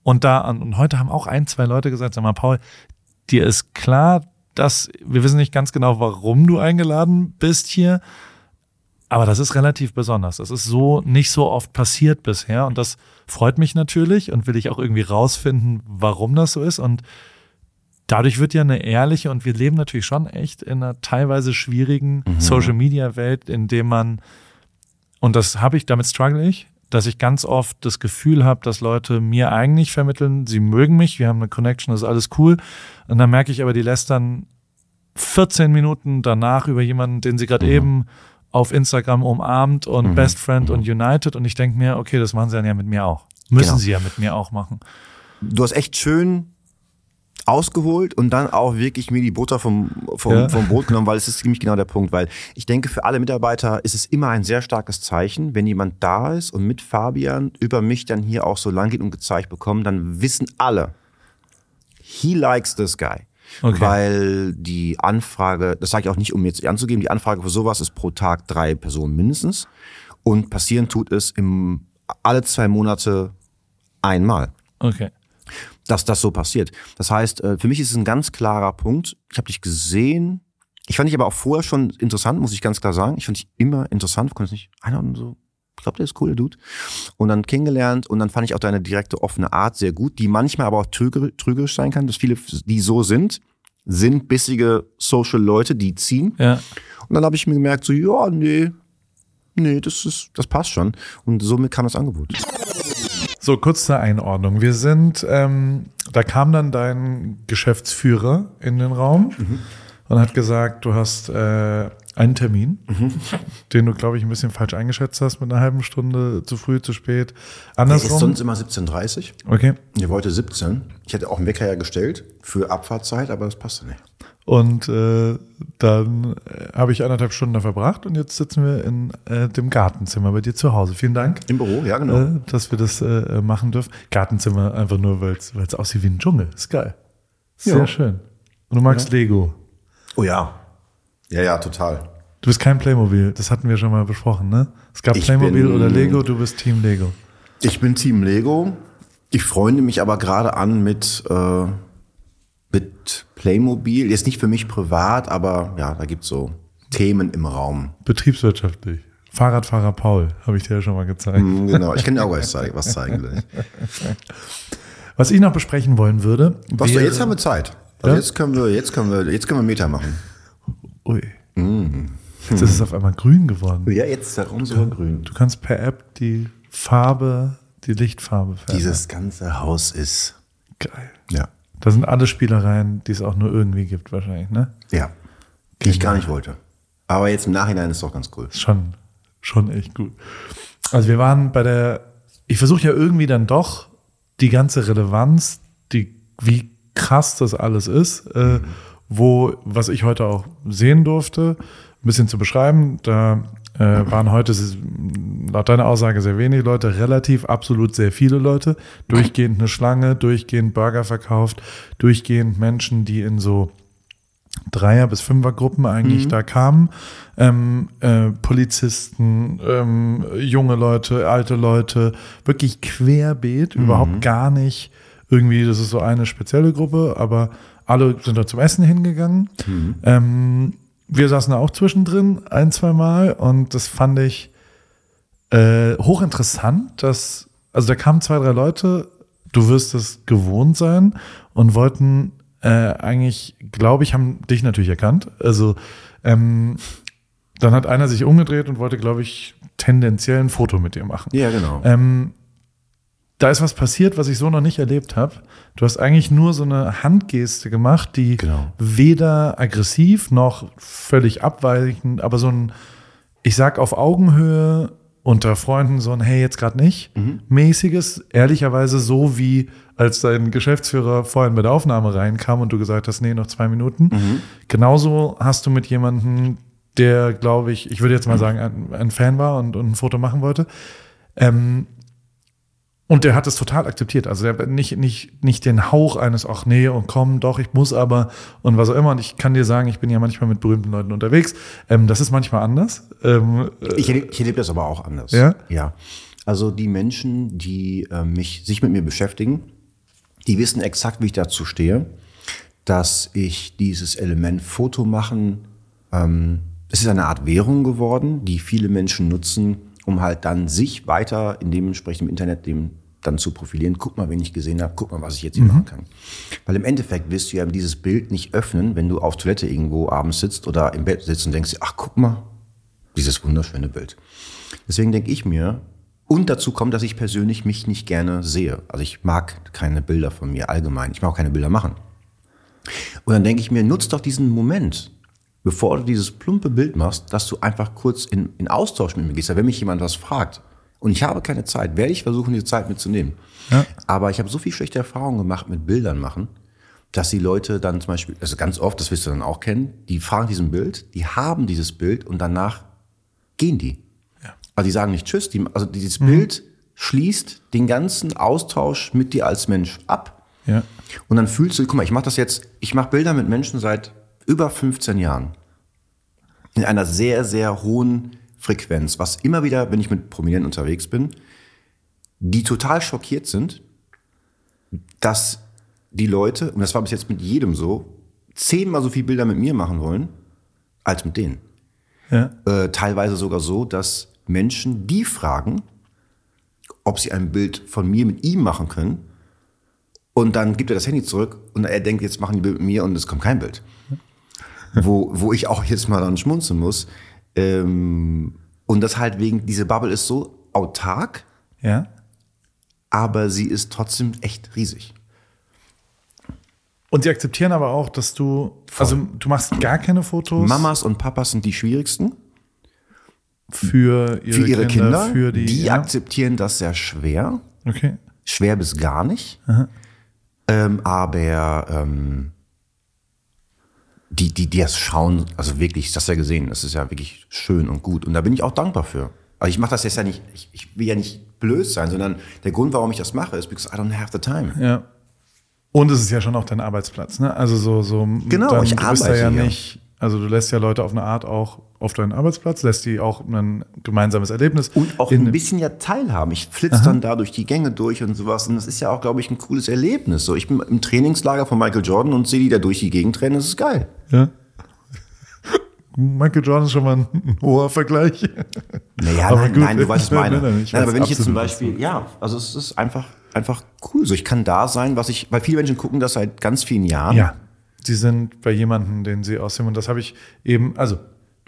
und da, und heute haben auch ein, zwei Leute gesagt, sag mal, Paul, dir ist klar, dass wir wissen nicht ganz genau, warum du eingeladen bist hier, aber das ist relativ besonders. Das ist so nicht so oft passiert bisher und das freut mich natürlich und will ich auch irgendwie rausfinden, warum das so ist und dadurch wird ja eine ehrliche und wir leben natürlich schon echt in einer teilweise schwierigen mhm. Social Media Welt, in dem man und das habe ich damit struggle ich, dass ich ganz oft das Gefühl habe, dass Leute mir eigentlich vermitteln, sie mögen mich, wir haben eine Connection, das ist alles cool und dann merke ich aber, die lästern 14 Minuten danach über jemanden, den sie gerade mhm. eben auf Instagram umarmt und mhm. Best Friend und United und ich denke mir, okay, das machen sie dann ja mit mir auch. Müssen genau. sie ja mit mir auch machen. Du hast echt schön ausgeholt und dann auch wirklich mir die Butter vom, vom, ja. vom Brot genommen, weil es ist ziemlich genau der Punkt, weil ich denke, für alle Mitarbeiter ist es immer ein sehr starkes Zeichen, wenn jemand da ist und mit Fabian über mich dann hier auch so lang geht und gezeigt bekommen, dann wissen alle, he likes this guy. Okay. Weil die Anfrage, das sage ich auch nicht, um jetzt anzugeben, die Anfrage für sowas ist pro Tag drei Personen mindestens. Und passieren tut es im, alle zwei Monate einmal. Okay. Dass das so passiert. Das heißt, äh, für mich ist es ein ganz klarer Punkt. Ich habe dich gesehen. Ich fand dich aber auch vorher schon interessant, muss ich ganz klar sagen. Ich fand dich immer interessant. Konnte nicht einer so glaube, der ist cool, der Dude. Und dann kennengelernt und dann fand ich auch deine direkte offene Art sehr gut, die manchmal aber auch trügerisch sein kann, dass viele, die so sind, sind bissige Social Leute, die ziehen. Ja. Und dann habe ich mir gemerkt, so, ja, nee, nee, das ist, das passt schon. Und somit kam das Angebot. So, kurz zur Einordnung. Wir sind, ähm, da kam dann dein Geschäftsführer in den Raum mhm. und hat gesagt, du hast äh, einen Termin, mhm. den du, glaube ich, ein bisschen falsch eingeschätzt hast mit einer halben Stunde zu früh, zu spät. Andersrum. Es ist sonst immer 17.30 Okay. Ihr wollte 17. Ich hätte auch einen Wecker ja gestellt für Abfahrtzeit, aber das passte nicht. Und äh, dann äh, habe ich anderthalb Stunden da verbracht und jetzt sitzen wir in äh, dem Gartenzimmer bei dir zu Hause. Vielen Dank. Im Büro, ja, genau. Äh, dass wir das äh, machen dürfen. Gartenzimmer einfach nur, weil es aussieht wie ein Dschungel. Ist geil. Sehr ja. schön. Und du magst ja. Lego. Oh ja. Ja, ja, total. Du bist kein Playmobil, das hatten wir schon mal besprochen, ne? Es gab ich Playmobil bin, oder Lego, du bist Team Lego. Ich bin Team Lego. Ich freunde mich aber gerade an mit, äh, mit Playmobil. Jetzt nicht für mich privat, aber ja, da gibt's so Themen im Raum. Betriebswirtschaftlich. Fahrradfahrer Paul, habe ich dir ja schon mal gezeigt. Mm, genau, ich kann dir auch was zeigen, was zeigen will. Was ich noch besprechen wollen würde. Was wäre, jetzt haben wir Zeit. Also ja? jetzt können wir, jetzt können wir, jetzt können wir Meter machen. Ui. Mm. Jetzt ist es auf einmal grün geworden. Ja, jetzt ist darum so grün. Du kannst per App die Farbe, die Lichtfarbe verändern. Dieses ganze Haus ist geil. Ja. Da sind alle Spielereien, die es auch nur irgendwie gibt, wahrscheinlich, ne? Ja. Die ich gar nicht wollte. Aber jetzt im Nachhinein ist es doch ganz cool. Schon, schon echt gut. Also wir waren bei der, ich versuche ja irgendwie dann doch die ganze Relevanz, die, wie krass das alles ist, äh, mhm. Wo, was ich heute auch sehen durfte, ein bisschen zu beschreiben. Da äh, waren heute laut deiner Aussage sehr wenig Leute, relativ absolut sehr viele Leute, durchgehend eine Schlange, durchgehend Burger verkauft, durchgehend Menschen, die in so Dreier- bis Fünfergruppen eigentlich mhm. da kamen. Ähm, äh, Polizisten, ähm, junge Leute, alte Leute, wirklich querbeet, mhm. überhaupt gar nicht irgendwie, das ist so eine spezielle Gruppe, aber alle sind da zum Essen hingegangen. Mhm. Ähm, wir saßen auch zwischendrin ein, zwei Mal und das fand ich äh, hochinteressant, dass, also da kamen zwei, drei Leute, du wirst es gewohnt sein und wollten äh, eigentlich, glaube ich, haben dich natürlich erkannt. Also ähm, dann hat einer sich umgedreht und wollte, glaube ich, tendenziell ein Foto mit dir machen. Ja, genau. Ähm, da ist was passiert, was ich so noch nicht erlebt habe. Du hast eigentlich nur so eine Handgeste gemacht, die genau. weder aggressiv noch völlig abweichend, aber so ein, ich sag auf Augenhöhe unter Freunden so ein Hey, jetzt gerade nicht, mhm. mäßiges, ehrlicherweise so wie als dein Geschäftsführer vorhin mit der Aufnahme reinkam und du gesagt hast, nee, noch zwei Minuten. Mhm. Genauso hast du mit jemandem, der, glaube ich, ich würde jetzt mal sagen, ein, ein Fan war und, und, ein Foto machen wollte, ähm, und der hat es total akzeptiert. Also der nicht, nicht, nicht den Hauch eines, ach nee, und komm, doch, ich muss aber und was auch immer. Und ich kann dir sagen, ich bin ja manchmal mit berühmten Leuten unterwegs. Ähm, das ist manchmal anders. Ähm, ich, ich erlebe das aber auch anders. Ja? Ja. Also die Menschen, die äh, mich, sich mit mir beschäftigen, die wissen exakt, wie ich dazu stehe, dass ich dieses Element Foto machen, ähm, es ist eine Art Währung geworden, die viele Menschen nutzen, um halt dann sich weiter in dementsprechend im Internet dem dann zu profilieren. Guck mal, wen ich gesehen habe, guck mal, was ich jetzt hier mhm. machen kann. Weil im Endeffekt wirst du ja dieses Bild nicht öffnen, wenn du auf Toilette irgendwo abends sitzt oder im Bett sitzt und denkst, ach, guck mal, dieses wunderschöne Bild. Deswegen denke ich mir, und dazu kommt, dass ich persönlich mich nicht gerne sehe. Also ich mag keine Bilder von mir allgemein. Ich mag auch keine Bilder machen. Und dann denke ich mir, nutz doch diesen Moment bevor du dieses plumpe Bild machst, dass du einfach kurz in, in Austausch mit mir gehst. Wenn mich jemand was fragt und ich habe keine Zeit, werde ich versuchen, diese Zeit mitzunehmen. Ja. Aber ich habe so viel schlechte Erfahrungen gemacht mit Bildern machen, dass die Leute dann zum Beispiel, also ganz oft, das wirst du dann auch kennen, die fragen diesen Bild, die haben dieses Bild und danach gehen die. Ja. Also die sagen nicht Tschüss, die, also dieses mhm. Bild schließt den ganzen Austausch mit dir als Mensch ab. Ja. Und dann fühlst du, guck mal, ich mache das jetzt, ich mache Bilder mit Menschen seit über 15 Jahren in einer sehr, sehr hohen Frequenz, was immer wieder, wenn ich mit Prominenten unterwegs bin, die total schockiert sind, dass die Leute, und das war bis jetzt mit jedem so, zehnmal so viel Bilder mit mir machen wollen, als mit denen. Ja. Äh, teilweise sogar so, dass Menschen, die fragen, ob sie ein Bild von mir mit ihm machen können. Und dann gibt er das Handy zurück und er denkt, jetzt machen die Bild mit mir und es kommt kein Bild. Wo, wo ich auch jetzt mal dann schmunzeln muss. Ähm, und das halt wegen, diese Bubble ist so autark, Ja. aber sie ist trotzdem echt riesig. Und sie akzeptieren aber auch, dass du, also du machst gar keine Fotos Mamas und Papas sind die schwierigsten für ihre, für ihre Kinder. für die, die ja. akzeptieren das sehr schwer. Okay. schwer bis gar nicht. Ähm, aber ähm, die, die, die das schauen, also wirklich, das ja gesehen, das ist ja wirklich schön und gut. Und da bin ich auch dankbar für. Aber ich mache das jetzt ja nicht, ich, ich will ja nicht blöd sein, sondern der Grund, warum ich das mache, ist, because I don't have the time. Ja. Und es ist ja schon auch dein Arbeitsplatz, ne? Also so, so Genau, dann, ich arbeite ja nicht, also du lässt ja Leute auf eine Art auch auf deinen Arbeitsplatz, lässt die auch ein gemeinsames Erlebnis. Und auch in- ein bisschen ja teilhaben. Ich flitze dann da durch die Gänge durch und sowas. Und das ist ja auch, glaube ich, ein cooles Erlebnis. So, ich bin im Trainingslager von Michael Jordan und sehe die da durch die Gegend rennen. Das ist geil. Ja. Michael Jordan ist schon mal ein, hoher Vergleich. Naja, Aber nein, gut. nein, du weißt, was ich meine. Nein, nein, ich nein, aber wenn ich jetzt zum was Beispiel, ja, also es ist einfach, einfach cool. So, ich kann da sein, was ich, weil viele Menschen gucken das seit ganz vielen Jahren. Ja. Sie sind bei jemandem, den sie aussehen. Und das habe ich eben, also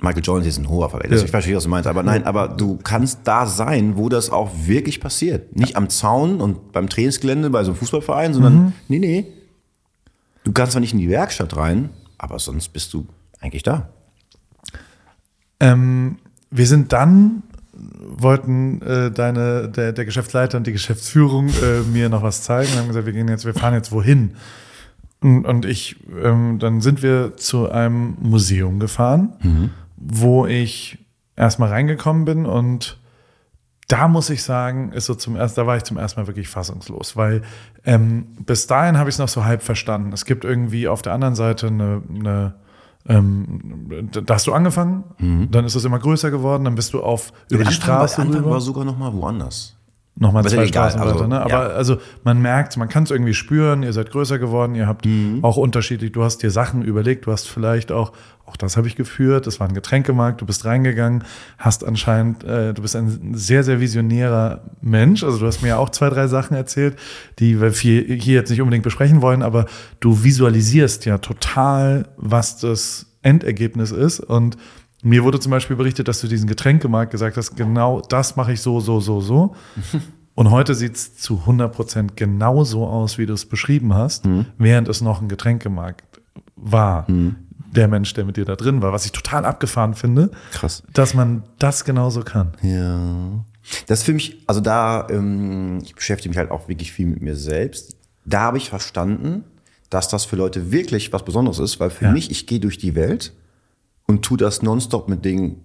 Michael Jordan ist ein hoher Vergleich. Also Ja. Ich verstehe, was du meinst. Aber nein, aber du kannst da sein, wo das auch wirklich passiert. Nicht am Zaun und beim Trainingsgelände bei so einem Fußballverein, sondern, Mhm. nee, nee. Du kannst zwar nicht in die Werkstatt rein, aber sonst bist du eigentlich da. Ähm, wir sind dann, wollten äh, deine, der, der Geschäftsleiter und die Geschäftsführung äh, mir noch was zeigen und haben gesagt, wir gehen jetzt, wir fahren jetzt wohin. Und, und ich, ähm, dann sind wir zu einem Museum gefahren, wo ich erstmal reingekommen bin und da muss ich sagen, ist so zum ersten, da war ich zum ersten Mal wirklich fassungslos, weil ähm, bis dahin habe ich es noch so halb verstanden. Es gibt irgendwie auf der anderen Seite eine, eine ähm, da hast du angefangen, dann ist es immer größer geworden, dann bist du auf über die Straße Anfang rüber. war sogar noch mal woanders. Nochmal zwei egal, Straßen also, ne? Aber ja. also man merkt, man kann es irgendwie spüren, ihr seid größer geworden, ihr habt Mhm. auch unterschiedlich, du hast dir Sachen überlegt, du hast vielleicht auch, auch das habe ich geführt, das war ein Getränkemarkt, du bist reingegangen, hast anscheinend, äh, du bist ein sehr, sehr visionärer Mensch. Also du hast mir ja auch zwei, drei Sachen erzählt, die wir hier hier jetzt nicht unbedingt besprechen wollen, aber du visualisierst ja total, was das Endergebnis ist. Und mir wurde zum Beispiel berichtet, dass du diesen Getränkemarkt gesagt hast, genau das mache ich so, so, so, so. Und heute sieht es zu 100 Prozent genau so aus, wie du es beschrieben hast, während es noch ein Getränkemarkt war. Der Mensch, der mit dir da drin war, was ich total abgefahren finde, Krass. dass man das genauso kann. Ja. Das ist für mich, also da, ähm, ich beschäftige mich halt auch wirklich viel mit mir selbst. Da habe ich verstanden, dass das für Leute wirklich was Besonderes ist, weil für Ja. mich, ich gehe durch die Welt und tu das nonstop mit Dingen,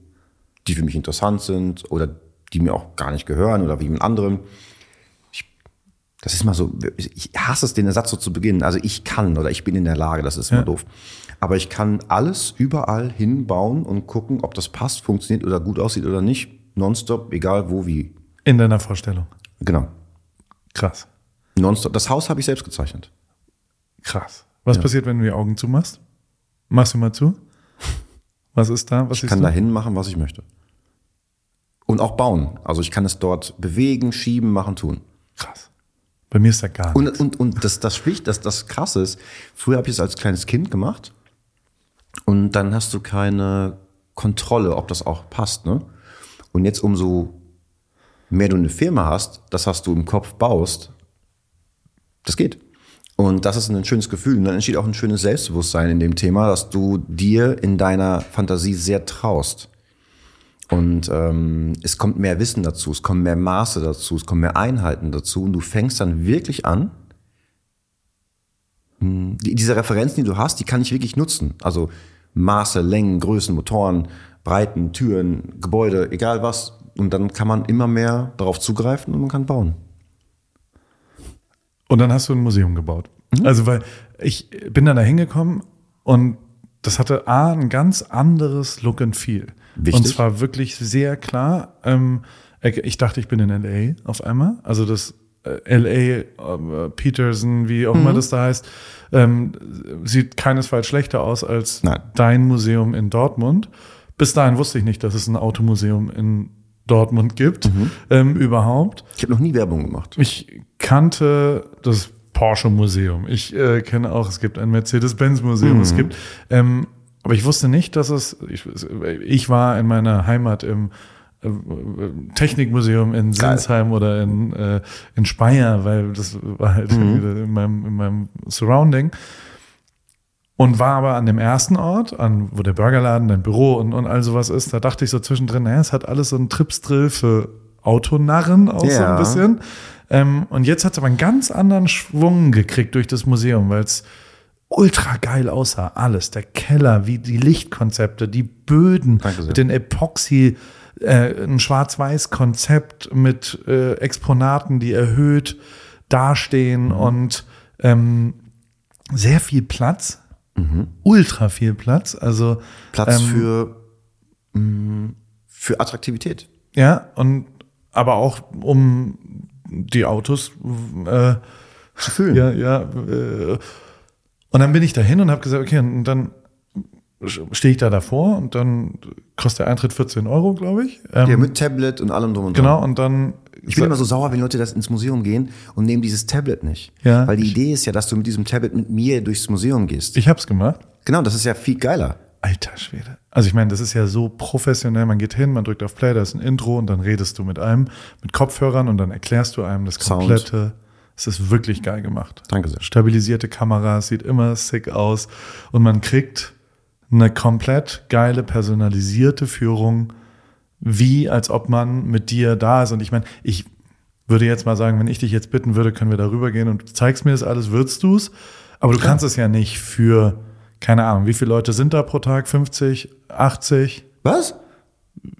die für mich interessant sind oder die mir auch gar nicht gehören oder wie mit anderen. Ich, das ist mal so, ich hasse es, den Satz so zu beginnen. Also ich kann oder ich bin in der Lage, das ist immer Ja. doof. Aber ich kann alles überall hinbauen und gucken, ob das passt, funktioniert oder gut aussieht oder nicht. Nonstop, egal wo, wie. In deiner Vorstellung. Genau. Krass. Nonstop. Das Haus habe ich selbst gezeichnet. Krass. Was passiert, wenn du die Augen zumachst? Machst du mal zu? Was ist da? Was Ich kann du? dahin machen, was ich möchte. Und auch bauen. Also ich kann es dort bewegen, schieben, machen, tun. Krass. Bei mir ist da gar nichts. Und, und, und das, das spricht, das, das krasse ist, früher habe ich es als kleines Kind gemacht und dann hast du keine Kontrolle, ob das auch passt. Ne? Und jetzt umso mehr du eine Firma hast, das hast du im Kopf baust, das geht. Und das ist ein schönes Gefühl. Und dann entsteht auch ein schönes Selbstbewusstsein in dem Thema, dass du dir in deiner Fantasie sehr traust. Und ähm, es kommt mehr Wissen dazu, es kommen mehr Maße dazu, es kommen mehr Einheiten dazu und du fängst dann wirklich an, mh, die, diese Referenzen, die du hast, die kann ich wirklich nutzen. Also Maße, Längen, Größen, Motoren, Breiten, Türen, Gebäude, egal was. Und dann kann man immer mehr darauf zugreifen und man kann bauen. Und dann hast du ein Museum gebaut. Also, weil ich bin dann da hingekommen und das hatte A, ein ganz anderes Look and Feel. Wichtig. Und zwar wirklich sehr klar. Ähm, ich dachte, ich bin in LA auf einmal. Also das äh, LA, äh, Peterson, wie auch immer das da heißt, ähm, sieht keinesfalls schlechter aus als Nein. dein Museum in Dortmund. Bis dahin wusste ich nicht, dass es ein Automuseum in Dortmund gibt, mhm. ähm, überhaupt. Ich habe noch nie Werbung gemacht. Ich kannte das Porsche Museum. Ich äh, kenne auch, es gibt ein Mercedes-Benz Museum. Mhm. Es gibt, ähm, aber ich wusste nicht, dass es. Ich, ich war in meiner Heimat im äh, Technikmuseum in Sinsheim oder in, äh, in Speyer, weil das war halt mhm. in, meinem, in meinem Surrounding. Und war aber an dem ersten Ort, an wo der Burgerladen, dein Büro und, und all sowas ist, da dachte ich so zwischendrin, naja, es hat alles so einen Tripsdrill für Autonarren auch ja. so ein bisschen. Ähm, und jetzt hat es aber einen ganz anderen Schwung gekriegt durch das Museum, weil es ultra geil aussah. Alles. Der Keller, wie die Lichtkonzepte, die Böden mit den Epoxy, äh, ein Schwarz-Weiß-Konzept mit äh, Exponaten, die erhöht dastehen mhm. und ähm, sehr viel Platz. Mhm. Ultra viel Platz. Also Platz ähm, für, mh, mm, für Attraktivität. Ja, und aber auch um die Autos äh, zu füllen. Ja, ja. Äh, und dann bin ich dahin und habe gesagt, okay, und dann stehe ich da davor und dann kostet der Eintritt 14 Euro, glaube ich. Ähm, ja, mit Tablet und allem drum und dran. Genau, und dann. Ich bin immer so sauer, wenn Leute das ins Museum gehen und nehmen dieses Tablet nicht. Ja. Weil die Idee ist ja, dass du mit diesem Tablet mit mir durchs Museum gehst. Ich hab's gemacht. Genau, das ist ja viel geiler. Alter Schwede. Also ich meine, das ist ja so professionell. Man geht hin, man drückt auf Play, da ist ein Intro und dann redest du mit einem mit Kopfhörern und dann erklärst du einem das komplette. Es ist wirklich geil gemacht. Danke sehr. Stabilisierte Kamera, sieht immer sick aus und man kriegt eine komplett geile personalisierte Führung, wie als ob man mit dir da ist. Und ich meine, ich würde jetzt mal sagen, wenn ich dich jetzt bitten würde, können wir darüber gehen und du zeigst mir das alles, würdest du es. Aber du kannst es ja nicht für keine Ahnung, wie viele Leute sind da pro Tag? 50, 80? Was?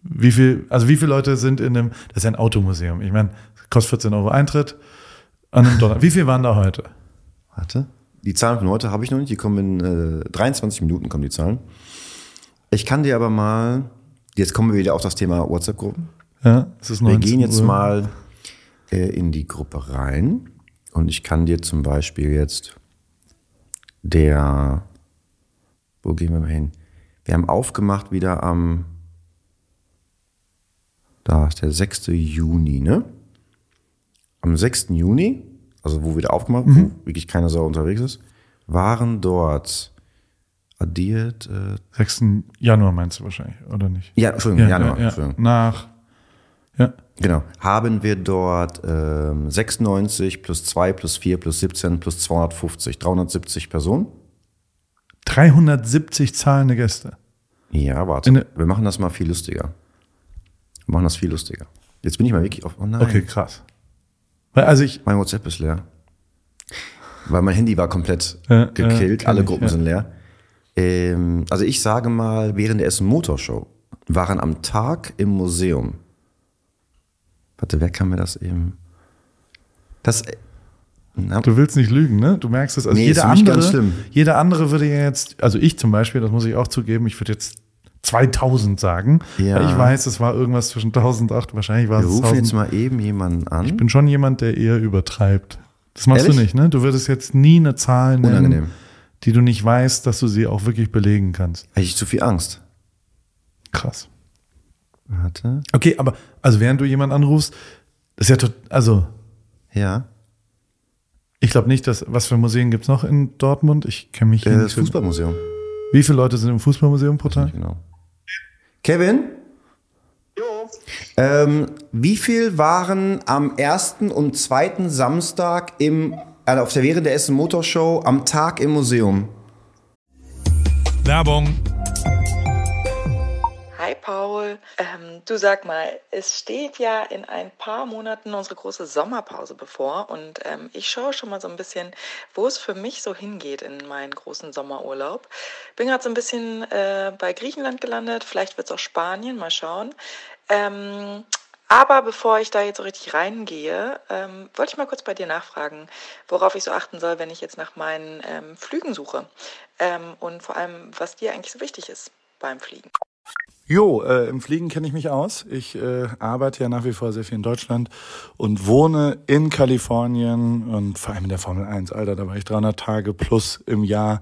Wie viel, also wie viele Leute sind in dem, das ist ja ein Automuseum. Ich meine, kostet 14 Euro Eintritt an einem Donner. Wie viel waren da heute? Warte. Die Zahlen von heute habe ich noch nicht, die kommen in äh, 23 Minuten kommen die Zahlen. Ich kann dir aber mal, jetzt kommen wir wieder auf das Thema WhatsApp-Gruppen. Ja, es ist Wir gehen jetzt Uhr. mal äh, in die Gruppe rein und ich kann dir zum Beispiel jetzt der wo gehen wir mal hin? Wir haben aufgemacht wieder am, da ist der 6. Juni, ne? Am 6. Juni, also wo wieder aufgemacht, mhm. wo wirklich keiner Sau unterwegs ist, waren dort addiert. Äh, 6. Januar meinst du wahrscheinlich, oder nicht? Ja, Entschuldigung, ja, Januar. Ja, ja. Nach, ja. Genau. Haben wir dort ähm, 96 plus 2 plus 4 plus 17 plus 250, 370 Personen. 370 zahlende Gäste. Ja, warte. wir machen das mal viel lustiger. Wir machen das viel lustiger. Jetzt bin ich mal wirklich auf. Oh nein. Okay, krass. Weil also ich. Mein WhatsApp ist leer. Weil mein Handy war komplett äh, gekillt. Äh, Alle ich, Gruppen ja. sind leer. Ähm, also ich sage mal, während der Essen Motorshow waren am Tag im Museum. Warte, wer kann mir das eben? Das, na, du willst nicht lügen, ne? Du merkst es. Also nee, jeder andere, jeder andere würde jetzt, also ich zum Beispiel, das muss ich auch zugeben, ich würde jetzt 2000 sagen. Ja. Ich weiß, es war irgendwas zwischen 1008, wahrscheinlich war Wir es 1000. rufen jetzt mal eben jemanden an. Ich bin schon jemand, der eher übertreibt. Das machst Ehrlich? du nicht, ne? Du würdest jetzt nie eine Zahl nennen, Unangenehm. Die du nicht weißt, dass du sie auch wirklich belegen kannst. Hätte ich zu viel Angst. Krass. Warte. Okay, aber also während du jemanden anrufst, das ist ja total, also. Ja. Ich glaube nicht, dass. Was für Museen gibt es noch in Dortmund? Ich kenne mich äh, Das Fußballmuseum. Wie viele Leute sind im Fußballmuseum pro Tag? Genau. Kevin? Jo. Ähm, wie viel waren am ersten und zweiten Samstag im, auf der während der Essen Motorshow am Tag im Museum? Werbung. Hi Paul, ähm, du sag mal, es steht ja in ein paar Monaten unsere große Sommerpause bevor und ähm, ich schaue schon mal so ein bisschen, wo es für mich so hingeht in meinen großen Sommerurlaub. Bin gerade so ein bisschen äh, bei Griechenland gelandet, vielleicht wird es auch Spanien, mal schauen. Ähm, aber bevor ich da jetzt so richtig reingehe, ähm, wollte ich mal kurz bei dir nachfragen, worauf ich so achten soll, wenn ich jetzt nach meinen ähm, Flügen suche ähm, und vor allem, was dir eigentlich so wichtig ist beim Fliegen. Jo, äh, im Fliegen kenne ich mich aus. Ich äh, arbeite ja nach wie vor sehr viel in Deutschland und wohne in Kalifornien und vor allem in der Formel 1. Alter, da war ich 300 Tage plus im Jahr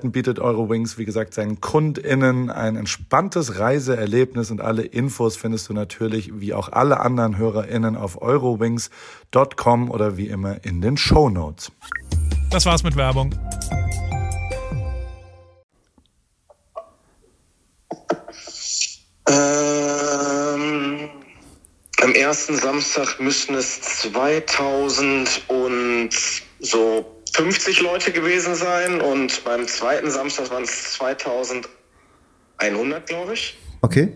Möglichkeiten bietet Eurowings, wie gesagt, seinen KundInnen ein entspanntes Reiseerlebnis und alle Infos findest du natürlich, wie auch alle anderen HörerInnen, auf eurowings.com oder wie immer in den Show Notes. Das war's mit Werbung. Ähm, am ersten Samstag müssen es 2000 und so 50 Leute gewesen sein und beim zweiten Samstag waren es 2100, glaube ich. Okay,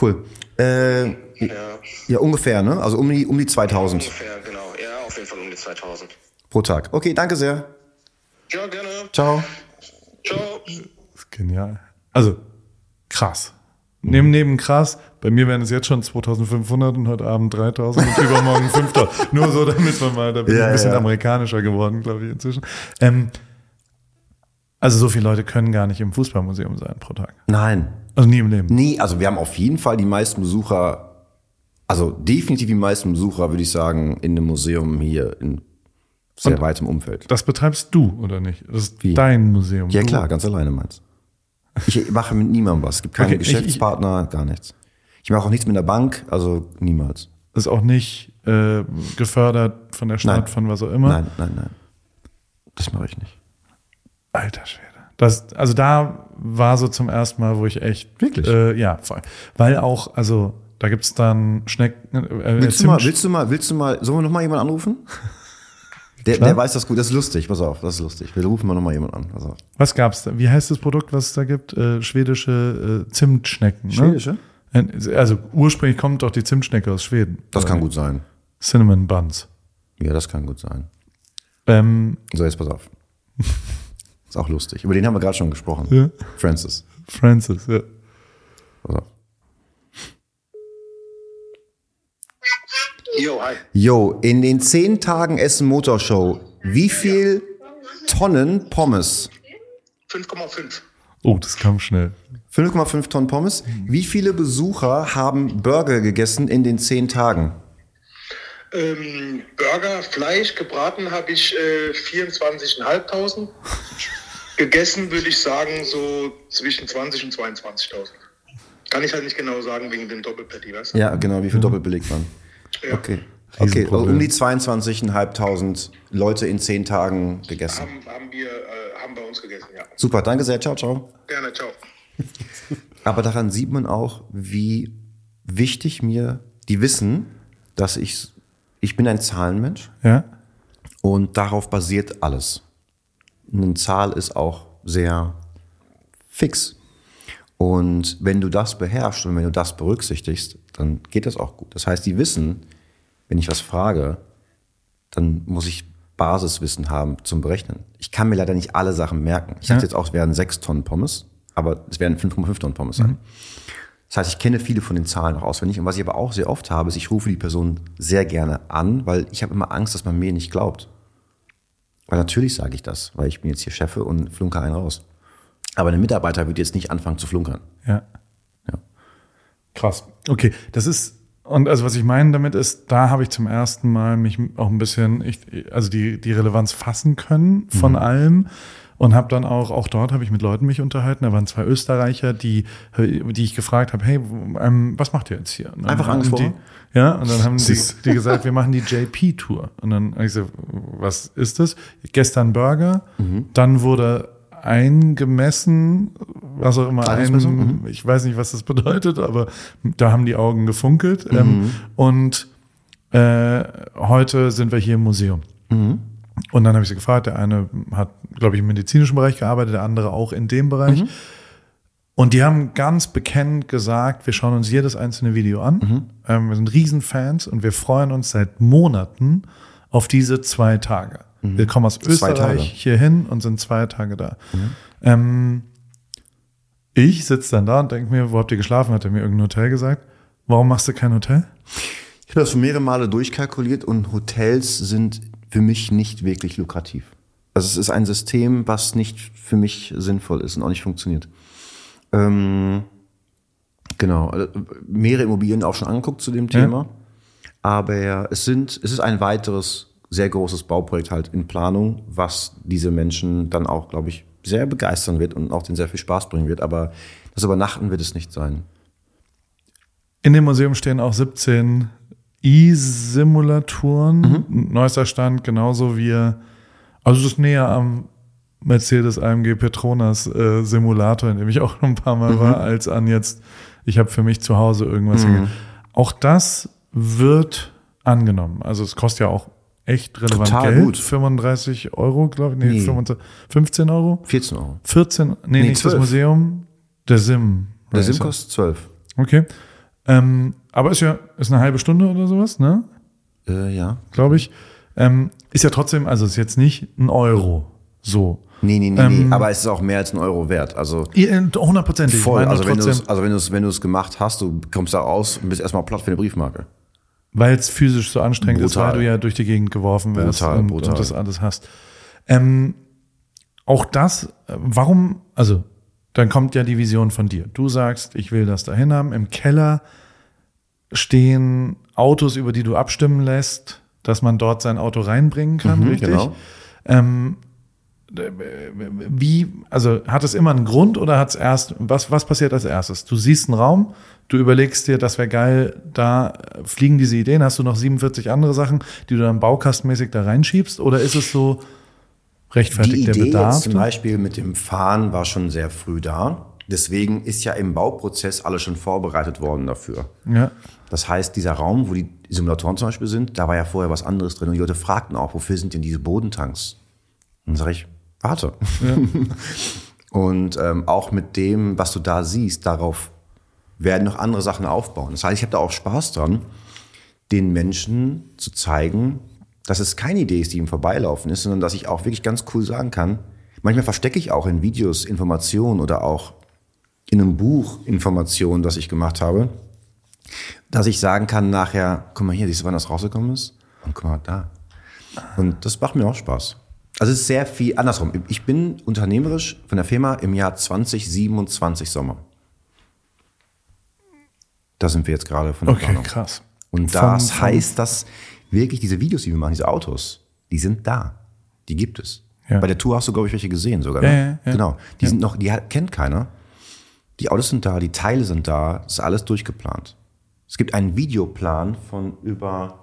cool. Äh, ja. ja. ungefähr, ne? Also um die, um die 2000. Ja, ungefähr, genau. Ja, auf jeden Fall um die 2000. Pro Tag. Okay, danke sehr. Ja, gerne. Ciao. Ciao. Das ist genial. Also, krass. Neben, neben krass, bei mir wären es jetzt schon 2500 und heute Abend 3000 und übermorgen 5000. Nur so, damit man mal, da bin ja, ich ein bisschen ja. amerikanischer geworden, glaube ich, inzwischen. Ähm, also so viele Leute können gar nicht im Fußballmuseum sein pro Tag. Nein. Also nie im Leben. Nie, also wir haben auf jeden Fall die meisten Besucher, also definitiv die meisten Besucher, würde ich sagen, in dem Museum hier in sehr und weitem Umfeld. Das betreibst du, oder nicht? Das ist Wie? dein Museum. Ja klar, ganz alleine meinst ich mache mit niemandem was. Es gibt keine okay, Geschäftspartner, ich, gar nichts. Ich mache auch nichts mit der Bank, also niemals. Ist auch nicht äh, gefördert von der Stadt, nein. von was auch immer? Nein, nein, nein. Das mache ich nicht. Alter Schwede. Das, also da war so zum ersten Mal, wo ich echt. Wirklich? Äh, ja, voll. Weil auch, also da gibt's dann Schnecken. Äh, willst, du mal, willst du mal, willst du mal, sollen wir noch mal jemanden anrufen? Der, der weiß das gut, das ist lustig, pass auf, das ist lustig. Wir rufen mal nochmal jemanden an. Pass auf. Was gab's da? Wie heißt das Produkt, was es da gibt? Äh, schwedische äh, Zimtschnecken. Ne? Schwedische? Also ursprünglich kommt doch die Zimtschnecke aus Schweden. Das kann gut sein. Cinnamon Buns. Ja, das kann gut sein. Ähm, so, jetzt pass auf. ist auch lustig. Über den haben wir gerade schon gesprochen. Ja. Francis. Francis, ja. Pass auf. Jo, hi. Jo, in den zehn Tagen Essen Motorshow, wie viel Tonnen Pommes? 5,5. Oh, das kam schnell. 5,5 Tonnen Pommes. Wie viele Besucher haben Burger gegessen in den zehn Tagen? Ähm, Burger, Fleisch, gebraten habe ich äh, 24.500. Gegessen würde ich sagen so zwischen 20 und 22.000. Kann ich halt nicht genau sagen wegen dem Doppelpatty, weißt du? Ja, genau. Wie viel mhm. doppelt belegt man? Ja. Okay. Okay, um die 22.500 Leute in zehn Tagen gegessen. Haben, haben wir, äh, haben bei uns gegessen, ja. Super, danke sehr. Ciao, ciao. Gerne, ciao. Aber daran sieht man auch, wie wichtig mir die wissen, dass ich, ich bin ein Zahlenmensch. Ja. Und darauf basiert alles. Eine Zahl ist auch sehr fix. Und wenn du das beherrschst und wenn du das berücksichtigst, dann geht das auch gut. Das heißt, die wissen, wenn ich was frage, dann muss ich Basiswissen haben zum Berechnen. Ich kann mir leider nicht alle Sachen merken. Ich ja. jetzt auch, es werden sechs Tonnen Pommes, aber es werden 5,5 Tonnen Pommes sein. Mhm. Das heißt, ich kenne viele von den Zahlen noch auswendig. Und was ich aber auch sehr oft habe, ist, ich rufe die Person sehr gerne an, weil ich habe immer Angst, dass man mir nicht glaubt. Weil natürlich sage ich das, weil ich bin jetzt hier Chefe und flunker einen raus. Aber ein Mitarbeiter wird jetzt nicht anfangen zu flunkern. Ja. ja. Krass. Okay, das ist und also was ich meine damit ist, da habe ich zum ersten Mal mich auch ein bisschen, ich, also die, die Relevanz fassen können von mhm. allem und habe dann auch, auch dort habe ich mit Leuten mich unterhalten. Da waren zwei Österreicher, die, die ich gefragt habe, hey, ähm, was macht ihr jetzt hier? Einfach angesprochen? Die, ja, und dann haben die, die, gesagt, wir machen die JP-Tour. Und dann habe ich so, was ist das? Gestern Burger, mhm. dann wurde eingemessen, was auch immer, ein, mhm. ich weiß nicht, was das bedeutet, aber da haben die Augen gefunkelt. Mhm. Ähm, und äh, heute sind wir hier im Museum. Mhm. Und dann habe ich sie gefragt, der eine hat, glaube ich, im medizinischen Bereich gearbeitet, der andere auch in dem Bereich. Mhm. Und die haben ganz bekennend gesagt, wir schauen uns jedes einzelne Video an. Mhm. Ähm, wir sind Riesenfans und wir freuen uns seit Monaten auf diese zwei Tage. Mhm. Wir kommen aus Österreich hier hin und sind zwei Tage da. Mhm. Ähm, ich sitze dann da und denke mir, wo habt ihr geschlafen? Hat er mir irgendein Hotel gesagt? Warum machst du kein Hotel? Ich habe das schon mehrere Male durchkalkuliert und Hotels sind für mich nicht wirklich lukrativ. Also es ist ein System, was nicht für mich sinnvoll ist und auch nicht funktioniert. Ähm, genau, also mehrere Immobilien auch schon angeguckt zu dem Thema. Ja. Aber es sind, es ist ein weiteres sehr großes Bauprojekt halt in Planung, was diese Menschen dann auch, glaube ich, sehr begeistern wird und auch denen sehr viel Spaß bringen wird. Aber das Übernachten wird es nicht sein. In dem Museum stehen auch 17 E-Simulatoren. Mhm. Neuester Stand, genauso wie, also es ist näher am Mercedes AMG Petronas äh, Simulator, in dem ich auch noch ein paar Mal mhm. war, als an jetzt, ich habe für mich zu Hause irgendwas mhm. Auch das wird angenommen. Also es kostet ja auch echt relevant Total Geld. Gut. 35 Euro, glaube ich. Nee, nee. 25, 15 Euro? 14 Euro. 14, nee, nee nicht 12. das Museum. Der Sim. Der Sim kostet 12. Okay. Ähm, aber ist ja ist eine halbe Stunde oder sowas, ne? Äh, ja. Glaube ich. Ähm, ist ja trotzdem, also ist jetzt nicht ein Euro. So. Nee, nee, nee, ähm, nee, aber es ist auch mehr als ein Euro wert. Also hundertprozentig. Voll. Also wenn, also wenn du es wenn du es gemacht hast, du kommst da raus und bist erstmal platt für eine Briefmarke. Weil es physisch so anstrengend brutal. ist, weil du ja durch die Gegend geworfen wirst brutal, und, brutal. und das alles hast. Ähm, auch das, äh, warum, also dann kommt ja die Vision von dir. Du sagst, ich will das dahin haben. Im Keller stehen Autos, über die du abstimmen lässt, dass man dort sein Auto reinbringen kann, mhm, richtig? Genau. Ähm, wie, also hat es immer einen Grund oder hat es erst, was, was passiert als erstes? Du siehst einen Raum, du überlegst dir, das wäre geil, da fliegen diese Ideen, hast du noch 47 andere Sachen, die du dann baukastenmäßig da reinschiebst oder ist es so rechtfertigt die der Idee Bedarf? Jetzt zum Beispiel mit dem Fahren war schon sehr früh da. Deswegen ist ja im Bauprozess alles schon vorbereitet worden dafür. Ja. Das heißt, dieser Raum, wo die Simulatoren zum Beispiel sind, da war ja vorher was anderes drin. Und die Leute fragten auch, wofür sind denn diese Bodentanks? Dann sage ich, warte. Ja. Und ähm, auch mit dem, was du da siehst, darauf werden noch andere Sachen aufbauen. Das heißt, ich habe da auch Spaß dran, den Menschen zu zeigen, dass es keine Idee ist, die ihm vorbeilaufen ist, sondern dass ich auch wirklich ganz cool sagen kann, manchmal verstecke ich auch in Videos Informationen oder auch in einem Buch Informationen, das ich gemacht habe, dass ich sagen kann nachher, guck mal hier, siehst du, wann das rausgekommen ist? Und guck mal da. Und das macht mir auch Spaß. Also es ist sehr viel andersrum. Ich bin unternehmerisch von der Firma im Jahr 2027 Sommer. Da sind wir jetzt gerade von der okay, Planung. krass. Und das von, heißt, dass wirklich diese Videos, die wir machen, diese Autos, die sind da. Die gibt es. Ja. Bei der Tour hast du, glaube ich, welche gesehen sogar. Ne? Ja, ja, genau. Die sind noch, die kennt keiner. Die Autos sind da, die Teile sind da, das ist alles durchgeplant. Es gibt einen Videoplan von über.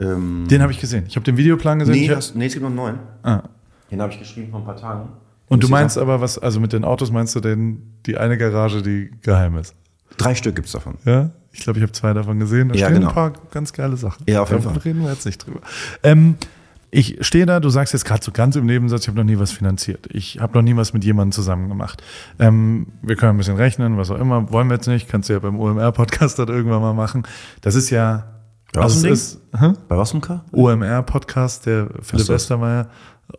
Ähm, den habe ich gesehen. Ich habe den Videoplan gesehen. Nee, das, nee, es gibt noch einen neuen. Ah. Den habe ich geschrieben vor ein paar Tagen. Und du meinst aber, was, also mit den Autos meinst du denn die eine Garage, die geheim ist? Drei Stück gibt es davon. Ja, ich glaube, ich habe zwei davon gesehen. Da ja, stehen genau. ein paar ganz geile Sachen. Ja, auf jeden Fall. reden wir jetzt nicht drüber. Ähm, ich stehe da, du sagst jetzt gerade so ganz im Nebensatz, ich habe noch nie was finanziert. Ich habe noch nie was mit jemandem zusammen gemacht. Ähm, wir können ein bisschen rechnen, was auch immer. Wollen wir jetzt nicht, kannst du ja beim OMR-Podcast dann irgendwann mal machen. Das ist ja. Bei was also ist, hä? Bei was im K? OMR-Podcast, der Philipp Westermeier.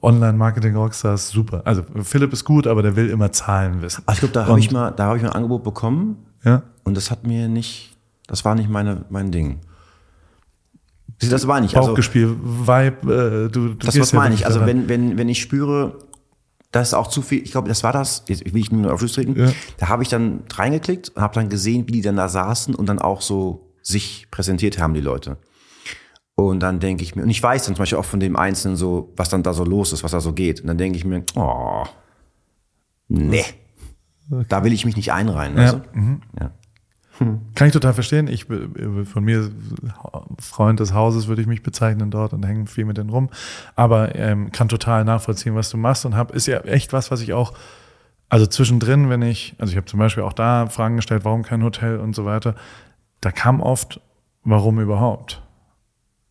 Online-Marketing-Rockstars, super. Also Philipp ist gut, aber der will immer Zahlen wissen. Ach, ich glaube, da habe ich mal, da habe ich mal ein Angebot bekommen. Ja. Und das hat mir nicht, das war nicht meine, mein Ding. Das meine ich. Also, Bauchgespiel, Vibe, äh, du, du Das was ja meine ich. Also wenn, wenn, wenn ich spüre, das ist auch zu viel, ich glaube, das war das, jetzt will ich nur auf Schluss treten, ja. da habe ich dann reingeklickt und habe dann gesehen, wie die dann da saßen und dann auch so sich präsentiert haben, die Leute. Und dann denke ich mir, und ich weiß dann zum Beispiel auch von dem Einzelnen so, was dann da so los ist, was da so geht. Und dann denke ich mir, oh, nee, da will ich mich nicht einreihen. Ja. Also. ja. Kann ich total verstehen. Ich von mir Freund des Hauses würde ich mich bezeichnen dort und hängen viel mit denen rum. Aber ähm, kann total nachvollziehen, was du machst und hab ist ja echt was, was ich auch also zwischendrin, wenn ich also ich habe zum Beispiel auch da Fragen gestellt, warum kein Hotel und so weiter. Da kam oft, warum überhaupt?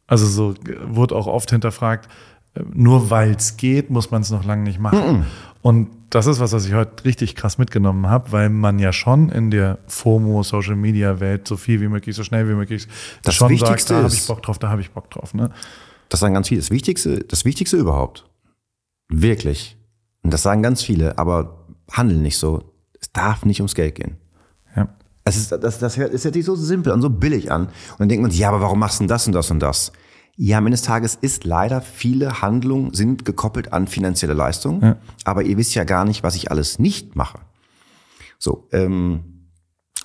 Also so wurde auch oft hinterfragt, äh, nur weil es geht, muss man es noch lange nicht machen. Mm -mm. Und das ist was, was ich heute richtig krass mitgenommen habe, weil man ja schon in der FOMO Social Media Welt so viel wie möglich, so schnell wie möglich das schon Wichtigste sagt, da habe ich Bock drauf, da habe ich Bock drauf. Ne? Das sagen ganz viele. Das Wichtigste, das Wichtigste überhaupt. Wirklich. Und das sagen ganz viele, aber handeln nicht so. Es darf nicht ums Geld gehen. Ja. Es ist, das, das hört, es hört sich so simpel und so billig an. Und dann denkt man sich, ja, aber warum machst du denn das und das und das? Ja, am Ende des Tages ist leider viele Handlungen sind gekoppelt an finanzielle Leistung, ja. aber ihr wisst ja gar nicht, was ich alles nicht mache. So, ähm,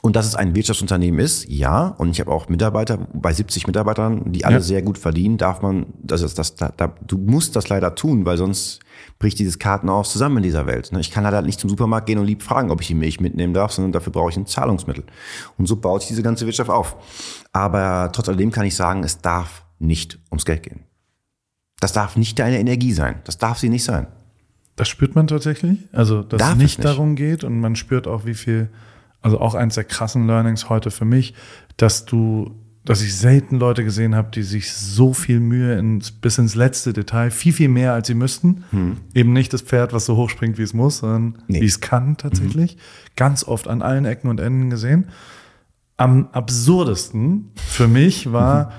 und dass es ein Wirtschaftsunternehmen ist, ja. Und ich habe auch Mitarbeiter, bei 70 Mitarbeitern, die alle ja. sehr gut verdienen, darf man, das ist das, da, da, du musst das leider tun, weil sonst bricht dieses Kartenhaus zusammen in dieser Welt. Ne? Ich kann leider nicht zum Supermarkt gehen und lieb fragen, ob ich die Milch mitnehmen darf, sondern dafür brauche ich ein Zahlungsmittel. Und so baut sich diese ganze Wirtschaft auf. Aber trotz alledem kann ich sagen, es darf nicht ums Geld gehen. Das darf nicht deine Energie sein. Das darf sie nicht sein. Das spürt man tatsächlich. Also, dass darf es nicht, nicht darum geht und man spürt auch, wie viel, also auch eins der krassen Learnings heute für mich, dass du, dass ich selten Leute gesehen habe, die sich so viel Mühe ins, bis ins letzte Detail, viel, viel mehr als sie müssten. Hm. Eben nicht das Pferd, was so hoch springt, wie es muss, sondern nee. wie es kann tatsächlich. Mhm. Ganz oft an allen Ecken und Enden gesehen. Am absurdesten für mich war, mhm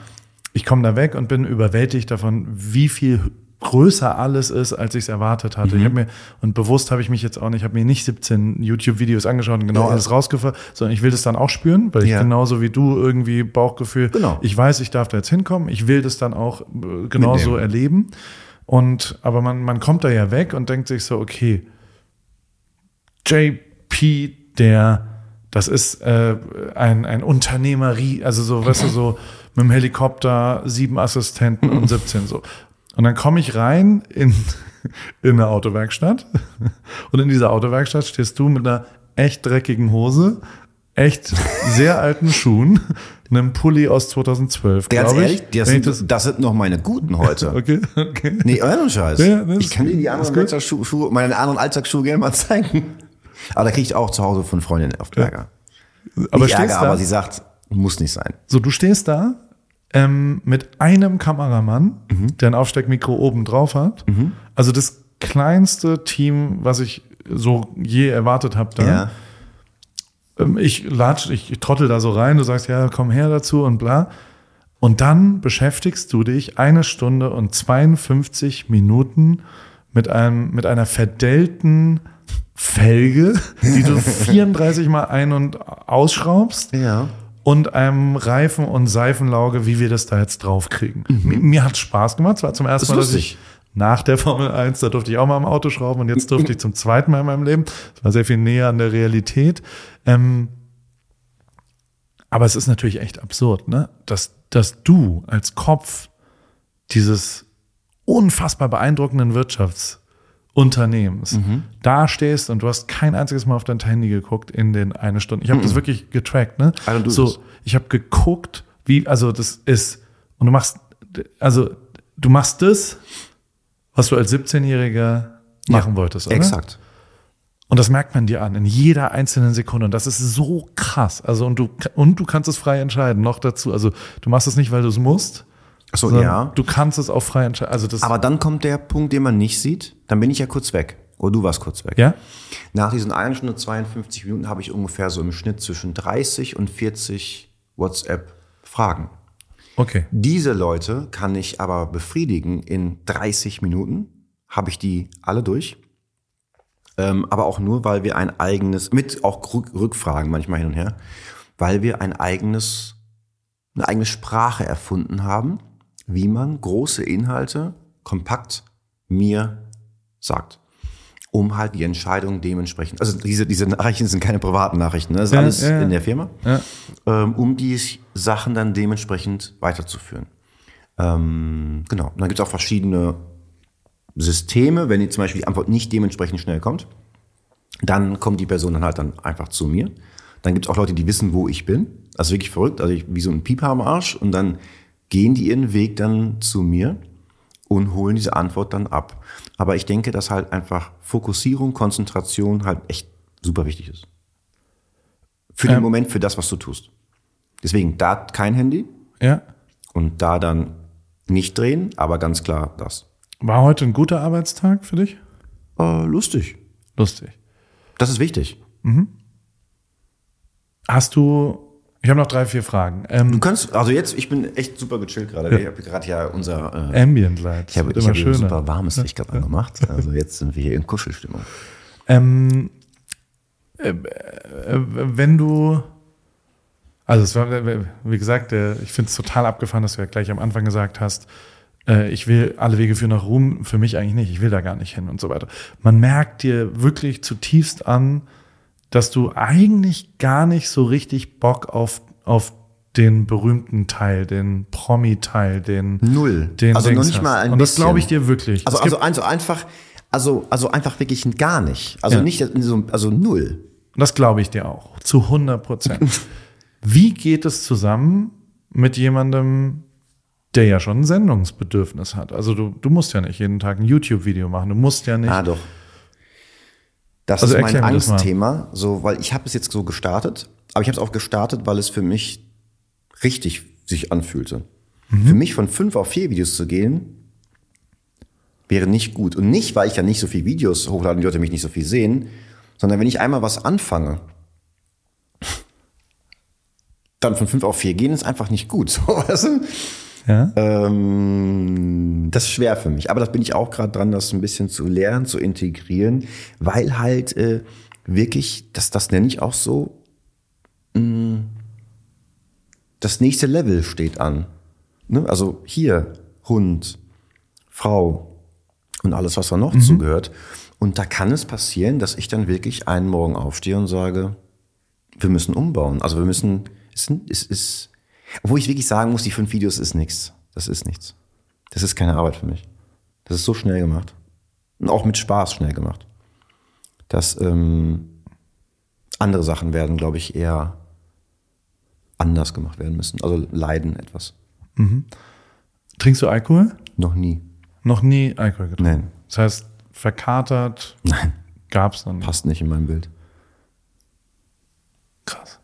ich komme da weg und bin überwältigt davon, wie viel größer alles ist, als ich es erwartet hatte. Mhm. Ich habe mir und bewusst habe ich mich jetzt auch nicht, habe mir nicht 17 YouTube-Videos angeschaut und genau ja. alles rausgefahren, sondern ich will das dann auch spüren, weil ich ja. genauso wie du irgendwie Bauchgefühl, genau. ich weiß, ich darf da jetzt hinkommen, ich will das dann auch äh, genauso erleben. Und aber man man kommt da ja weg und denkt sich so, okay, JP, der das ist äh, ein ein Unternehmerie, also so, weißt du so mit dem Helikopter, sieben Assistenten und 17 so. Und dann komme ich rein in, in eine Autowerkstatt und in dieser Autowerkstatt stehst du mit einer echt dreckigen Hose, echt sehr alten Schuhen, einem Pulli aus 2012, Ganz ehrlich, ich. Das, sind, das, das sind noch meine guten heute. okay, okay. Nee, euren Scheiß. Ja, ich kann dir die anderen Alltagsschuhe, meine anderen Alltagsschuhe gerne mal zeigen. Aber da kriege ich auch zu Hause von Freundinnen auf Ärger. Ja. Aber, Ärger, aber sie sagt, muss nicht sein. So, du stehst da ähm, mit einem Kameramann, mhm. der ein Aufsteckmikro oben drauf hat. Mhm. Also das kleinste Team, was ich so je erwartet habe da. Ja. Ähm, ich latsch, ich, ich trottel da so rein, du sagst, ja, komm her dazu und bla. Und dann beschäftigst du dich eine Stunde und 52 Minuten mit einem, mit einer verdellten Felge, die du 34 mal ein- und ausschraubst. Ja und einem Reifen- und Seifenlauge, wie wir das da jetzt draufkriegen. Mhm. Mir, mir hat Spaß gemacht. Es war zum ersten das Mal, dass ich nach der Formel 1, da durfte ich auch mal am Auto schrauben und jetzt durfte ich zum zweiten Mal in meinem Leben. Das war sehr viel näher an der Realität. Ähm, aber es ist natürlich echt absurd, ne? Dass, dass du als Kopf dieses unfassbar beeindruckenden Wirtschafts Unternehmens mhm. da stehst und du hast kein einziges Mal auf dein Handy geguckt in den eine Stunde. Ich habe mhm. das wirklich getrackt, ne? Also so, ich habe geguckt, wie, also das ist, und du machst, also du machst das, was du als 17-Jähriger machen ja, wolltest, oder? Exakt. Und das merkt man dir an, in jeder einzelnen Sekunde. Und das ist so krass. Also, und du, und du kannst es frei entscheiden, noch dazu. Also, du machst es nicht, weil du es musst, so, ja. Du kannst es auch frei entscheiden. Also das Aber dann kommt der Punkt, den man nicht sieht. Dann bin ich ja kurz weg. Oder du warst kurz weg. Ja. Nach diesen 1 Stunde 52 Minuten habe ich ungefähr so im Schnitt zwischen 30 und 40 WhatsApp-Fragen. Okay. Diese Leute kann ich aber befriedigen in 30 Minuten. Habe ich die alle durch. Ähm, aber auch nur, weil wir ein eigenes, mit auch Rückfragen manchmal hin und her, weil wir ein eigenes, eine eigene Sprache erfunden haben wie man große Inhalte kompakt mir sagt. Um halt die Entscheidung dementsprechend, also diese, diese Nachrichten sind keine privaten Nachrichten, ne? das ist ja, alles ja, in der Firma, ja. ähm, um die Sachen dann dementsprechend weiterzuführen. Ähm, genau. Und dann gibt es auch verschiedene Systeme, wenn die zum Beispiel die Antwort nicht dementsprechend schnell kommt, dann kommt die Person dann halt dann einfach zu mir. Dann gibt es auch Leute, die wissen, wo ich bin. Also wirklich verrückt, also ich, wie so ein Pieper am Arsch. Und dann gehen die ihren Weg dann zu mir und holen diese Antwort dann ab. Aber ich denke, dass halt einfach Fokussierung, Konzentration halt echt super wichtig ist. Für den ähm, Moment, für das, was du tust. Deswegen da kein Handy. Ja. Und da dann nicht drehen, aber ganz klar das. War heute ein guter Arbeitstag für dich? Äh, lustig. Lustig. Das ist wichtig. Mhm. Hast du, ich habe noch drei, vier Fragen. Ähm, du kannst, also jetzt, ich bin echt super gechillt gerade. Ja. Ich habe gerade ja unser äh, Ambient Light. Ich habe hab ein super warmes Licht gerade angemacht. Also jetzt sind wir hier in Kuschelstimmung. Ähm, äh, äh, wenn du, also es war, wie gesagt, ich finde es total abgefahren, dass du ja gleich am Anfang gesagt hast, äh, ich will alle Wege führen nach Ruhm, für mich eigentlich nicht, ich will da gar nicht hin und so weiter. Man merkt dir wirklich zutiefst an, dass du eigentlich gar nicht so richtig Bock auf, auf den berühmten Teil, den Promi-Teil, den Null. Den also Dings noch nicht mal ein Und das glaube ich dir wirklich. Also, also, also einfach, also, also einfach wirklich gar nicht. Also ja. nicht, so, also null. Und das glaube ich dir auch. Zu 100 Prozent. Wie geht es zusammen mit jemandem, der ja schon ein Sendungsbedürfnis hat. Also du, du musst ja nicht jeden Tag ein YouTube-Video machen. Du musst ja nicht. Ah, doch. Das also ist mein Angstthema, so, weil ich habe es jetzt so gestartet, aber ich habe es auch gestartet, weil es für mich richtig sich anfühlte. Mhm. Für mich von fünf auf vier Videos zu gehen, wäre nicht gut. Und nicht, weil ich ja nicht so viele Videos hochlade und die Leute mich nicht so viel sehen, sondern wenn ich einmal was anfange, dann von fünf auf vier gehen ist einfach nicht gut. So, weißt du? Ja? Ähm, das ist schwer für mich. Aber das bin ich auch gerade dran, das ein bisschen zu lernen, zu integrieren, weil halt äh, wirklich, das, das nenne ich auch so, mh, mm, das nächste Level steht an. Ne? Also hier Hund, Frau und alles, was da noch mhm. zugehört. Und da kann es passieren, dass ich dann wirklich einen Morgen aufstehe und sage, wir müssen umbauen. Also wir müssen, es ist, es ist obwohl ich wirklich sagen muss, die fünf Videos ist nichts. Das ist nichts. Das ist keine Arbeit für mich. Das ist so schnell gemacht. Und auch mit Spaß schnell gemacht. Dass ähm, andere Sachen werden, glaube ich, eher anders gemacht werden müssen. Also leiden etwas. Mhm. Trinkst du Alkohol? Noch nie. Noch nie Alkohol getrunken? Nein. Das heißt, verkatert? Nein. Gab es dann nicht. Passt nicht in mein Bild. Krass.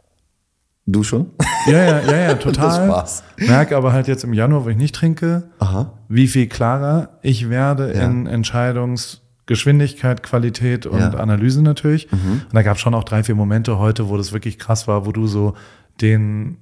Du schon? Ja, ja, ja, ja, total. Das. Merke aber halt jetzt im Januar, wo ich nicht trinke, Aha. wie viel klarer ich werde ja. in Entscheidungsgeschwindigkeit, Qualität und ja. Analyse natürlich. Mhm. Und da gab es schon auch drei, vier Momente heute, wo das wirklich krass war, wo du so den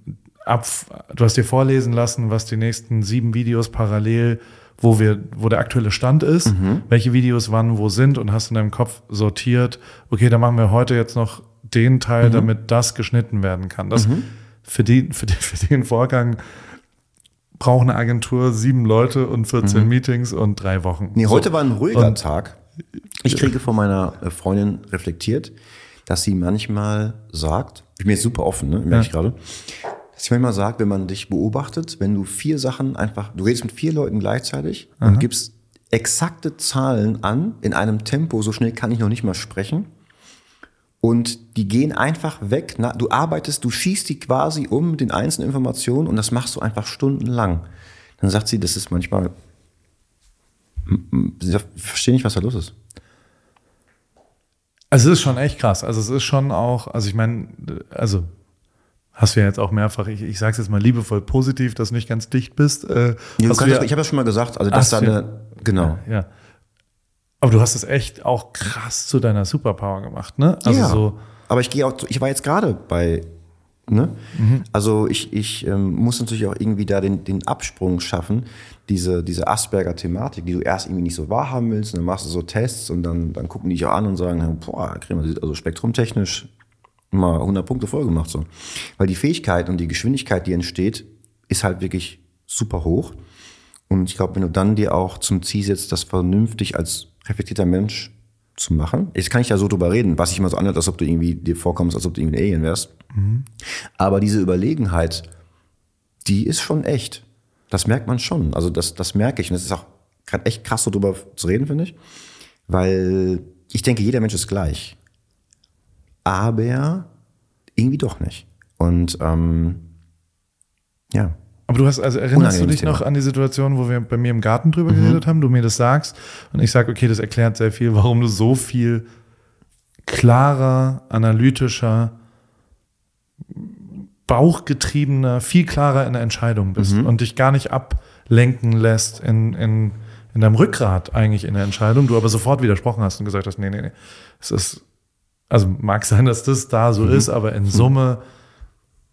ab, du hast dir vorlesen lassen, was die nächsten sieben Videos parallel wo wir, wo der aktuelle Stand ist, mhm. welche Videos wann wo sind und hast in deinem Kopf sortiert, okay, dann machen wir heute jetzt noch den Teil, mhm. damit das geschnitten werden kann. Das mhm. für, die, für, die, für den Vorgang braucht eine Agentur sieben Leute und 14 mhm. Meetings und drei Wochen. Nee, heute so. war ein ruhiger und, Tag. Ich kriege von meiner äh, Freundin reflektiert, dass sie manchmal sagt, ich bin jetzt super offen, ne, merke ja. ich gerade, dass sie manchmal sagt, wenn man dich beobachtet, wenn du vier Sachen einfach, du redest mit vier Leuten gleichzeitig Aha. und gibst exakte Zahlen an in einem Tempo, so schnell kann ich noch nicht mal sprechen und die gehen einfach weg. Na, du arbeitest, du schießt die quasi um mit den einzelnen Informationen und das machst du einfach stundenlang. Dann sagt sie, das ist manchmal, ich verstehe nicht, was da los ist. Also es ist schon echt krass. Also es ist schon auch, also ich meine, also hast du ja jetzt auch mehrfach, ich, ich sage es jetzt mal liebevoll positiv, dass du nicht ganz dicht bist. Äh, ja, ja, ich habe das schon mal gesagt, also das da eine, genau. Ja, ja. Aber du hast es echt auch krass zu deiner Superpower gemacht, ne? Also ja, so. Aber ich gehe auch, ich war jetzt gerade bei, ne? Mhm. Also ich, ich ähm, muss natürlich auch irgendwie da den, den Absprung schaffen, diese, diese Asperger-Thematik, die du erst irgendwie nicht so wahrhaben willst, und dann machst du so Tests und dann, dann gucken die dich auch an und sagen, boah, Creme, also spektrumtechnisch mal 100 Punkte voll gemacht, so. Weil die Fähigkeit und die Geschwindigkeit, die entsteht, ist halt wirklich super hoch. Und ich glaube, wenn du dann dir auch zum Ziel setzt, das vernünftig als reflektierter Mensch zu machen. Jetzt kann ich ja so drüber reden, was sich immer so anhört, als ob du irgendwie dir vorkommst, als ob du irgendwie ein Alien wärst. Mhm. Aber diese Überlegenheit, die ist schon echt. Das merkt man schon. Also das, das merke ich. Und es ist auch gerade echt krass, so drüber zu reden, finde ich. Weil ich denke, jeder Mensch ist gleich. Aber irgendwie doch nicht. Und ähm, ja. Aber du hast, also erinnerst du dich Thema. noch an die Situation, wo wir bei mir im Garten drüber mhm. geredet haben, du mir das sagst und ich sage, okay, das erklärt sehr viel, warum du so viel klarer, analytischer, bauchgetriebener, viel klarer in der Entscheidung bist mhm. und dich gar nicht ablenken lässt in, in, in deinem Rückgrat eigentlich in der Entscheidung, du aber sofort widersprochen hast und gesagt hast, nee, nee, nee, es ist, also mag sein, dass das da so mhm. ist, aber in Summe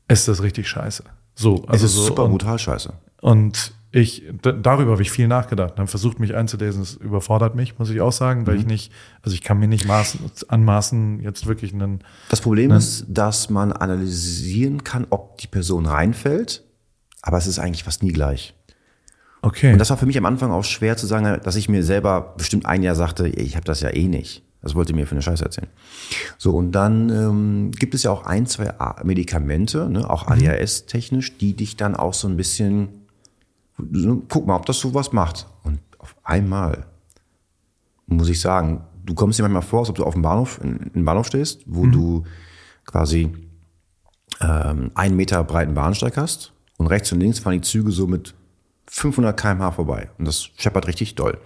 ist das richtig scheiße. So, also es ist so, super brutal scheiße. Und ich, darüber habe ich viel nachgedacht, habe versucht, mich einzulesen. Es überfordert mich, muss ich auch sagen, weil mhm. ich nicht, also ich kann mir nicht maßen, anmaßen, jetzt wirklich einen. Das Problem einen, ist, dass man analysieren kann, ob die Person reinfällt, aber es ist eigentlich fast nie gleich. Okay. Und das war für mich am Anfang auch schwer zu sagen, dass ich mir selber bestimmt ein Jahr sagte, ich habe das ja eh nicht. Das wollte mir für eine Scheiße erzählen. So, und dann ähm, gibt es ja auch ein, zwei Medikamente, ne, auch mhm. ADHS-technisch, die dich dann auch so ein bisschen, guck mal, ob das sowas macht. Und auf einmal muss ich sagen, du kommst dir manchmal vor, als ob du auf dem Bahnhof, in, in Bahnhof stehst, wo mhm. du quasi ähm, einen Meter breiten Bahnsteig hast und rechts und links fahren die Züge so mit 500 kmh vorbei. Und das scheppert richtig doll.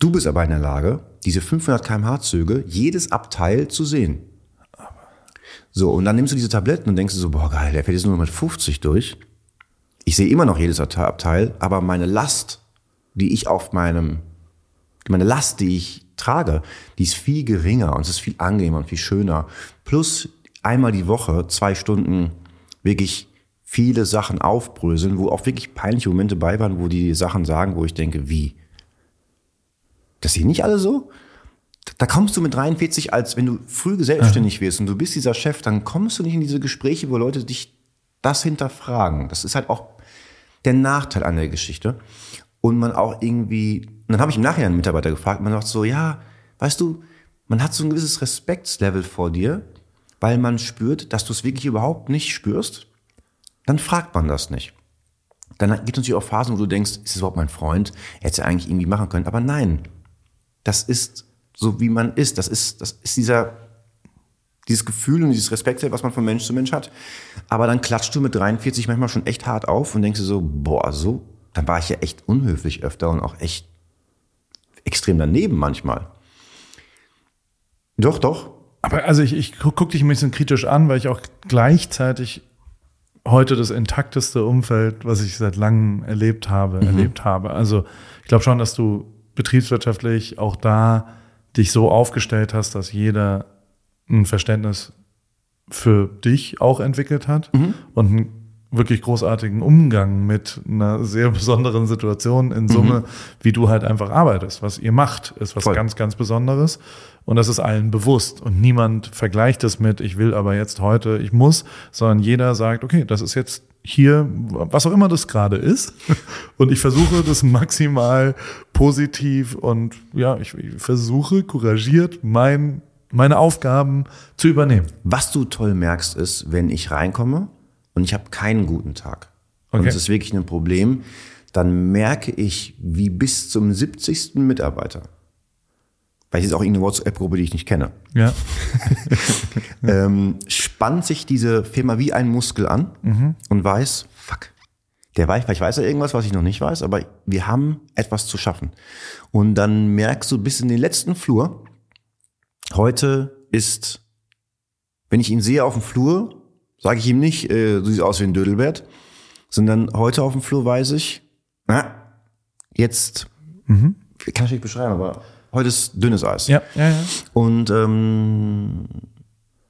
Du bist aber in der Lage, diese 500 kmh Züge, jedes Abteil zu sehen. So, und dann nimmst du diese Tabletten und denkst du so, boah geil, der fährt jetzt nur mit 50 durch. Ich sehe immer noch jedes Abteil, aber meine Last, die ich auf meinem, meine Last, die ich trage, die ist viel geringer und es ist viel angenehmer und viel schöner. Plus einmal die Woche zwei Stunden wirklich viele Sachen aufbröseln, wo auch wirklich peinliche Momente bei waren, wo die Sachen sagen, wo ich denke, wie? Das sehen nicht alle so. Da kommst du mit 43, als wenn du früh selbstständig wirst und du bist dieser Chef, dann kommst du nicht in diese Gespräche, wo Leute dich das hinterfragen. Das ist halt auch der Nachteil an der Geschichte. Und man auch irgendwie, und dann habe ich im Nachhinein einen Mitarbeiter gefragt, man sagt so, ja, weißt du, man hat so ein gewisses Respektslevel vor dir, weil man spürt, dass du es wirklich überhaupt nicht spürst. Dann fragt man das nicht. Dann gibt es natürlich auch Phasen, wo du denkst, ist das überhaupt mein Freund? Hätte er eigentlich irgendwie machen können. Aber nein, das ist so, wie man ist. Das ist, das ist dieser, dieses Gefühl und dieses Respekt, was man von Mensch zu Mensch hat. Aber dann klatscht du mit 43 manchmal schon echt hart auf und denkst dir so, boah, so, dann war ich ja echt unhöflich öfter und auch echt extrem daneben manchmal. Doch, doch. Aber also ich, ich gucke guck dich ein bisschen kritisch an, weil ich auch gleichzeitig heute das intakteste Umfeld, was ich seit langem erlebt habe, mhm. erlebt habe. Also ich glaube schon, dass du betriebswirtschaftlich auch da dich so aufgestellt hast, dass jeder ein Verständnis für dich auch entwickelt hat mhm. und einen wirklich großartigen Umgang mit einer sehr besonderen Situation in Summe, mhm. wie du halt einfach arbeitest. Was ihr macht, ist was Voll. ganz, ganz Besonderes. Und das ist allen bewusst. Und niemand vergleicht es mit, ich will aber jetzt heute, ich muss, sondern jeder sagt, okay, das ist jetzt hier, was auch immer das gerade ist. Und ich versuche das maximal positiv und ja, ich, versuche couragiert mein, meine Aufgaben zu übernehmen. Was du toll merkst, ist, wenn ich reinkomme und ich habe keinen guten Tag. Okay. Und es ist wirklich ein Problem, dann merke ich, wie bis zum 70. Mitarbeiter, weil ist auch irgendeine WhatsApp-Gruppe, die ich nicht kenne, ja. ähm, spannt sich diese Firma wie ein Muskel an mhm. und weiß, fuck, der weiß, vielleicht weiß er irgendwas, was ich noch nicht weiß, aber wir haben etwas zu schaffen. Und dann merkst du bis in den letzten Flur, heute ist, wenn ich ihn sehe auf dem Flur, sage ich ihm nicht, äh, du siehst aus wie ein Dödelbert, sondern heute auf dem Flur weiß ich, na, jetzt, mhm. kann ich nicht beschreiben, aber heute ist dünnes Eis. Ja, ja, ja. Und ähm,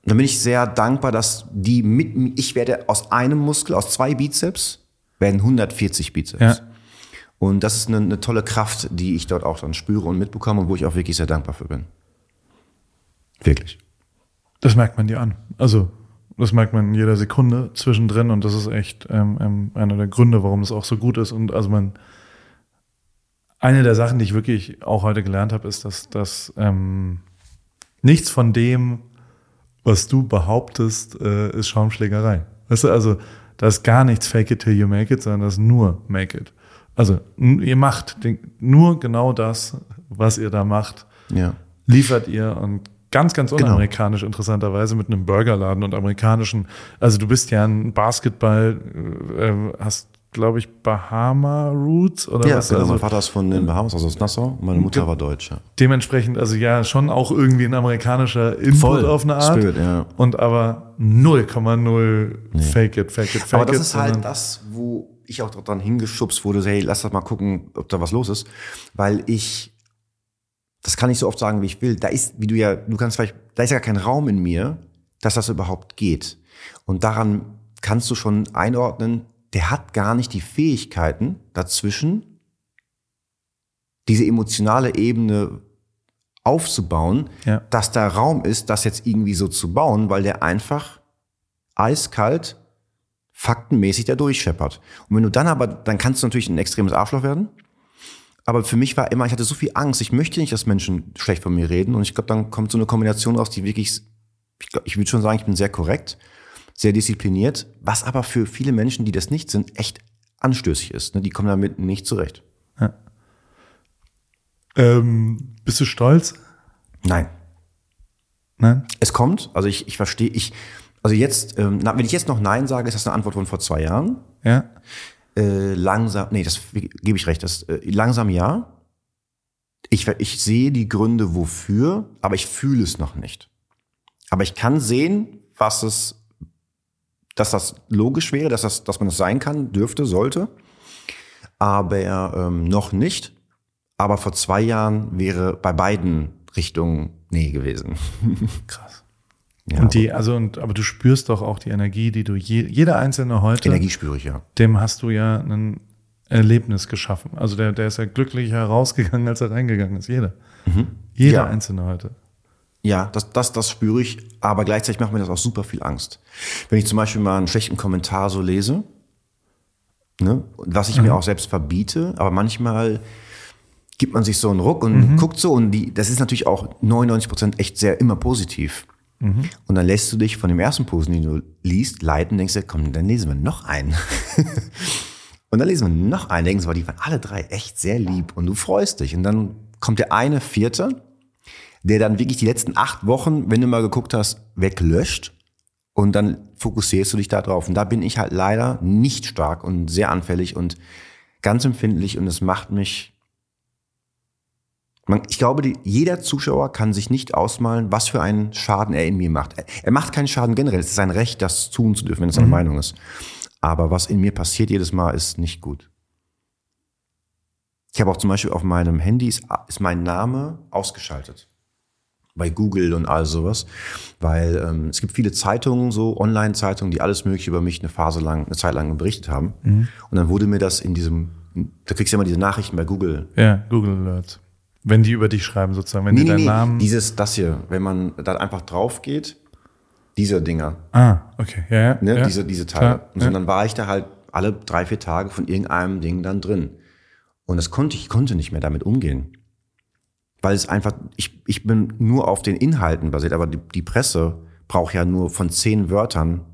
dann bin ich sehr dankbar, dass die mit ich werde aus einem Muskel, aus zwei Bizeps, werden 140 Bizeps. Ja. Und das ist eine, eine tolle Kraft, die ich dort auch dann spüre und mitbekomme und wo ich auch wirklich sehr dankbar für bin. Wirklich. Das merkt man dir an. Also das merkt man in jeder Sekunde zwischendrin und das ist echt ähm, ähm, einer der Gründe, warum es auch so gut ist. Und also man, eine der Sachen, die ich wirklich auch heute gelernt habe, ist, dass, dass ähm, nichts von dem, was du behauptest, äh, ist Schaumschlägerei. Weißt du, also Da ist gar nichts fake it till you make it, sondern das ist nur make it. Also ihr macht den, nur genau das, was ihr da macht, Ja. liefert ihr und ganz, ganz Genau. unamerikanisch interessanterweise mit einem Burgerladen und amerikanischen. Also du bist ja ein Basketball, äh, hast glaube ich Bahama Roots oder Ja, was? genau. Also mein Vater ist von den Bahamas, also aus Nassau. und Meine Mutter war Deutsche. dementsprechend, also ja, schon auch irgendwie ein amerikanischer Input Voll. auf eine Art. Spirit, ja. Und aber 0,0 fake it, fake it, fake Aber das it. ist halt das, wo ich auch dran hingeschubst wurde, hey, lass doch mal gucken, ob da was los ist. Weil ich, das kann ich so oft sagen, wie ich will, da ist, wie du ja, du kannst vielleicht, da ist ja gar kein Raum in mir, dass das überhaupt geht. Und daran kannst du schon einordnen, der hat gar nicht die Fähigkeiten dazwischen, diese emotionale Ebene aufzubauen, Ja. dass da Raum ist, das jetzt irgendwie so zu bauen, weil der einfach eiskalt faktenmäßig da durchscheppert. Und wenn du dann aber, dann kannst du natürlich ein extremes Arschloch werden. Aber für mich war immer, ich hatte so viel Angst, ich möchte nicht, dass Menschen schlecht von mir reden. Und ich glaube, dann kommt so eine Kombination raus, die wirklich, ich, glaub, ich würde schon sagen, ich bin sehr korrekt, sehr diszipliniert, was aber für viele Menschen, die das nicht sind, echt anstößig ist. Ne? Die kommen damit nicht zurecht. ähm, bist du stolz? Nein. Nein? Es kommt, also ich, ich verstehe, ich, also jetzt, ähm, wenn ich jetzt noch Nein sage, ist das eine Antwort von vor zwei Jahren. Ja? Äh, langsam, nee, das gebe ich recht. Das, äh, langsam ja. Ich, ich sehe die Gründe wofür, aber ich fühle es noch nicht. Aber ich kann sehen, was es, dass das logisch wäre, dass, das, dass man das sein kann, dürfte, sollte. Aber ähm, noch nicht. Aber vor zwei Jahren wäre bei beiden Richtungen nee gewesen. Krass. Ja, und die, also, und, aber du spürst doch auch die Energie, die du je, jeder einzelne heute, Energie spüre ich ja. dem hast du ja ein Erlebnis geschaffen. Also der, der ist ja glücklicher herausgegangen, als er reingegangen ist. Jeder. Jeder Ja. einzelne heute. Ja, das, das, das spüre ich, aber gleichzeitig macht mir das auch super viel Angst. Wenn ich zum Beispiel mal einen schlechten Kommentar so lese, ne, was ich mir auch selbst verbiete, aber manchmal gibt man sich so einen Ruck und guckt so und die, das ist natürlich auch 99 Prozent echt sehr immer positiv. Und dann lässt du dich von dem ersten Posten, den du liest, leiten, denkst du, komm, dann lesen wir noch einen. und dann lesen wir noch einen, denkst du, die waren alle drei echt sehr lieb und du freust dich. Und dann kommt der eine vierte, der dann wirklich die letzten acht Wochen, wenn du mal geguckt hast, weglöscht und dann fokussierst du dich da drauf. Und da bin ich halt leider nicht stark und sehr anfällig und ganz empfindlich und es macht mich. Man, ich glaube, die, jeder Zuschauer kann sich nicht ausmalen, was für einen Schaden er in mir macht. Er, er macht keinen Schaden generell. Es ist sein Recht, das tun zu dürfen, wenn es seine Meinung ist. Aber was in mir passiert jedes Mal, ist nicht gut. Ich habe auch zum Beispiel auf meinem Handy ist, ist mein Name ausgeschaltet bei Google und all sowas, weil ähm, es gibt viele Zeitungen, so Online-Zeitungen, die alles Mögliche über mich eine Phase lang, eine Zeit lang berichtet haben. Und dann wurde mir das in diesem, da kriegst du immer diese Nachrichten bei Google. Ja, Google Alerts. Wenn die über dich schreiben, sozusagen, wenn die deinen Namen. dieses, das hier, wenn man da einfach drauf geht, diese Dinger, ah, okay. Ja, ja. ne, ja. diese, diese Teile. Klar, Und so, ja. dann war ich da halt alle drei, vier Tage von irgendeinem Ding dann drin. Und das konnte ich konnte nicht mehr damit umgehen. Weil es einfach, ich, ich bin nur auf den Inhalten basiert, aber die, die Presse braucht ja nur von zehn Wörtern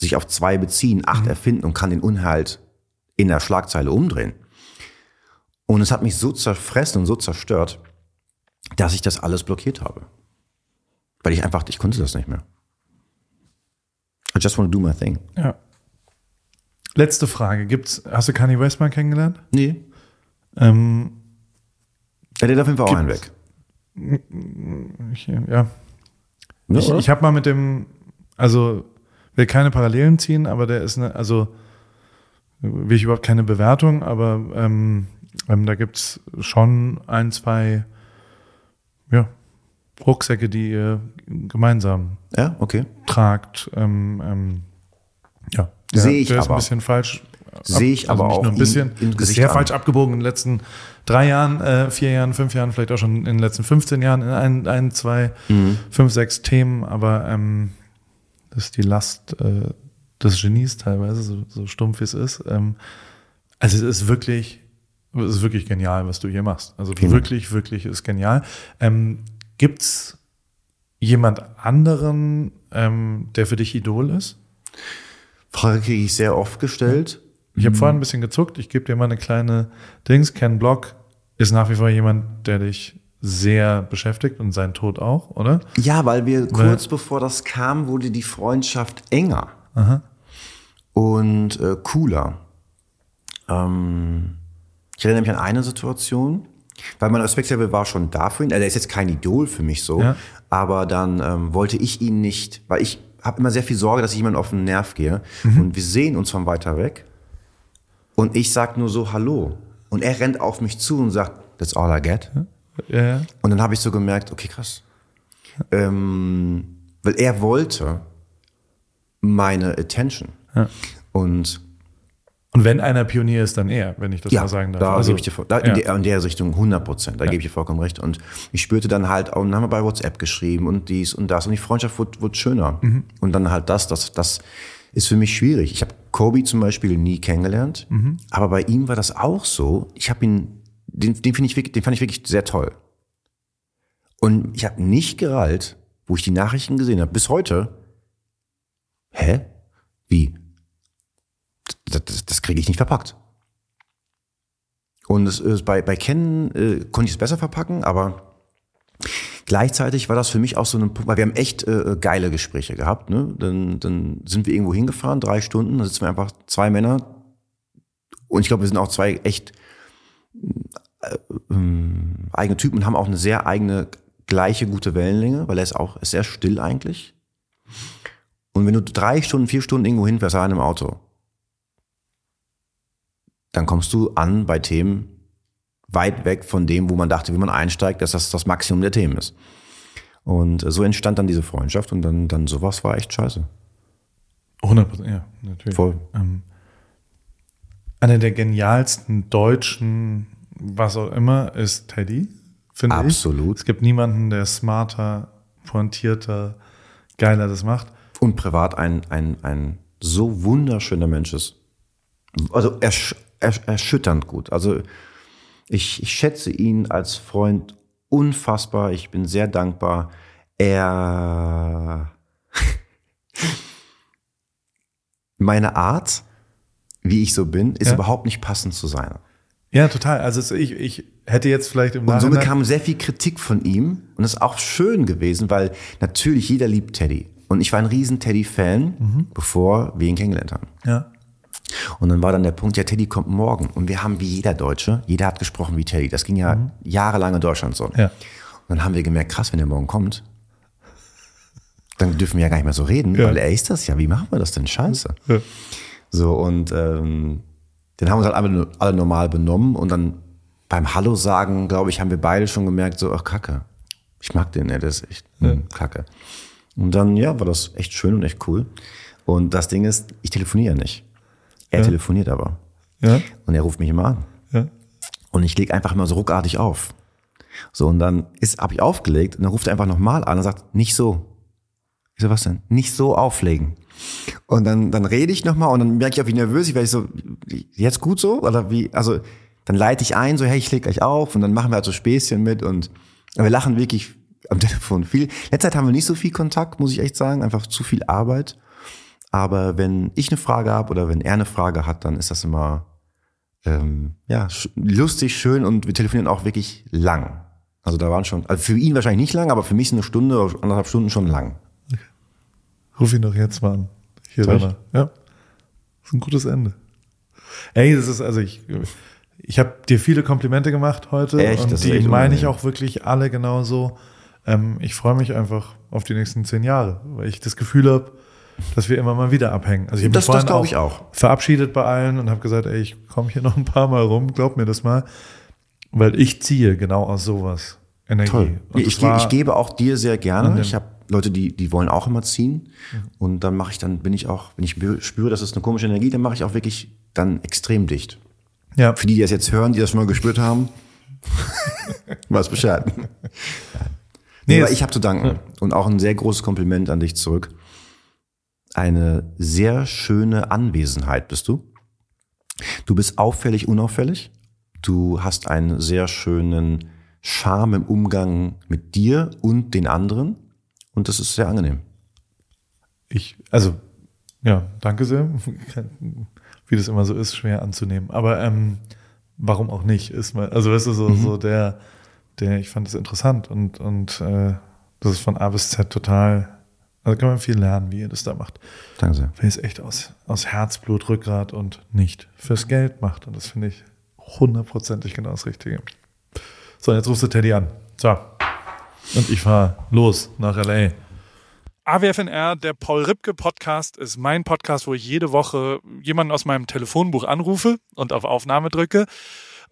sich auf zwei beziehen, acht erfinden und kann den Inhalt in der Schlagzeile umdrehen. Und es hat mich so zerfressen und so zerstört, dass ich das alles blockiert habe. Weil ich einfach, ich konnte das nicht mehr. I just want to do my thing. ja. Letzte Frage. Gibt's, hast du Kanye West mal kennengelernt? Nee. Ähm, Ja, der darf auf jeden Fall auch einen weg. Ich, ja. Ne, Ich, ich habe mal mit dem, also will keine Parallelen ziehen, aber der ist eine, also will ich überhaupt keine Bewertung, aber ähm, ähm, da gibt's schon ein, zwei ja, Rucksäcke, die ihr gemeinsam ja, okay. tragt. Ähm, ähm, ja, der, Sehe ich der ist aber. ein bisschen falsch. Sehe ich aber nicht auch nur ein bisschen, im ist Gesicht sehr an. falsch abgebogen in den letzten drei Jahren, äh, vier Jahren, fünf Jahren, vielleicht auch schon in den letzten 15 Jahren in ein, ein zwei, Mhm. fünf, sechs Themen, aber ähm, das ist die Last äh, des Genies teilweise, so, so stumpf wie es ist. Ähm, also es ist wirklich, es ist wirklich genial, was du hier machst. Also Dank. wirklich, wirklich ist genial. Ähm, gibt's jemand anderen, ähm, der für dich Idol ist? Frage kriege ich sehr oft gestellt. Ich habe vorhin ein bisschen gezuckt. Ich gebe dir mal eine kleine Dings. Ken Block ist nach wie vor jemand, der dich sehr beschäftigt und sein Tod auch, oder? Ja, weil wir kurz bevor das kam, wurde die Freundschaft enger Aha. und äh, cooler. Ähm, ich erinnere mich an eine Situation, weil mein Respektlevel war schon da für ihn. Also er ist jetzt kein Idol für mich so, ja. aber dann ähm, wollte ich ihn nicht, weil ich habe immer sehr viel Sorge, dass ich jemanden auf den Nerv gehe. Mhm. Und wir sehen uns von weiter weg. Und ich sag nur so Hallo. Und er rennt auf mich zu und sagt, that's all I get. Ja. Und dann habe ich so gemerkt, okay, krass. Ähm, weil er wollte meine Attention. Ja. Und und wenn einer Pionier ist, dann er, wenn ich das ja, mal sagen darf. Da also, gebe ich dir, da, ja. in, der, in, der, Richtung 100 Prozent, da ja. gebe ich dir vollkommen recht. Und ich spürte dann halt, auch, dann haben wir bei WhatsApp geschrieben und dies und das und die Freundschaft wurde, wurde schöner. Mhm. Und dann halt das, das, das ist für mich schwierig. Ich habe Kobe zum Beispiel nie kennengelernt, mhm. aber bei ihm war das auch so. Ich habe ihn, den, den, ich den fand ich wirklich sehr toll. Und ich habe nicht gerallt, wo ich die Nachrichten gesehen habe, bis heute. Hä? Wie? Das, das, das kriege ich nicht verpackt. Und es ist bei, bei Ken äh, konnte ich es besser verpacken, aber gleichzeitig war das für mich auch so ein Punkt, weil wir haben echt äh, geile Gespräche gehabt. Ne? Dann, dann sind wir irgendwo hingefahren, drei Stunden, dann sitzen wir einfach zwei Männer und ich glaube, wir sind auch zwei echt äh, äh, eigene Typen und haben auch eine sehr eigene, gleiche gute Wellenlänge, weil er ist auch ist sehr still eigentlich. Und wenn du drei Stunden, vier Stunden irgendwo hinfährst an einem Auto, dann kommst du an bei Themen weit weg von dem, wo man dachte, wie man einsteigt, dass das das Maximum der Themen ist. Und so entstand dann diese Freundschaft und dann, dann sowas war echt scheiße. 100 Prozent, ja, natürlich. Voll. Ähm, einer der genialsten deutschen, was auch immer, ist Teddy, finde ich. Absolut. Es gibt niemanden, der smarter, pointierter, geiler das macht. Und privat ein, ein, ein so wunderschöner Mensch ist. Also ersch erschütternd gut. Also ich, ich schätze ihn als Freund unfassbar. Ich bin sehr dankbar. Er meine Art, wie ich so bin, ist ja. überhaupt nicht passend zu sein. Ja, total. Also ich, ich hätte jetzt vielleicht im Und somit kam sehr viel Kritik von ihm und das ist auch schön gewesen, weil natürlich jeder liebt Teddy. Und ich war ein riesen Teddy-Fan, mhm. bevor wir ihn kennengelernt haben. Ja. Und dann war dann der Punkt, ja, Teddy kommt morgen. Und wir haben wie jeder Deutsche, jeder hat gesprochen wie Teddy. Das ging ja mhm. jahrelang in Deutschland so. Ja. Und dann haben wir gemerkt, krass, wenn er morgen kommt, dann dürfen wir ja gar nicht mehr so reden, ja. weil er ist das ja. Wie machen wir das denn? Scheiße. Ja. So, und ähm, dann haben wir uns halt alle, alle normal benommen und dann beim Hallo sagen, glaube ich, haben wir beide schon gemerkt, so, ach Kacke. Ich mag den, ey, der ist echt ja. Kacke. Und dann, ja, war das echt schön und echt cool. Und das Ding ist, ich telefoniere nicht. Er ja. telefoniert aber. Ja. Und er ruft mich immer an. Ja. Und ich lege einfach immer so ruckartig auf. So, und dann ist, habe ich aufgelegt und dann ruft er einfach nochmal an und sagt, nicht so. Ich so, was denn? Nicht so auflegen. Und dann, dann rede ich nochmal und dann merke ich auch, wie nervös ich werde. Ich so, jetzt gut so? Oder wie, also, dann leite ich ein, so, hey, ich leg gleich auf und dann machen wir halt so Späßchen mit und wir lachen wirklich am Telefon viel. Letzte Zeit haben wir nicht so viel Kontakt, muss ich echt sagen, einfach zu viel Arbeit. Aber wenn ich eine Frage habe oder wenn er eine Frage hat, dann ist das immer ähm, ja lustig, schön und wir telefonieren auch wirklich lang. Also da waren schon, also für ihn wahrscheinlich nicht lang, aber für mich ist eine Stunde oder anderthalb Stunden schon lang. Ruf ihn doch jetzt mal an. Hier drin. Ja. Das ist ein gutes Ende. Ey, das ist, also ich, ich habe dir viele Komplimente gemacht heute. Echt? Und das die meine ich auch wirklich alle genauso. Ähm, ich freue mich einfach auf die nächsten zehn Jahre, weil ich das Gefühl habe, dass wir immer mal wieder abhängen. Also ich habe das, das glaube ich auch verabschiedet bei allen und habe gesagt, ey, ich komme hier noch ein paar Mal rum, glaub mir das mal, weil ich ziehe genau aus sowas Energie. Toll. Ich, ich, gebe auch dir sehr gerne. Ich habe Leute, die die wollen auch immer ziehen mhm. und dann mache ich dann bin ich auch, wenn ich spüre, dass es eine komische Energie, dann mache ich auch wirklich dann extrem dicht. Ja. Für die, die das jetzt hören, die das schon mal gespürt haben, was Bescheid. Nee, aber ich habe zu danken ja. und auch ein sehr großes Kompliment an dich zurück eine sehr schöne Anwesenheit bist du. Du bist auffällig, unauffällig. Du hast einen sehr schönen Charme im Umgang mit dir und den anderen. Und das ist sehr angenehm. Ich, also, Ja, danke sehr. Wie das immer so ist, schwer anzunehmen. Aber ähm, warum auch nicht? Ist mal, also weißt du, so, mhm. so der, der, ich fand es interessant und, und äh, das ist von A bis Z total, also kann man viel lernen, wie ihr das da macht. Danke sehr. Weil es echt aus, aus Herzblut, Rückgrat und nicht fürs Geld macht. Und das finde ich hundertprozentig genau das Richtige. So, jetzt rufst du Teddy an. So. Und ich fahre los nach L.A. AWFNR, der Paul Ripke Podcast, ist mein Podcast, wo ich jede Woche jemanden aus meinem Telefonbuch anrufe und auf Aufnahme drücke